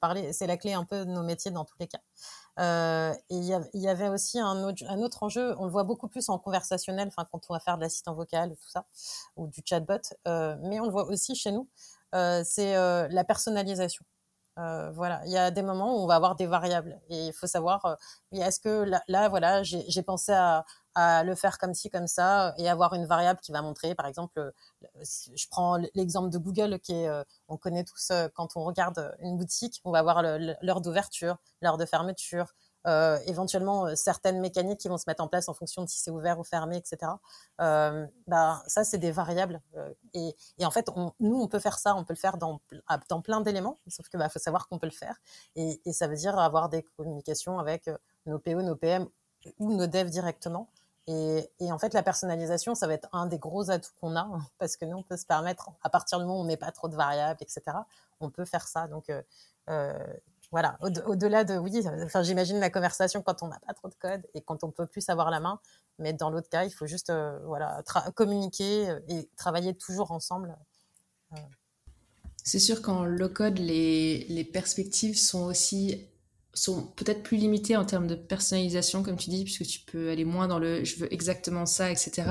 parler. C'est la clé un peu de nos métiers dans tous les cas. Euh, et il y, avait aussi un autre, enjeu, on le voit beaucoup plus en conversationnel, enfin quand on va faire de l'assistant vocal, tout ça, ou du chatbot, euh, mais on le voit aussi chez nous, euh, c'est euh, la personnalisation. Euh, voilà, il y a des moments où on va avoir des variables et il faut savoir, euh, est-ce que là, là voilà, j'ai pensé à, à le faire comme ci, comme ça, et avoir une variable qui va montrer, par exemple, je prends l'exemple de Google qui est, euh, on connaît tous euh, quand on regarde une boutique, on va voir l'heure d'ouverture, l'heure de fermeture, euh, éventuellement euh, certaines mécaniques qui vont se mettre en place en fonction de si c'est ouvert ou fermé, etc. Euh, bah, ça, c'est des variables. Et, et, en fait, nous, on peut faire ça, on peut le faire dans, dans plein d'éléments, sauf que bah, faut savoir qu'on peut le faire. Et, ça veut dire avoir des communications avec nos PO, nos PM ou nos devs directement. Et, en fait, la personnalisation, ça va être un des gros atouts qu'on a, parce que nous, on peut se permettre, à partir du moment où on met pas trop de variables, etc., on peut faire ça. Donc, euh, voilà, au-delà de, oui, enfin, j'imagine la conversation quand on n'a pas trop de code et quand on peut plus avoir la main. Mais dans l'autre cas, il faut juste, euh, voilà, communiquer euh, et travailler toujours ensemble. Euh. C'est sûr qu'en low code, les, les perspectives sont aussi sont peut-être plus limitées en termes de personnalisation, comme tu dis, puisque tu peux aller moins dans le je veux exactement ça, etc.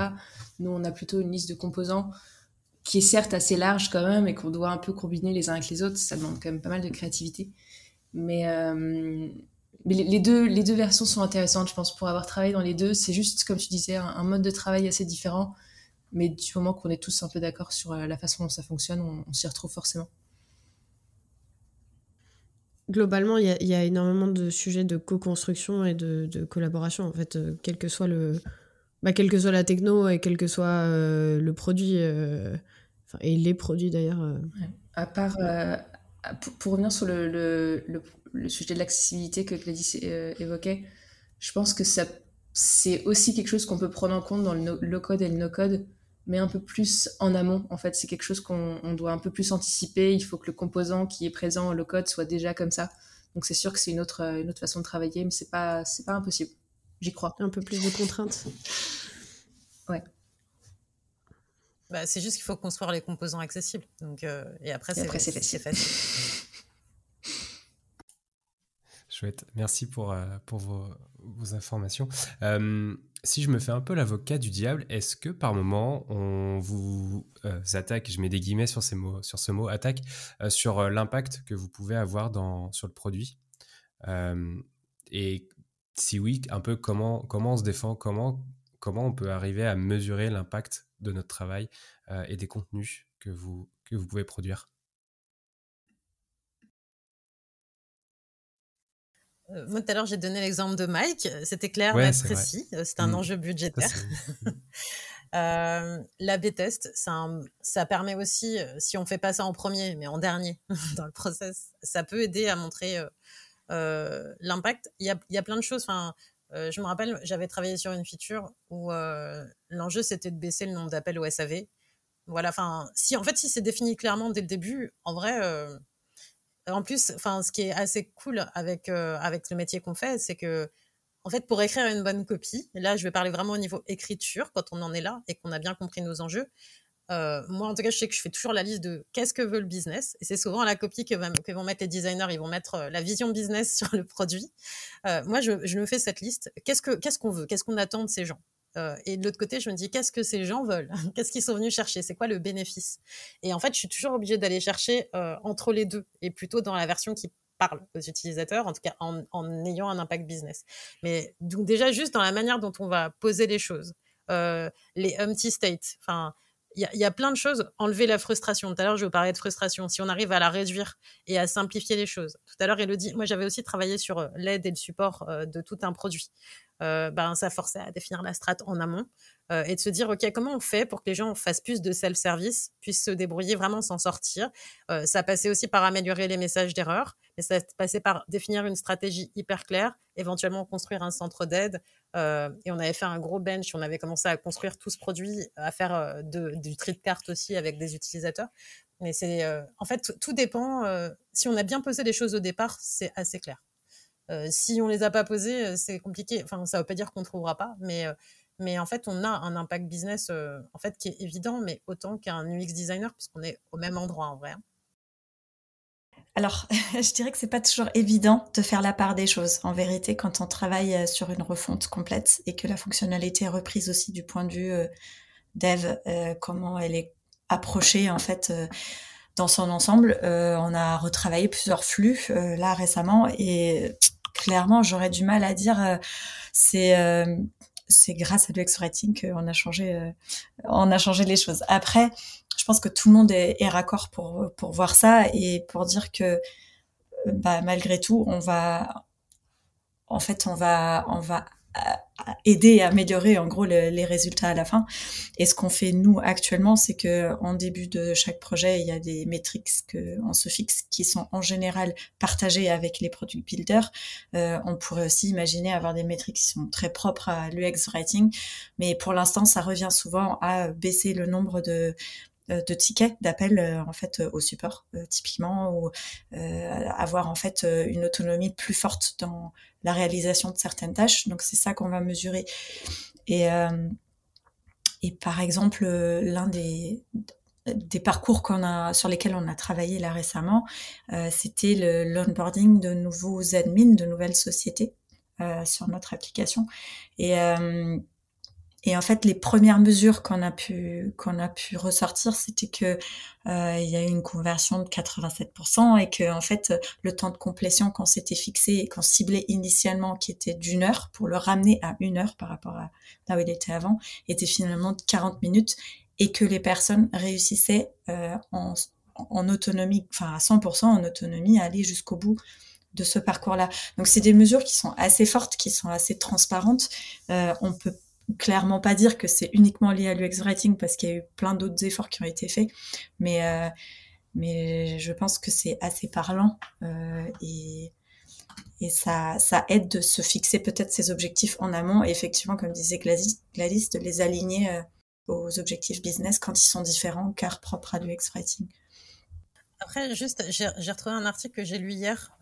Nous, on a plutôt une liste de composants qui est certes assez large quand même et qu'on doit un peu combiner les uns avec les autres. Ça demande quand même pas mal de créativité. Mais, euh, les, deux, les deux versions sont intéressantes, je pense, pour avoir travaillé dans les deux. C'est juste, comme tu disais, un, mode de travail assez différent. Mais du moment qu'on est tous un peu d'accord sur euh, la façon dont ça fonctionne, on, on s'y retrouve forcément. Globalement, il y, a énormément de sujets de co-construction et de, collaboration, en fait, euh, quel que soit le, bah, quelle que soit la techno et quel que soit euh, le produit, euh, et les produits d'ailleurs. À part, pour, revenir sur le, sujet de l'accessibilité que Gladys évoquait, je pense que c'est aussi quelque chose qu'on peut prendre en compte dans le low-code et le no-code, mais un peu plus en amont. En fait, c'est quelque chose qu'on doit un peu plus anticiper. Il faut que le composant qui est présent en low-code soit déjà comme ça. Donc c'est sûr que c'est une autre, une autre façon de travailler, mais c'est pas, c'est pas impossible. J'y crois. Un peu plus de contraintes. Ouais. Bah, c'est juste qu'il faut construire les composants accessibles. Donc, euh, et après, c'est facile. facile. Chouette. Merci pour, euh, pour vos, informations. Euh, si je me fais un peu l'avocat du diable, est-ce que par moment on vous euh, attaque, je mets des guillemets sur, ces mots, sur ce mot attaque, sur l'impact que vous pouvez avoir dans, sur le produit? Et si oui, un peu comment, comment on se défend, comment, comment on peut arriver à mesurer l'impact de notre travail et des contenus que vous, que vous pouvez produire? Moi, tout à l'heure, j'ai donné l'exemple de Mike. C'était clair, ouais, mais précis. Euh, c'est un mmh. enjeu budgétaire. euh, la B-test, ça, ça permet aussi, si on fait pas ça en premier, mais en dernier dans le process, ça peut aider à montrer euh, l'impact. Il y a, y a plein de choses. Enfin, euh, je me rappelle, j'avais travaillé sur une feature où euh, l'enjeu c'était de baisser le nombre d'appels au SAV. Voilà, enfin, si en fait si c'est défini clairement dès le début, en vrai, euh, en plus, enfin, ce qui est assez cool avec euh, avec le métier qu'on fait, c'est que en fait, pour écrire une bonne copie, là, je vais parler vraiment au niveau écriture, quand on en est là et qu'on a bien compris nos enjeux, euh, moi, en tout cas, je sais que je fais toujours la liste de qu'est-ce que veut le business. Et c'est souvent la copie que, vont mettre les designers. Ils vont mettre euh, la vision business sur le produit. Moi, je, me fais cette liste. Qu'est-ce qu'on qu qu'on veut? Qu'est-ce qu'on attend de ces gens? Euh, Et de l'autre côté, je me dis qu'est-ce que ces gens veulent? Qu'est-ce qu'ils sont venus chercher? C'est quoi le bénéfice? Et en fait, je suis toujours obligée d'aller chercher euh, entre les deux et plutôt dans la version qui parle aux utilisateurs, en tout cas en, en ayant un impact business. Mais donc déjà, juste dans la manière dont on va poser les choses, les empty states, enfin il y, a plein de choses. Enlever la frustration. Tout à l'heure, je vous parlais de frustration. Si on arrive à la réduire et à simplifier les choses. Tout à l'heure, Elodie, moi, j'avais aussi travaillé sur l'aide et le support de tout un produit. ben, ça forçait à définir la strate en amont. Euh, et de se dire, OK, comment on fait pour que les gens fassent plus de self-service, puissent se débrouiller, vraiment s'en sortir? Euh, ça passait aussi par améliorer les messages d'erreur, mais ça passait par définir une stratégie hyper claire, éventuellement construire un centre d'aide. Euh, et on avait fait un gros bench, on avait commencé à construire tout ce produit, à faire de, du tri de cartes aussi avec des utilisateurs. Mais c'est, en fait, tout dépend. si on a bien posé les choses au départ, c'est assez clair. si on les a pas posées, c'est compliqué. Enfin, ça veut pas dire qu'on trouvera pas, mais mais en fait, on a un impact business euh, en fait qui est évident, mais autant qu'un UX designer, puisqu'on est au même endroit en vrai. Hein. Alors, je dirais que c'est pas toujours évident de faire la part des choses. En vérité, quand on travaille euh, sur une refonte complète et que la fonctionnalité est reprise aussi du point de vue euh, dev, comment elle est approchée en fait dans son ensemble. on a retravaillé plusieurs flux là récemment et clairement, j'aurais du mal à dire c'est c'est grâce à l'UX Writing qu'on a changé, euh, on a changé les choses. Après, pense que tout le monde est, raccord pour, pour voir ça et pour dire que, euh, bah, malgré tout, on va, en fait, on va, on va aider à améliorer en gros les résultats à la fin. Et ce qu'on fait nous actuellement, c'est que en début de chaque projet, il y a des métriques que on se fixe qui sont en général partagées avec les product builders. Euh, on pourrait aussi imaginer avoir des métriques qui sont très propres à l'UX writing, mais pour l'instant, ça revient souvent à baisser le nombre de euh, de tickets d'appel euh, en fait au support euh, typiquement ou avoir en fait une autonomie plus forte dans la réalisation de certaines tâches donc c'est ça qu'on va mesurer et et par exemple l'un des des parcours qu'on a sur lesquels on a travaillé là récemment, c'était le l'onboarding de nouveaux admins, de nouvelles sociétés sur notre application. Et en fait, les premières mesures qu'on a pu qu'on a pu ressortir, c'était que euh, il y a eu une conversion de 87% et que en fait, le temps de complétion qu'on s'était fixé qu'on ciblait initialement, qui était d'une heure, pour le ramener à une heure par rapport à là où il était avant, était finalement de 40 minutes et que les personnes réussissaient euh, en, en autonomie, enfin à 100% en autonomie, à aller jusqu'au bout de ce parcours-là. Donc c'est des mesures qui sont assez fortes, qui sont assez transparentes. Euh, on peut clairement pas dire que c'est uniquement lié à l'UX Writing parce qu'il y a eu plein d'autres efforts qui ont été faits, mais euh, mais je pense que c'est assez parlant euh, et et ça ça aide de se fixer peut-être ses objectifs en amont et effectivement comme disait Gladys, de les aligner euh, aux objectifs business quand ils sont différents car propres à l'UX Writing. Après, juste, j'ai retrouvé un article que j'ai lu hier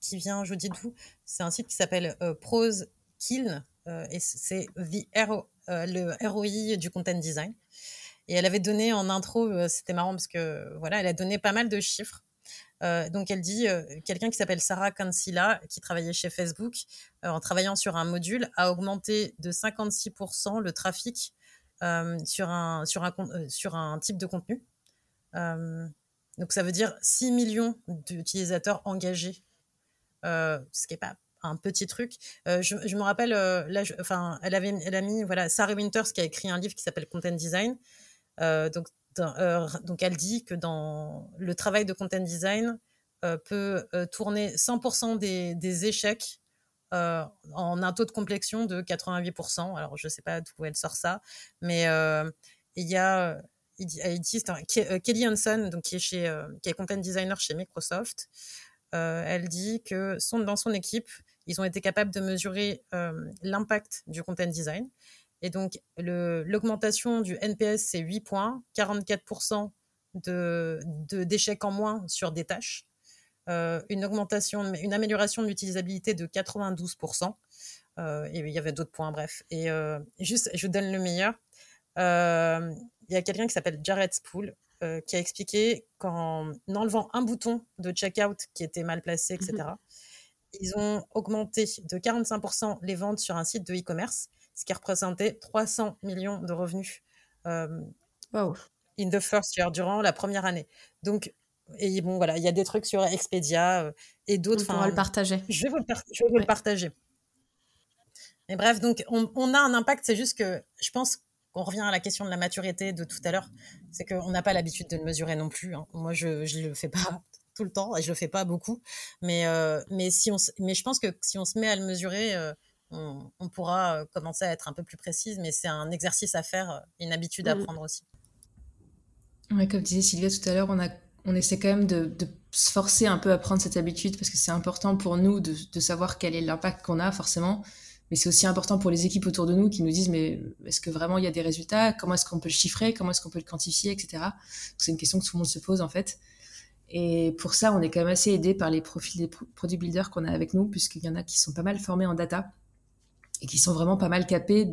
qui vient, je vous dis d'où. C'est un site qui s'appelle Prose euh, et c'est euh, le ROI du content design. Et elle avait donné en intro, euh, c'était marrant parce que voilà, elle a donné pas mal de chiffres. donc elle dit quelqu'un qui s'appelle Sarah Kansila, qui travaillait chez Facebook, en travaillant sur un module, a augmenté de 56% le trafic sur un sur un sur un type de contenu. donc ça veut dire 6 millions d'utilisateurs engagés, ce qui est pas un petit truc. Euh, je, me rappelle, euh, là, enfin, elle avait, elle a mis, voilà, Sarah Winters qui a écrit un livre qui s'appelle Content Design. Euh, donc, donc, elle dit que dans le travail de content design peut tourner 100% des, échecs en un taux de complexion de 88%. Alors, je sais pas d'où elle sort ça, mais il y a il dit, Kelly Hanson, donc qui est chez, qui est content designer chez Microsoft. elle dit que son, dans son équipe, ils ont été capables de mesurer euh, l'impact du content design. Et donc, l'augmentation du NPS, c'est 8 points, 44% de, d'échecs en moins sur des tâches, euh, une augmentation, une amélioration de l'utilisabilité de 92%. Euh, et il y avait d'autres points, bref. Et juste, je vous donne le meilleur. Il y a quelqu'un qui s'appelle Jared Spool qui a expliqué qu'en enlevant un bouton de checkout qui était mal placé, etc., ils ont augmenté de 45% les ventes sur un site de e-commerce, ce qui représentait 300 millions de revenus euh, in the first year, durant la première année. Donc, et bon, voilà, il y a des trucs sur Expedia euh, et d'autres. On va le partager. Je vais vous le, je vais vous le partager. Mais bref, donc on, on, a un impact, c'est juste que je pense qu'on revient à la question de la maturité de tout à l'heure, c'est qu'on n'a pas l'habitude de le mesurer non plus. Hein. Moi, je ne le fais pas tout le temps et je le fais pas beaucoup. Mais, euh, mais, si on, mais je pense que si on se met à le mesurer, euh, on, pourra commencer à être un peu plus précise. Mais c'est un exercice à faire, une habitude à mmh. prendre aussi. Ouais, comme disait Sylvia tout à l'heure, on, a, on essaie quand même de, de, se forcer un peu à prendre cette habitude parce que c'est important pour nous de, de savoir quel est l'impact qu'on a forcément mais c'est aussi important pour les équipes autour de nous qui nous disent mais est-ce que vraiment il y a des résultats? Comment est-ce qu'on peut le chiffrer? Comment est-ce qu'on peut le quantifier, etc. C'est une question que tout le monde se pose en fait. Et pour ça, on est quand même assez aidé par les profils des product builders qu'on a avec nous, puisqu'il y en a qui sont pas mal formés en data et qui sont vraiment pas mal capés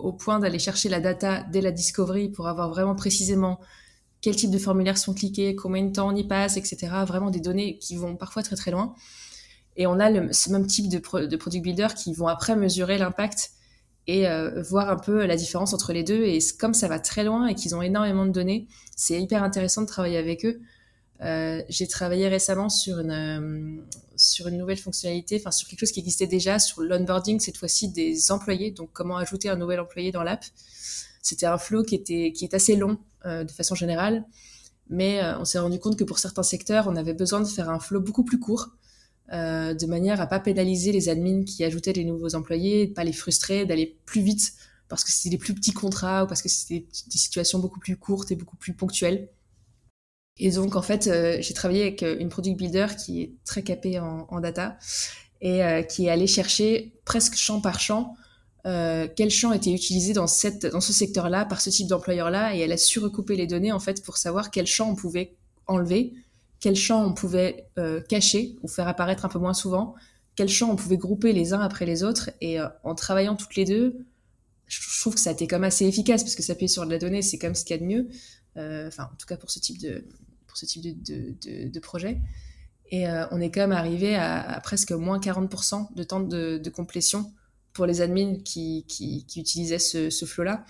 au point d'aller chercher la data dès la discovery pour avoir vraiment précisément quel type de formulaires sont cliqués, combien de temps on y passe, etc. Vraiment des données qui vont parfois très très loin. Et on a le, ce même type de, de product builder qui vont après mesurer l'impact et euh, voir un peu la différence entre les deux. Et comme ça va très loin et qu'ils ont énormément de données, c'est hyper intéressant de travailler avec eux. Euh, j'ai travaillé récemment sur une, euh, sur une nouvelle fonctionnalité, enfin sur quelque chose qui existait déjà, sur l'onboarding, cette fois-ci des employés, donc comment ajouter un nouvel employé dans l'app. C'était un flow qui, était, qui est assez long de façon générale, mais on s'est rendu compte que pour certains secteurs, on avait besoin de faire un flow beaucoup plus court euh, de manière à pas pénaliser les admins qui ajoutaient les nouveaux employés, de pas les frustrer, d'aller plus vite parce que c'était des plus petits contrats ou parce que c'était des situations beaucoup plus courtes et beaucoup plus ponctuelles. Et donc en fait, euh, j'ai travaillé avec euh, une product builder qui est très capée en, data et qui est allée chercher presque champ par champ quel champ était utilisé dans, cette, dans ce secteur-là par ce type d'employeur-là et elle a su recouper les données en fait pour savoir quel champ on pouvait enlever quels champs on pouvait euh, cacher ou faire apparaître un peu moins souvent, quels champs on pouvait grouper les uns après les autres. Et euh, en travaillant toutes les deux, je, trouve que ça a été même assez efficace parce que s'appuyer sur de la donnée, c'est même ce qu'il y a de mieux. Euh, enfin, en tout cas pour ce type de, pour ce type de, de, projet. Et on est quand même arrivé à, presque moins 40% de temps de, complétion pour les admins qui, qui, utilisaient ce, ce flow-là.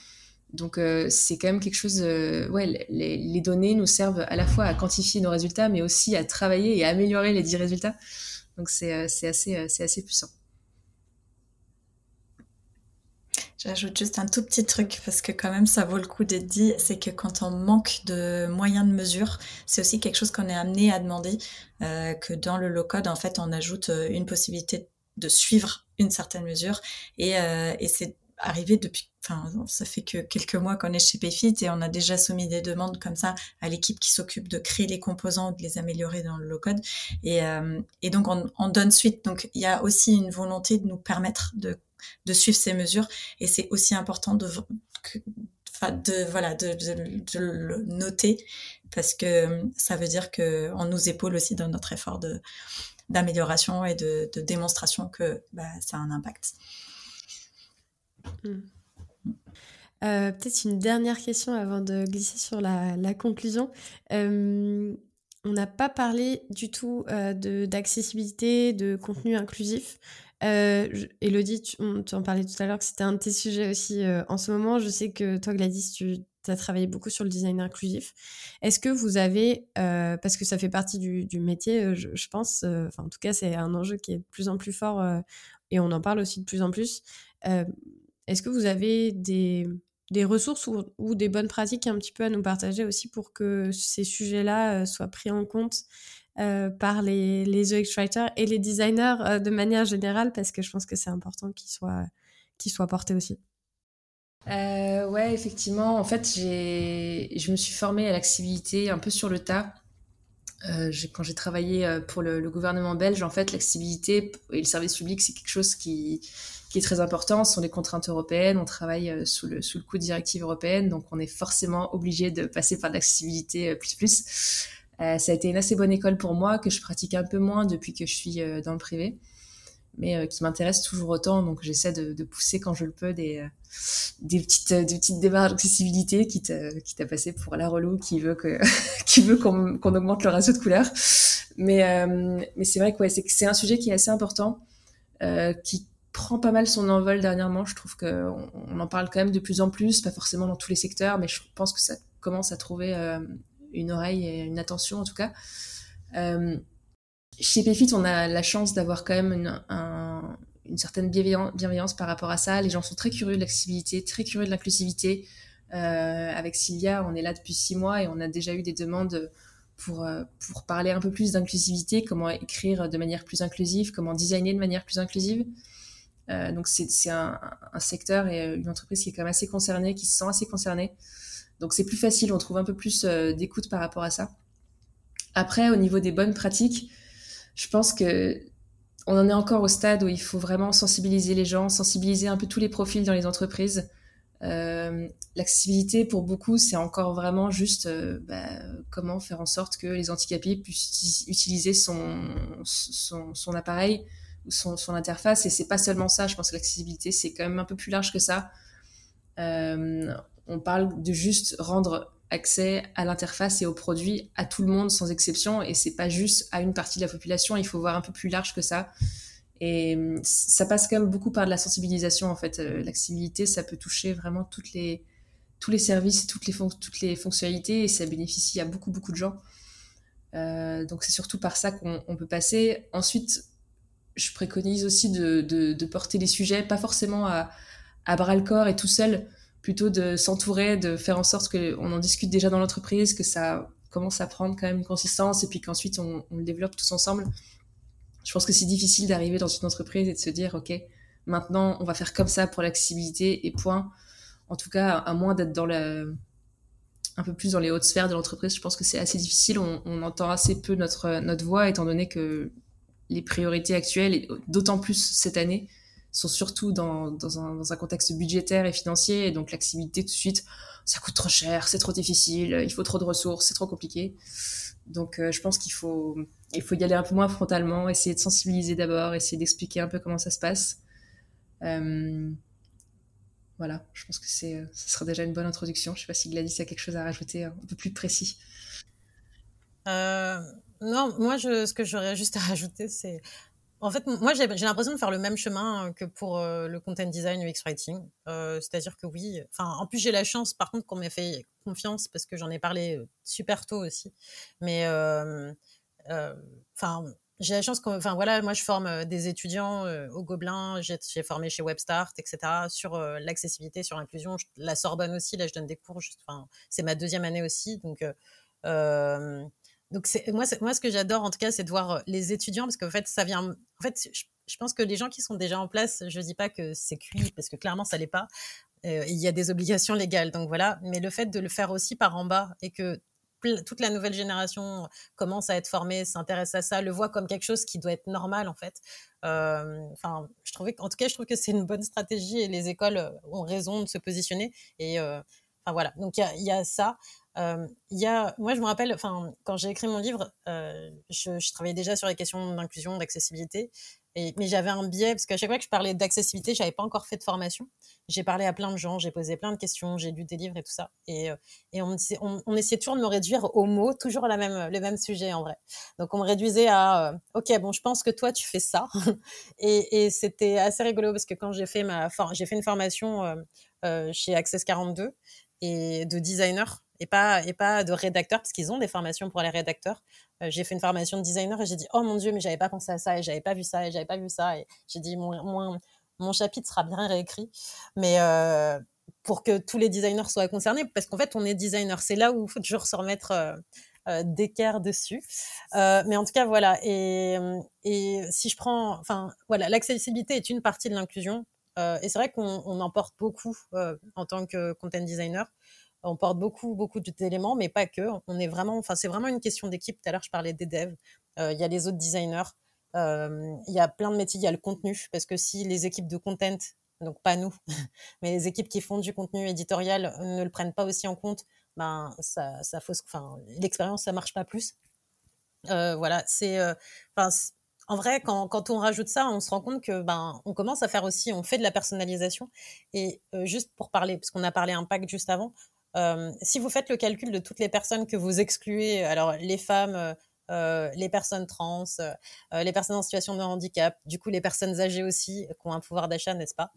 Donc euh, c'est quand même quelque chose. Euh, ouais, les, données nous servent à la fois à quantifier nos résultats, mais aussi à travailler et à améliorer les dix résultats. Donc c'est euh, assez, c'est assez puissant. J'ajoute juste un tout petit truc parce que quand même ça vaut le coup d'être dit, c'est que quand on manque de moyens de mesure, c'est aussi quelque chose qu'on est amené à demander, que dans le low-code, en fait, on ajoute une possibilité de suivre une certaine mesure et, et c'est arrivé depuis, enfin, ça fait que quelques mois qu'on est chez Payfit et on a déjà soumis des demandes comme ça à l'équipe qui s'occupe de créer les composants, de les améliorer dans le low code. Et, euh, et donc, on, on, donne suite. Donc, il y a aussi une volonté de nous permettre de, de suivre ces mesures. Et c'est aussi important de, de, voilà, de, de, le noter parce que ça veut dire qu'on nous épaule aussi dans notre effort de, d'amélioration et de, de démonstration que bah, ça a un impact. Hmm. Euh, peut-être une dernière question avant de glisser sur la, conclusion. Euh, on n'a pas parlé du tout euh, d'accessibilité, de, contenu inclusif. Elodie, tu, en parlais tout à l'heure que c'était un de tes sujets aussi en ce moment. Je sais que toi, Gladys, tu as travaillé beaucoup sur le design inclusif. Est-ce que vous avez, parce que ça fait partie du, métier, je, je pense, enfin en tout cas c'est un enjeu qui est de plus en plus fort et on en parle aussi de plus en plus. Est-ce que vous avez des, ressources ou, des bonnes pratiques un petit peu à nous partager aussi pour que ces sujets-là euh, soient pris en compte euh, par les, les UX writers et les designers euh, de manière générale parce que je pense que c'est important qu'ils soient, qu'ils soient portés aussi. ouais, effectivement. En fait, je me suis formée à l'accessibilité un peu sur le tas. quand j'ai travaillé pour le, le, gouvernement belge, en fait, l'accessibilité et le service public, c'est quelque chose qui, qui est très important, ce sont les contraintes européennes. On travaille euh, sous le, sous le coup de directive européenne, donc on est forcément obligé de passer par l'accessibilité euh, plus plus. Euh, ça a été une assez bonne école pour moi, que je pratique un peu moins depuis que je suis euh, dans le privé, mais qui m'intéresse toujours autant. Donc j'essaie de, pousser quand je le peux des, petites, des petites démarches d'accessibilité, qui t'a passé pour la relou qui veut que qui veut qu'on augmente le ratio de couleurs. Mais, mais c'est vrai que ouais, c'est un sujet qui est assez important, qui prend pas mal son envol dernièrement. Je trouve qu'on on en parle quand même de plus en plus, pas forcément dans tous les secteurs, mais je pense que ça commence à trouver euh, une oreille et une attention en tout cas. Euh, chez Payfit, on a la chance d'avoir quand même une, certaine bienveillance par rapport à ça. Les gens sont très curieux de l'accessibilité, très curieux de l'inclusivité. avec Sylvia, on est là depuis six mois et on a déjà eu des demandes pour, pour parler un peu plus d'inclusivité, comment écrire de manière plus inclusive, comment designer de manière plus inclusive. Euh, donc c'est un, un, secteur et une entreprise qui est quand même assez concernée, qui se sent assez concernée. Donc c'est plus facile, on trouve un peu plus euh, d'écoute par rapport à ça. Après, au niveau des bonnes pratiques, je pense que on en est encore au stade où il faut vraiment sensibiliser les gens, sensibiliser un peu tous les profils dans les entreprises. Euh, L'accessibilité, pour beaucoup, c'est encore vraiment juste euh, bah, comment faire en sorte que les handicapés puissent utiliser son, appareil son, interface. Et c'est pas seulement ça, je pense que l'accessibilité, c'est quand même un peu plus large que ça. On parle de juste rendre accès à l'interface et aux produits à tout le monde sans exception. Et c'est pas juste à une partie de la population, il faut voir un peu plus large que ça. Et euh, ça passe quand même beaucoup par de la sensibilisation, en fait. Euh, l'accessibilité, ça peut toucher vraiment toutes les, tous les services, toutes les, toutes les fonctionnalités, et ça bénéficie à beaucoup, beaucoup de gens. Euh, donc c'est surtout par ça qu'on peut passer. Ensuite, je préconise aussi de, porter les sujets, pas forcément à bras le corps et tout seul, plutôt de s'entourer, de faire en sorte qu'on en discute déjà dans l'entreprise, que ça commence à prendre quand même une consistance et puis qu'ensuite on, le développe tous ensemble. Je pense que c'est difficile d'arriver dans une entreprise et de se dire, OK, maintenant on va faire comme ça pour l'accessibilité et point. En tout cas, à moins d'être dans la, un peu plus dans les hautes sphères de l'entreprise, je pense que c'est assez difficile. On, on, entend assez peu notre, notre voix étant donné que les priorités actuelles, d'autant plus cette année, sont surtout dans, dans, un, contexte budgétaire et financier. Et donc l'activité tout de suite, ça coûte trop cher, c'est trop difficile, il faut trop de ressources, c'est trop compliqué. Donc euh, je pense qu'il faut, il faut y aller un peu moins frontalement, essayer de sensibiliser d'abord, essayer d'expliquer un peu comment ça se passe. Euh, voilà, je pense que c'est, ce sera déjà une bonne introduction. Je sais pas si Gladys a quelque chose à rajouter un peu plus précis. Euh, non, moi, ce que j'aurais juste à rajouter, c'est. En fait, moi, j'ai l'impression de faire le même chemin que pour euh, le content design UX writing. Euh, C'est-à-dire que oui, enfin, en plus, j'ai la chance, par contre, qu'on m'ait fait confiance parce que j'en ai parlé euh, super tôt aussi. Mais, euh, euh, enfin, j'ai la chance, voilà, moi, je forme des étudiants au Gobelin, j'ai formé chez Webstart, etc., sur l'accessibilité, sur l'inclusion. La Sorbonne aussi, là, je donne des cours, c'est ma deuxième année aussi, donc. Euh, donc moi, moi, ce que j'adore en tout cas, c'est de voir les étudiants parce qu'en fait, ça vient. En fait, je, pense que les gens qui sont déjà en place, je dis pas que c'est cuit parce que clairement, ça l'est pas. Euh, il y a des obligations légales, donc voilà. Mais le fait de le faire aussi par en bas et que toute la nouvelle génération commence à être formée, s'intéresse à ça, le voit comme quelque chose qui doit être normal en fait. Euh, je trouvais, en tout cas, je trouve que c'est une bonne stratégie et les écoles ont raison de se positionner. Et euh, voilà, donc il y, a, ça. Euh, y a, moi, je me rappelle, quand j'ai écrit mon livre, euh, je, je, travaillais déjà sur les questions d'inclusion, d'accessibilité, mais j'avais un biais parce qu'à chaque fois que je parlais d'accessibilité, j'avais pas encore fait de formation. J'ai parlé à plein de gens, j'ai posé plein de questions, j'ai lu des livres et tout ça, et, euh, on, essayait toujours de me réduire aux mots, toujours le même sujet en vrai. Donc on me réduisait à, euh, ok, bon, je pense que toi tu fais ça, et, c'était assez rigolo parce que quand j'ai fait fait une formation euh, chez Access 42 et de designer et pas et pas de rédacteur parce qu'ils ont des formations pour les rédacteurs. Euh, j'ai fait une formation de designer et j'ai dit oh mon dieu mais j'avais pas pensé à ça et j'avais pas vu ça et j'avais pas vu ça et j'ai dit mon, mon, mon chapitre sera bien réécrit. Mais euh, pour que tous les designers soient concernés parce qu'en fait on est designer c'est là où il faut toujours se remettre euh, euh d'équerre dessus. Euh, mais en tout cas voilà. Et, et si je prends enfin voilà l'accessibilité est une partie de l'inclusion. Et c'est vrai qu'on on en porte beaucoup en tant que content designer on porte beaucoup, beaucoup d'éléments, mais pas que. On est vraiment, enfin, c'est vraiment une question d'équipe. Tout à l'heure, je parlais des devs. Euh, il y a les autres designers. Euh, il y a plein de métiers. Il y a le contenu, parce que si les équipes de content, donc pas nous, mais les équipes qui font du contenu éditorial ne le prennent pas aussi en compte, ben ça, ça fausse. Enfin, l'expérience, ça marche pas plus. Euh, voilà, c'est, en vrai, quand, quand, on rajoute ça, on se rend compte que ben on commence à faire aussi, on fait de la personnalisation. Et juste pour parler, parce qu'on a parlé impact juste avant, euh, si vous faites le calcul de toutes les personnes que vous excluez, alors les femmes, euh, euh les personnes trans, les personnes en situation de handicap, du coup les personnes âgées aussi qui ont un pouvoir d'achat, n'est-ce pas?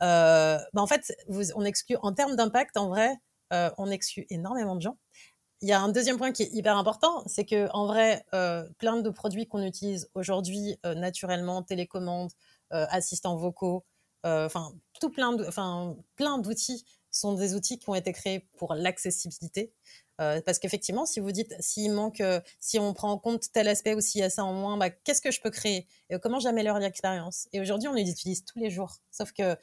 Ben En fait, on exclut en termes d'impact, en vrai, on exclut énormément de gens. Il y a un deuxième point qui est hyper important, c'est que en vrai, plein de produits qu'on utilise aujourd'hui naturellement, télécommande, assistants vocaux, enfin tout plein enfin plein d'outils sont des outils qui ont été créés pour l'accessibilité. parce qu'effectivement, si vous dites s'il manque, si on prend en compte tel aspect ou s'il y a ça en moins, bah, qu'est-ce que je peux créer? Et comment j'améliore l'expérience? Et aujourd'hui, on les utilise tous les jours. Sauf que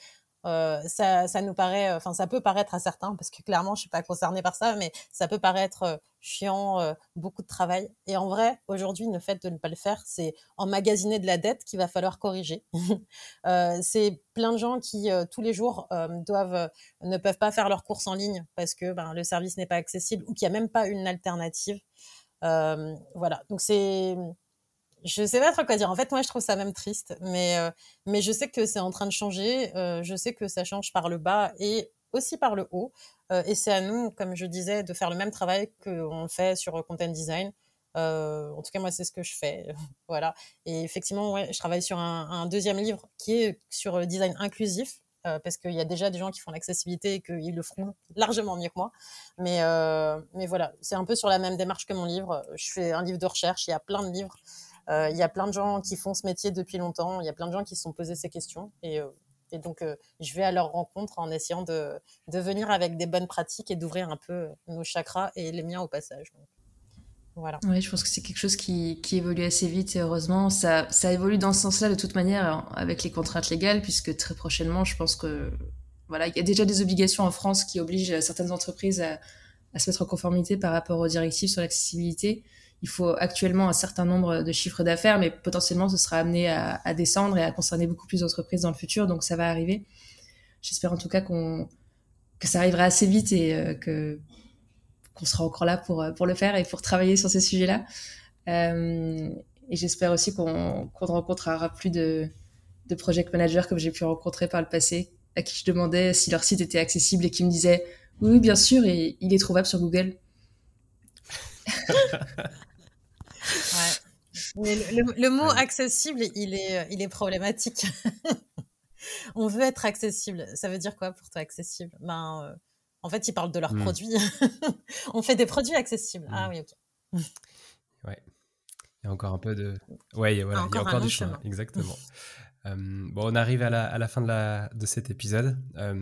euh, ça, nous paraît, enfin, ça peut paraître à certains, parce que clairement, je suis pas concernée par ça, mais ça peut paraître euh, chiant, euh, beaucoup de travail. Et en vrai, aujourd'hui, le fait de ne pas le faire, c'est emmagasiner de la dette qu'il va falloir corriger. c'est plein de gens qui tous les jours doivent, ne peuvent pas faire leurs courses en ligne parce que ben, le service n'est pas accessible ou qu'il n'y a même pas une alternative. voilà, donc c'est je sais pas trop quoi dire. En fait, moi, je trouve ça même triste, mais, euh, je sais que c'est en train de changer. Euh, je sais que ça change par le bas et aussi par le haut. Euh, et c'est à nous, comme je disais, de faire le même travail qu'on fait sur content design. en tout cas, moi, c'est ce que je fais. voilà. Et effectivement, ouais, je travaille sur un, deuxième livre qui est sur le design inclusif. parce qu'il y a déjà des gens qui font l'accessibilité et qu'ils le feront largement mieux que moi. Mais voilà, c'est un peu sur la même démarche que mon livre. Je fais un livre de recherche, il y a plein de livres. Euh, il y a plein de gens qui font ce métier depuis longtemps. Il y a plein de gens qui se sont posés ces questions. Et, euh, donc, euh, je vais à leur rencontre en essayant de, venir avec des bonnes pratiques et d'ouvrir un peu nos chakras et les miens au passage. voilà. Oui, je pense que c'est quelque chose qui, évolue assez vite et heureusement, ça, ça évolue dans ce sens-là de toute manière hein, avec les contraintes légales, puisque très prochainement, je pense que voilà, il y a déjà des obligations en France qui obligent certaines entreprises à, à se mettre en conformité par rapport aux directives sur l'accessibilité il faut actuellement un certain nombre de chiffres d'affaires, mais potentiellement ce sera amené à, descendre et à concerner beaucoup plus d'entreprises dans le futur, donc ça va arriver. J'espère en tout cas que ça arrivera assez vite et euh, que qu'on sera encore là pour pour le faire et pour travailler sur ces sujets-là. Euh, et j'espère aussi qu'on qu'on rencontrera plus de de project managers comme j'ai pu rencontrer par le passé, à qui je demandais si leur site était accessible et qui me disaient oui, bien sûr, et il est trouvable sur Google. Le, mot accessible, il est, il est problématique. On veut être accessible. Ça veut dire quoi pour toi accessible? Ben, euh, en fait, ils parlent de leurs hmm. produits. On fait des produits accessibles. Ah hmm. oui, ok. ouais. Il y a encore un peu de. Ouais, voilà, il y a encore du chemin. Exactement. Euh, bon, on arrive à la, à la fin de, la, de cet épisode. Euh,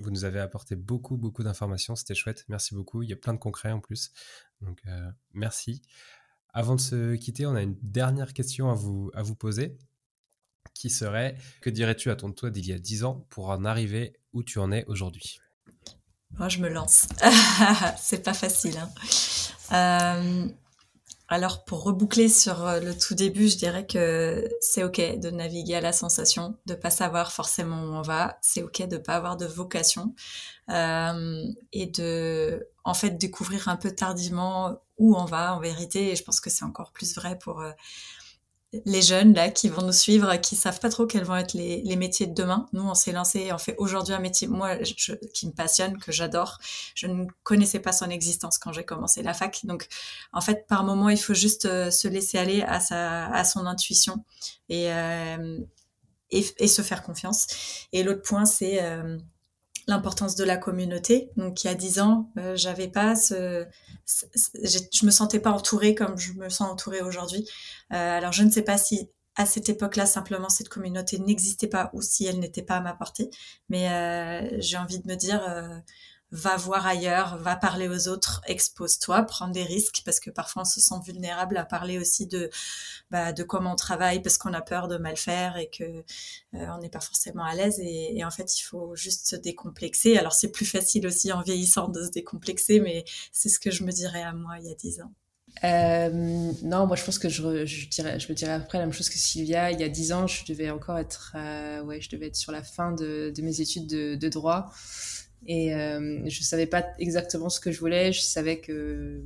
vous nous avez apporté beaucoup, beaucoup d'informations. C'était chouette. Merci beaucoup. Il y a plein de concrets en plus. Donc, merci. Avant de se quitter, on a une dernière question à vous, à vous poser, qui serait, que dirais-tu à ton toi d'il y a 10 ans pour en arriver où tu en es aujourd'hui? Moi, je me lance. C'est pas facile. Hein. Euh, alors, pour reboucler sur euh, le tout début, je dirais que c'est OK de naviguer à la sensation, de pas savoir forcément où on va. C'est OK de pas avoir de vocation euh, et de, en fait, découvrir un peu tardivement où on va en vérité. Et je pense que c'est encore plus vrai pour euh, les jeunes là qui vont nous suivre, qui savent pas trop quels vont être les, métiers de demain. Nous, on s'est lancé, on fait aujourd'hui un métier moi qui me passionne, que j'adore. Je ne connaissais pas son existence quand j'ai commencé la fac, donc en fait par moment il faut juste euh, se laisser aller à sa à son intuition et euh, et, se faire confiance. Et l'autre point c'est euh, l'importance de la communauté. Donc il y a dix ans, euh, j'avais pas ce, je me sentais pas entourée comme je me sens entourée aujourd'hui. Euh, alors je ne sais pas si à cette époque-là simplement cette communauté n'existait pas ou si elle n'était pas à ma portée, mais euh, j'ai envie de me dire euh, va voir ailleurs, va parler aux autres, expose-toi, prends des risques parce que parfois on se sent vulnérable à parler aussi de bah, de comment on travaille parce qu'on a peur de mal faire et que euh, on n'est pas forcément à l'aise et, en fait il faut juste se décomplexer. Alors c'est plus facile aussi en vieillissant de se décomplexer, mais c'est ce que je me dirais à moi il y a dix ans. Euh, non, moi je pense que je, je, dirais, je me dirais après la même chose que Sylvia. Il y a dix ans, je devais encore être, euh, ouais, je devais être sur la fin de, mes études de, de droit. Et euh, je savais pas exactement ce que je voulais. Je savais que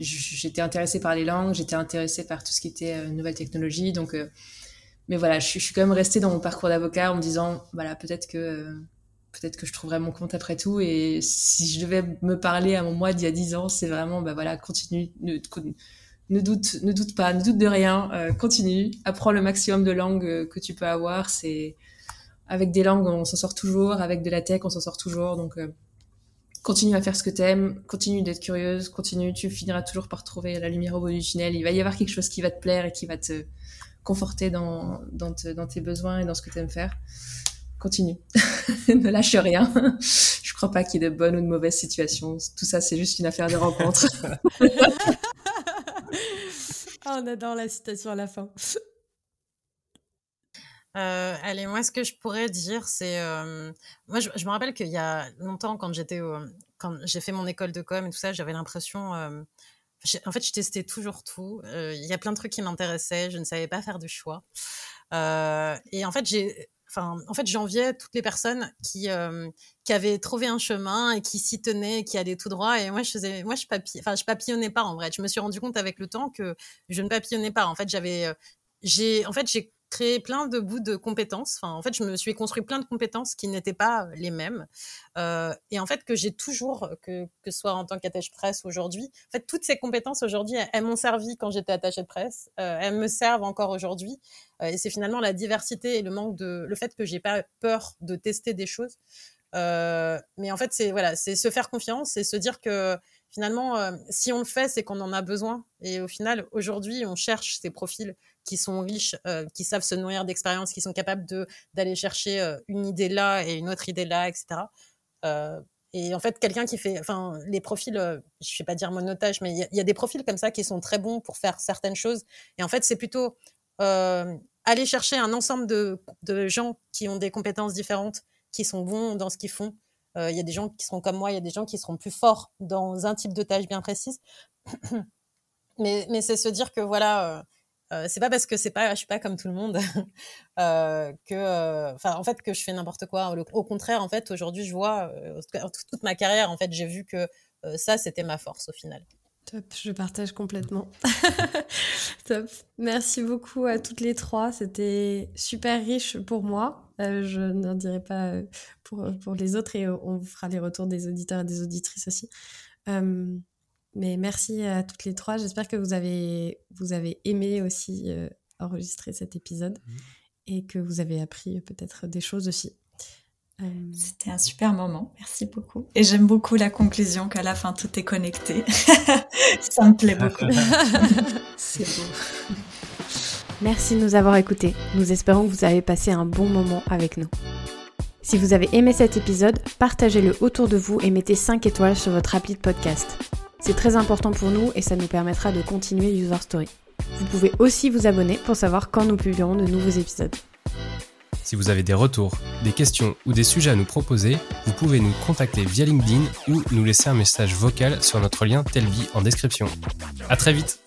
j'étais intéressée par les langues, j'étais intéressée par tout ce qui était euh, nouvelle technologie. Donc, euh, mais voilà, je, suis quand même restée dans mon parcours d'avocat en me disant, voilà, peut-être que euh, peut-être que je trouverai mon compte après tout. Et si je devais me parler à mon moi d'il y a 10 ans, c'est vraiment, bah voilà, continue, ne, ne doute, ne doute pas, ne doute de rien, euh, continue, apprends le maximum de langues que tu peux avoir. C'est avec des langues, on s'en sort toujours. Avec de la tech, on s'en sort toujours. Donc, euh, continue à faire ce que t'aimes. Continue d'être curieuse. Continue. Tu finiras toujours par trouver la lumière au bout du tunnel. Il va y avoir quelque chose qui va te plaire et qui va te conforté dans, dans, tes besoins et dans ce que tu aimes faire, continue. ne lâche rien. Je crois pas qu'il y ait de bonnes ou de mauvaises situations. Tout ça, c'est juste une affaire de rencontre. on adore la citation à la fin. Euh, allez, moi, ce que je pourrais dire, c'est, euh, moi, je, me rappelle qu'il y a longtemps, quand j'étais, quand j'ai fait mon école de com et tout ça, j'avais l'impression, euh, en fait, je testais toujours tout. Il y a plein de trucs qui m'intéressaient, je ne savais pas faire du choix. et en fait, j'ai, enfin, en fait, j'enviais toutes les personnes qui, qui avaient trouvé un chemin et qui s'y tenaient, qui allaient tout droit. Et moi, je faisais, moi, je enfin, je papillonnais pas en vrai. Je me suis rendu compte avec le temps que je ne papillonnais pas. En fait, j'avais, j'ai, en fait, j'ai créé plein de bouts de compétences. En fait, je me suis construit plein de compétences qui n'étaient pas les mêmes. Euh, et en fait, que j'ai toujours, que, ce soit en tant qu'attaché presse aujourd'hui, en fait, toutes ces compétences aujourd'hui, elles, m'ont servi quand j'étais attachée de presse. Euh, elles me servent encore aujourd'hui. Euh, et c'est finalement la diversité et le manque de, le fait que j'ai pas peur de tester des choses. mais en fait, c'est voilà, c'est se faire confiance et se dire que finalement, si on le fait, c'est qu'on en a besoin. Et au final, aujourd'hui, on cherche ces profils qui sont riches, euh, qui savent se nourrir d'expériences, qui sont capables d'aller chercher euh, une idée là et une autre idée là, etc. Euh, et en fait, quelqu'un qui fait, enfin, les profils, je vais pas dire monotage, mais il y, a des profils comme ça qui sont très bons pour faire certaines choses. Et en fait, c'est plutôt aller chercher un ensemble de gens qui ont des compétences différentes, qui sont bons dans ce qu'ils font. Il y a des gens qui seront comme moi, il y a des gens qui seront plus forts dans un type de tâche bien précise. mais c'est se dire que voilà euh, c'est pas parce que c'est pas, je suis pas comme tout le monde euh, que, euh, enfin, en fait, que je fais n'importe quoi. Au contraire, en fait, aujourd'hui, je vois toute ma carrière, en fait, j'ai vu que ça, c'était ma force au final. Top, je partage complètement. Top. Merci beaucoup à toutes les trois. C'était super riche pour moi. Je n'en dirai pas pour, pour les autres et on vous fera les retours des auditeurs et des auditrices aussi. Mais merci à toutes les trois. J'espère que vous avez, vous avez aimé aussi euh, enregistrer cet épisode mmh. et que vous avez appris peut-être des choses aussi. Euh, C'était un super moment, merci beaucoup. Et j'aime beaucoup la conclusion qu'à la fin tout est connecté. Ça me plaît beaucoup. C'est beau. Merci de nous avoir écoutés. Nous espérons que vous avez passé un bon moment avec nous. Si vous avez aimé cet épisode, partagez-le autour de vous et mettez 5 étoiles sur votre appli de podcast. C'est très important pour nous et ça nous permettra de continuer User Story. Vous pouvez aussi vous abonner pour savoir quand nous publierons de nouveaux épisodes. Si vous avez des retours, des questions ou des sujets à nous proposer, vous pouvez nous contacter via LinkedIn ou nous laisser un message vocal sur notre lien Telvi en description. À très vite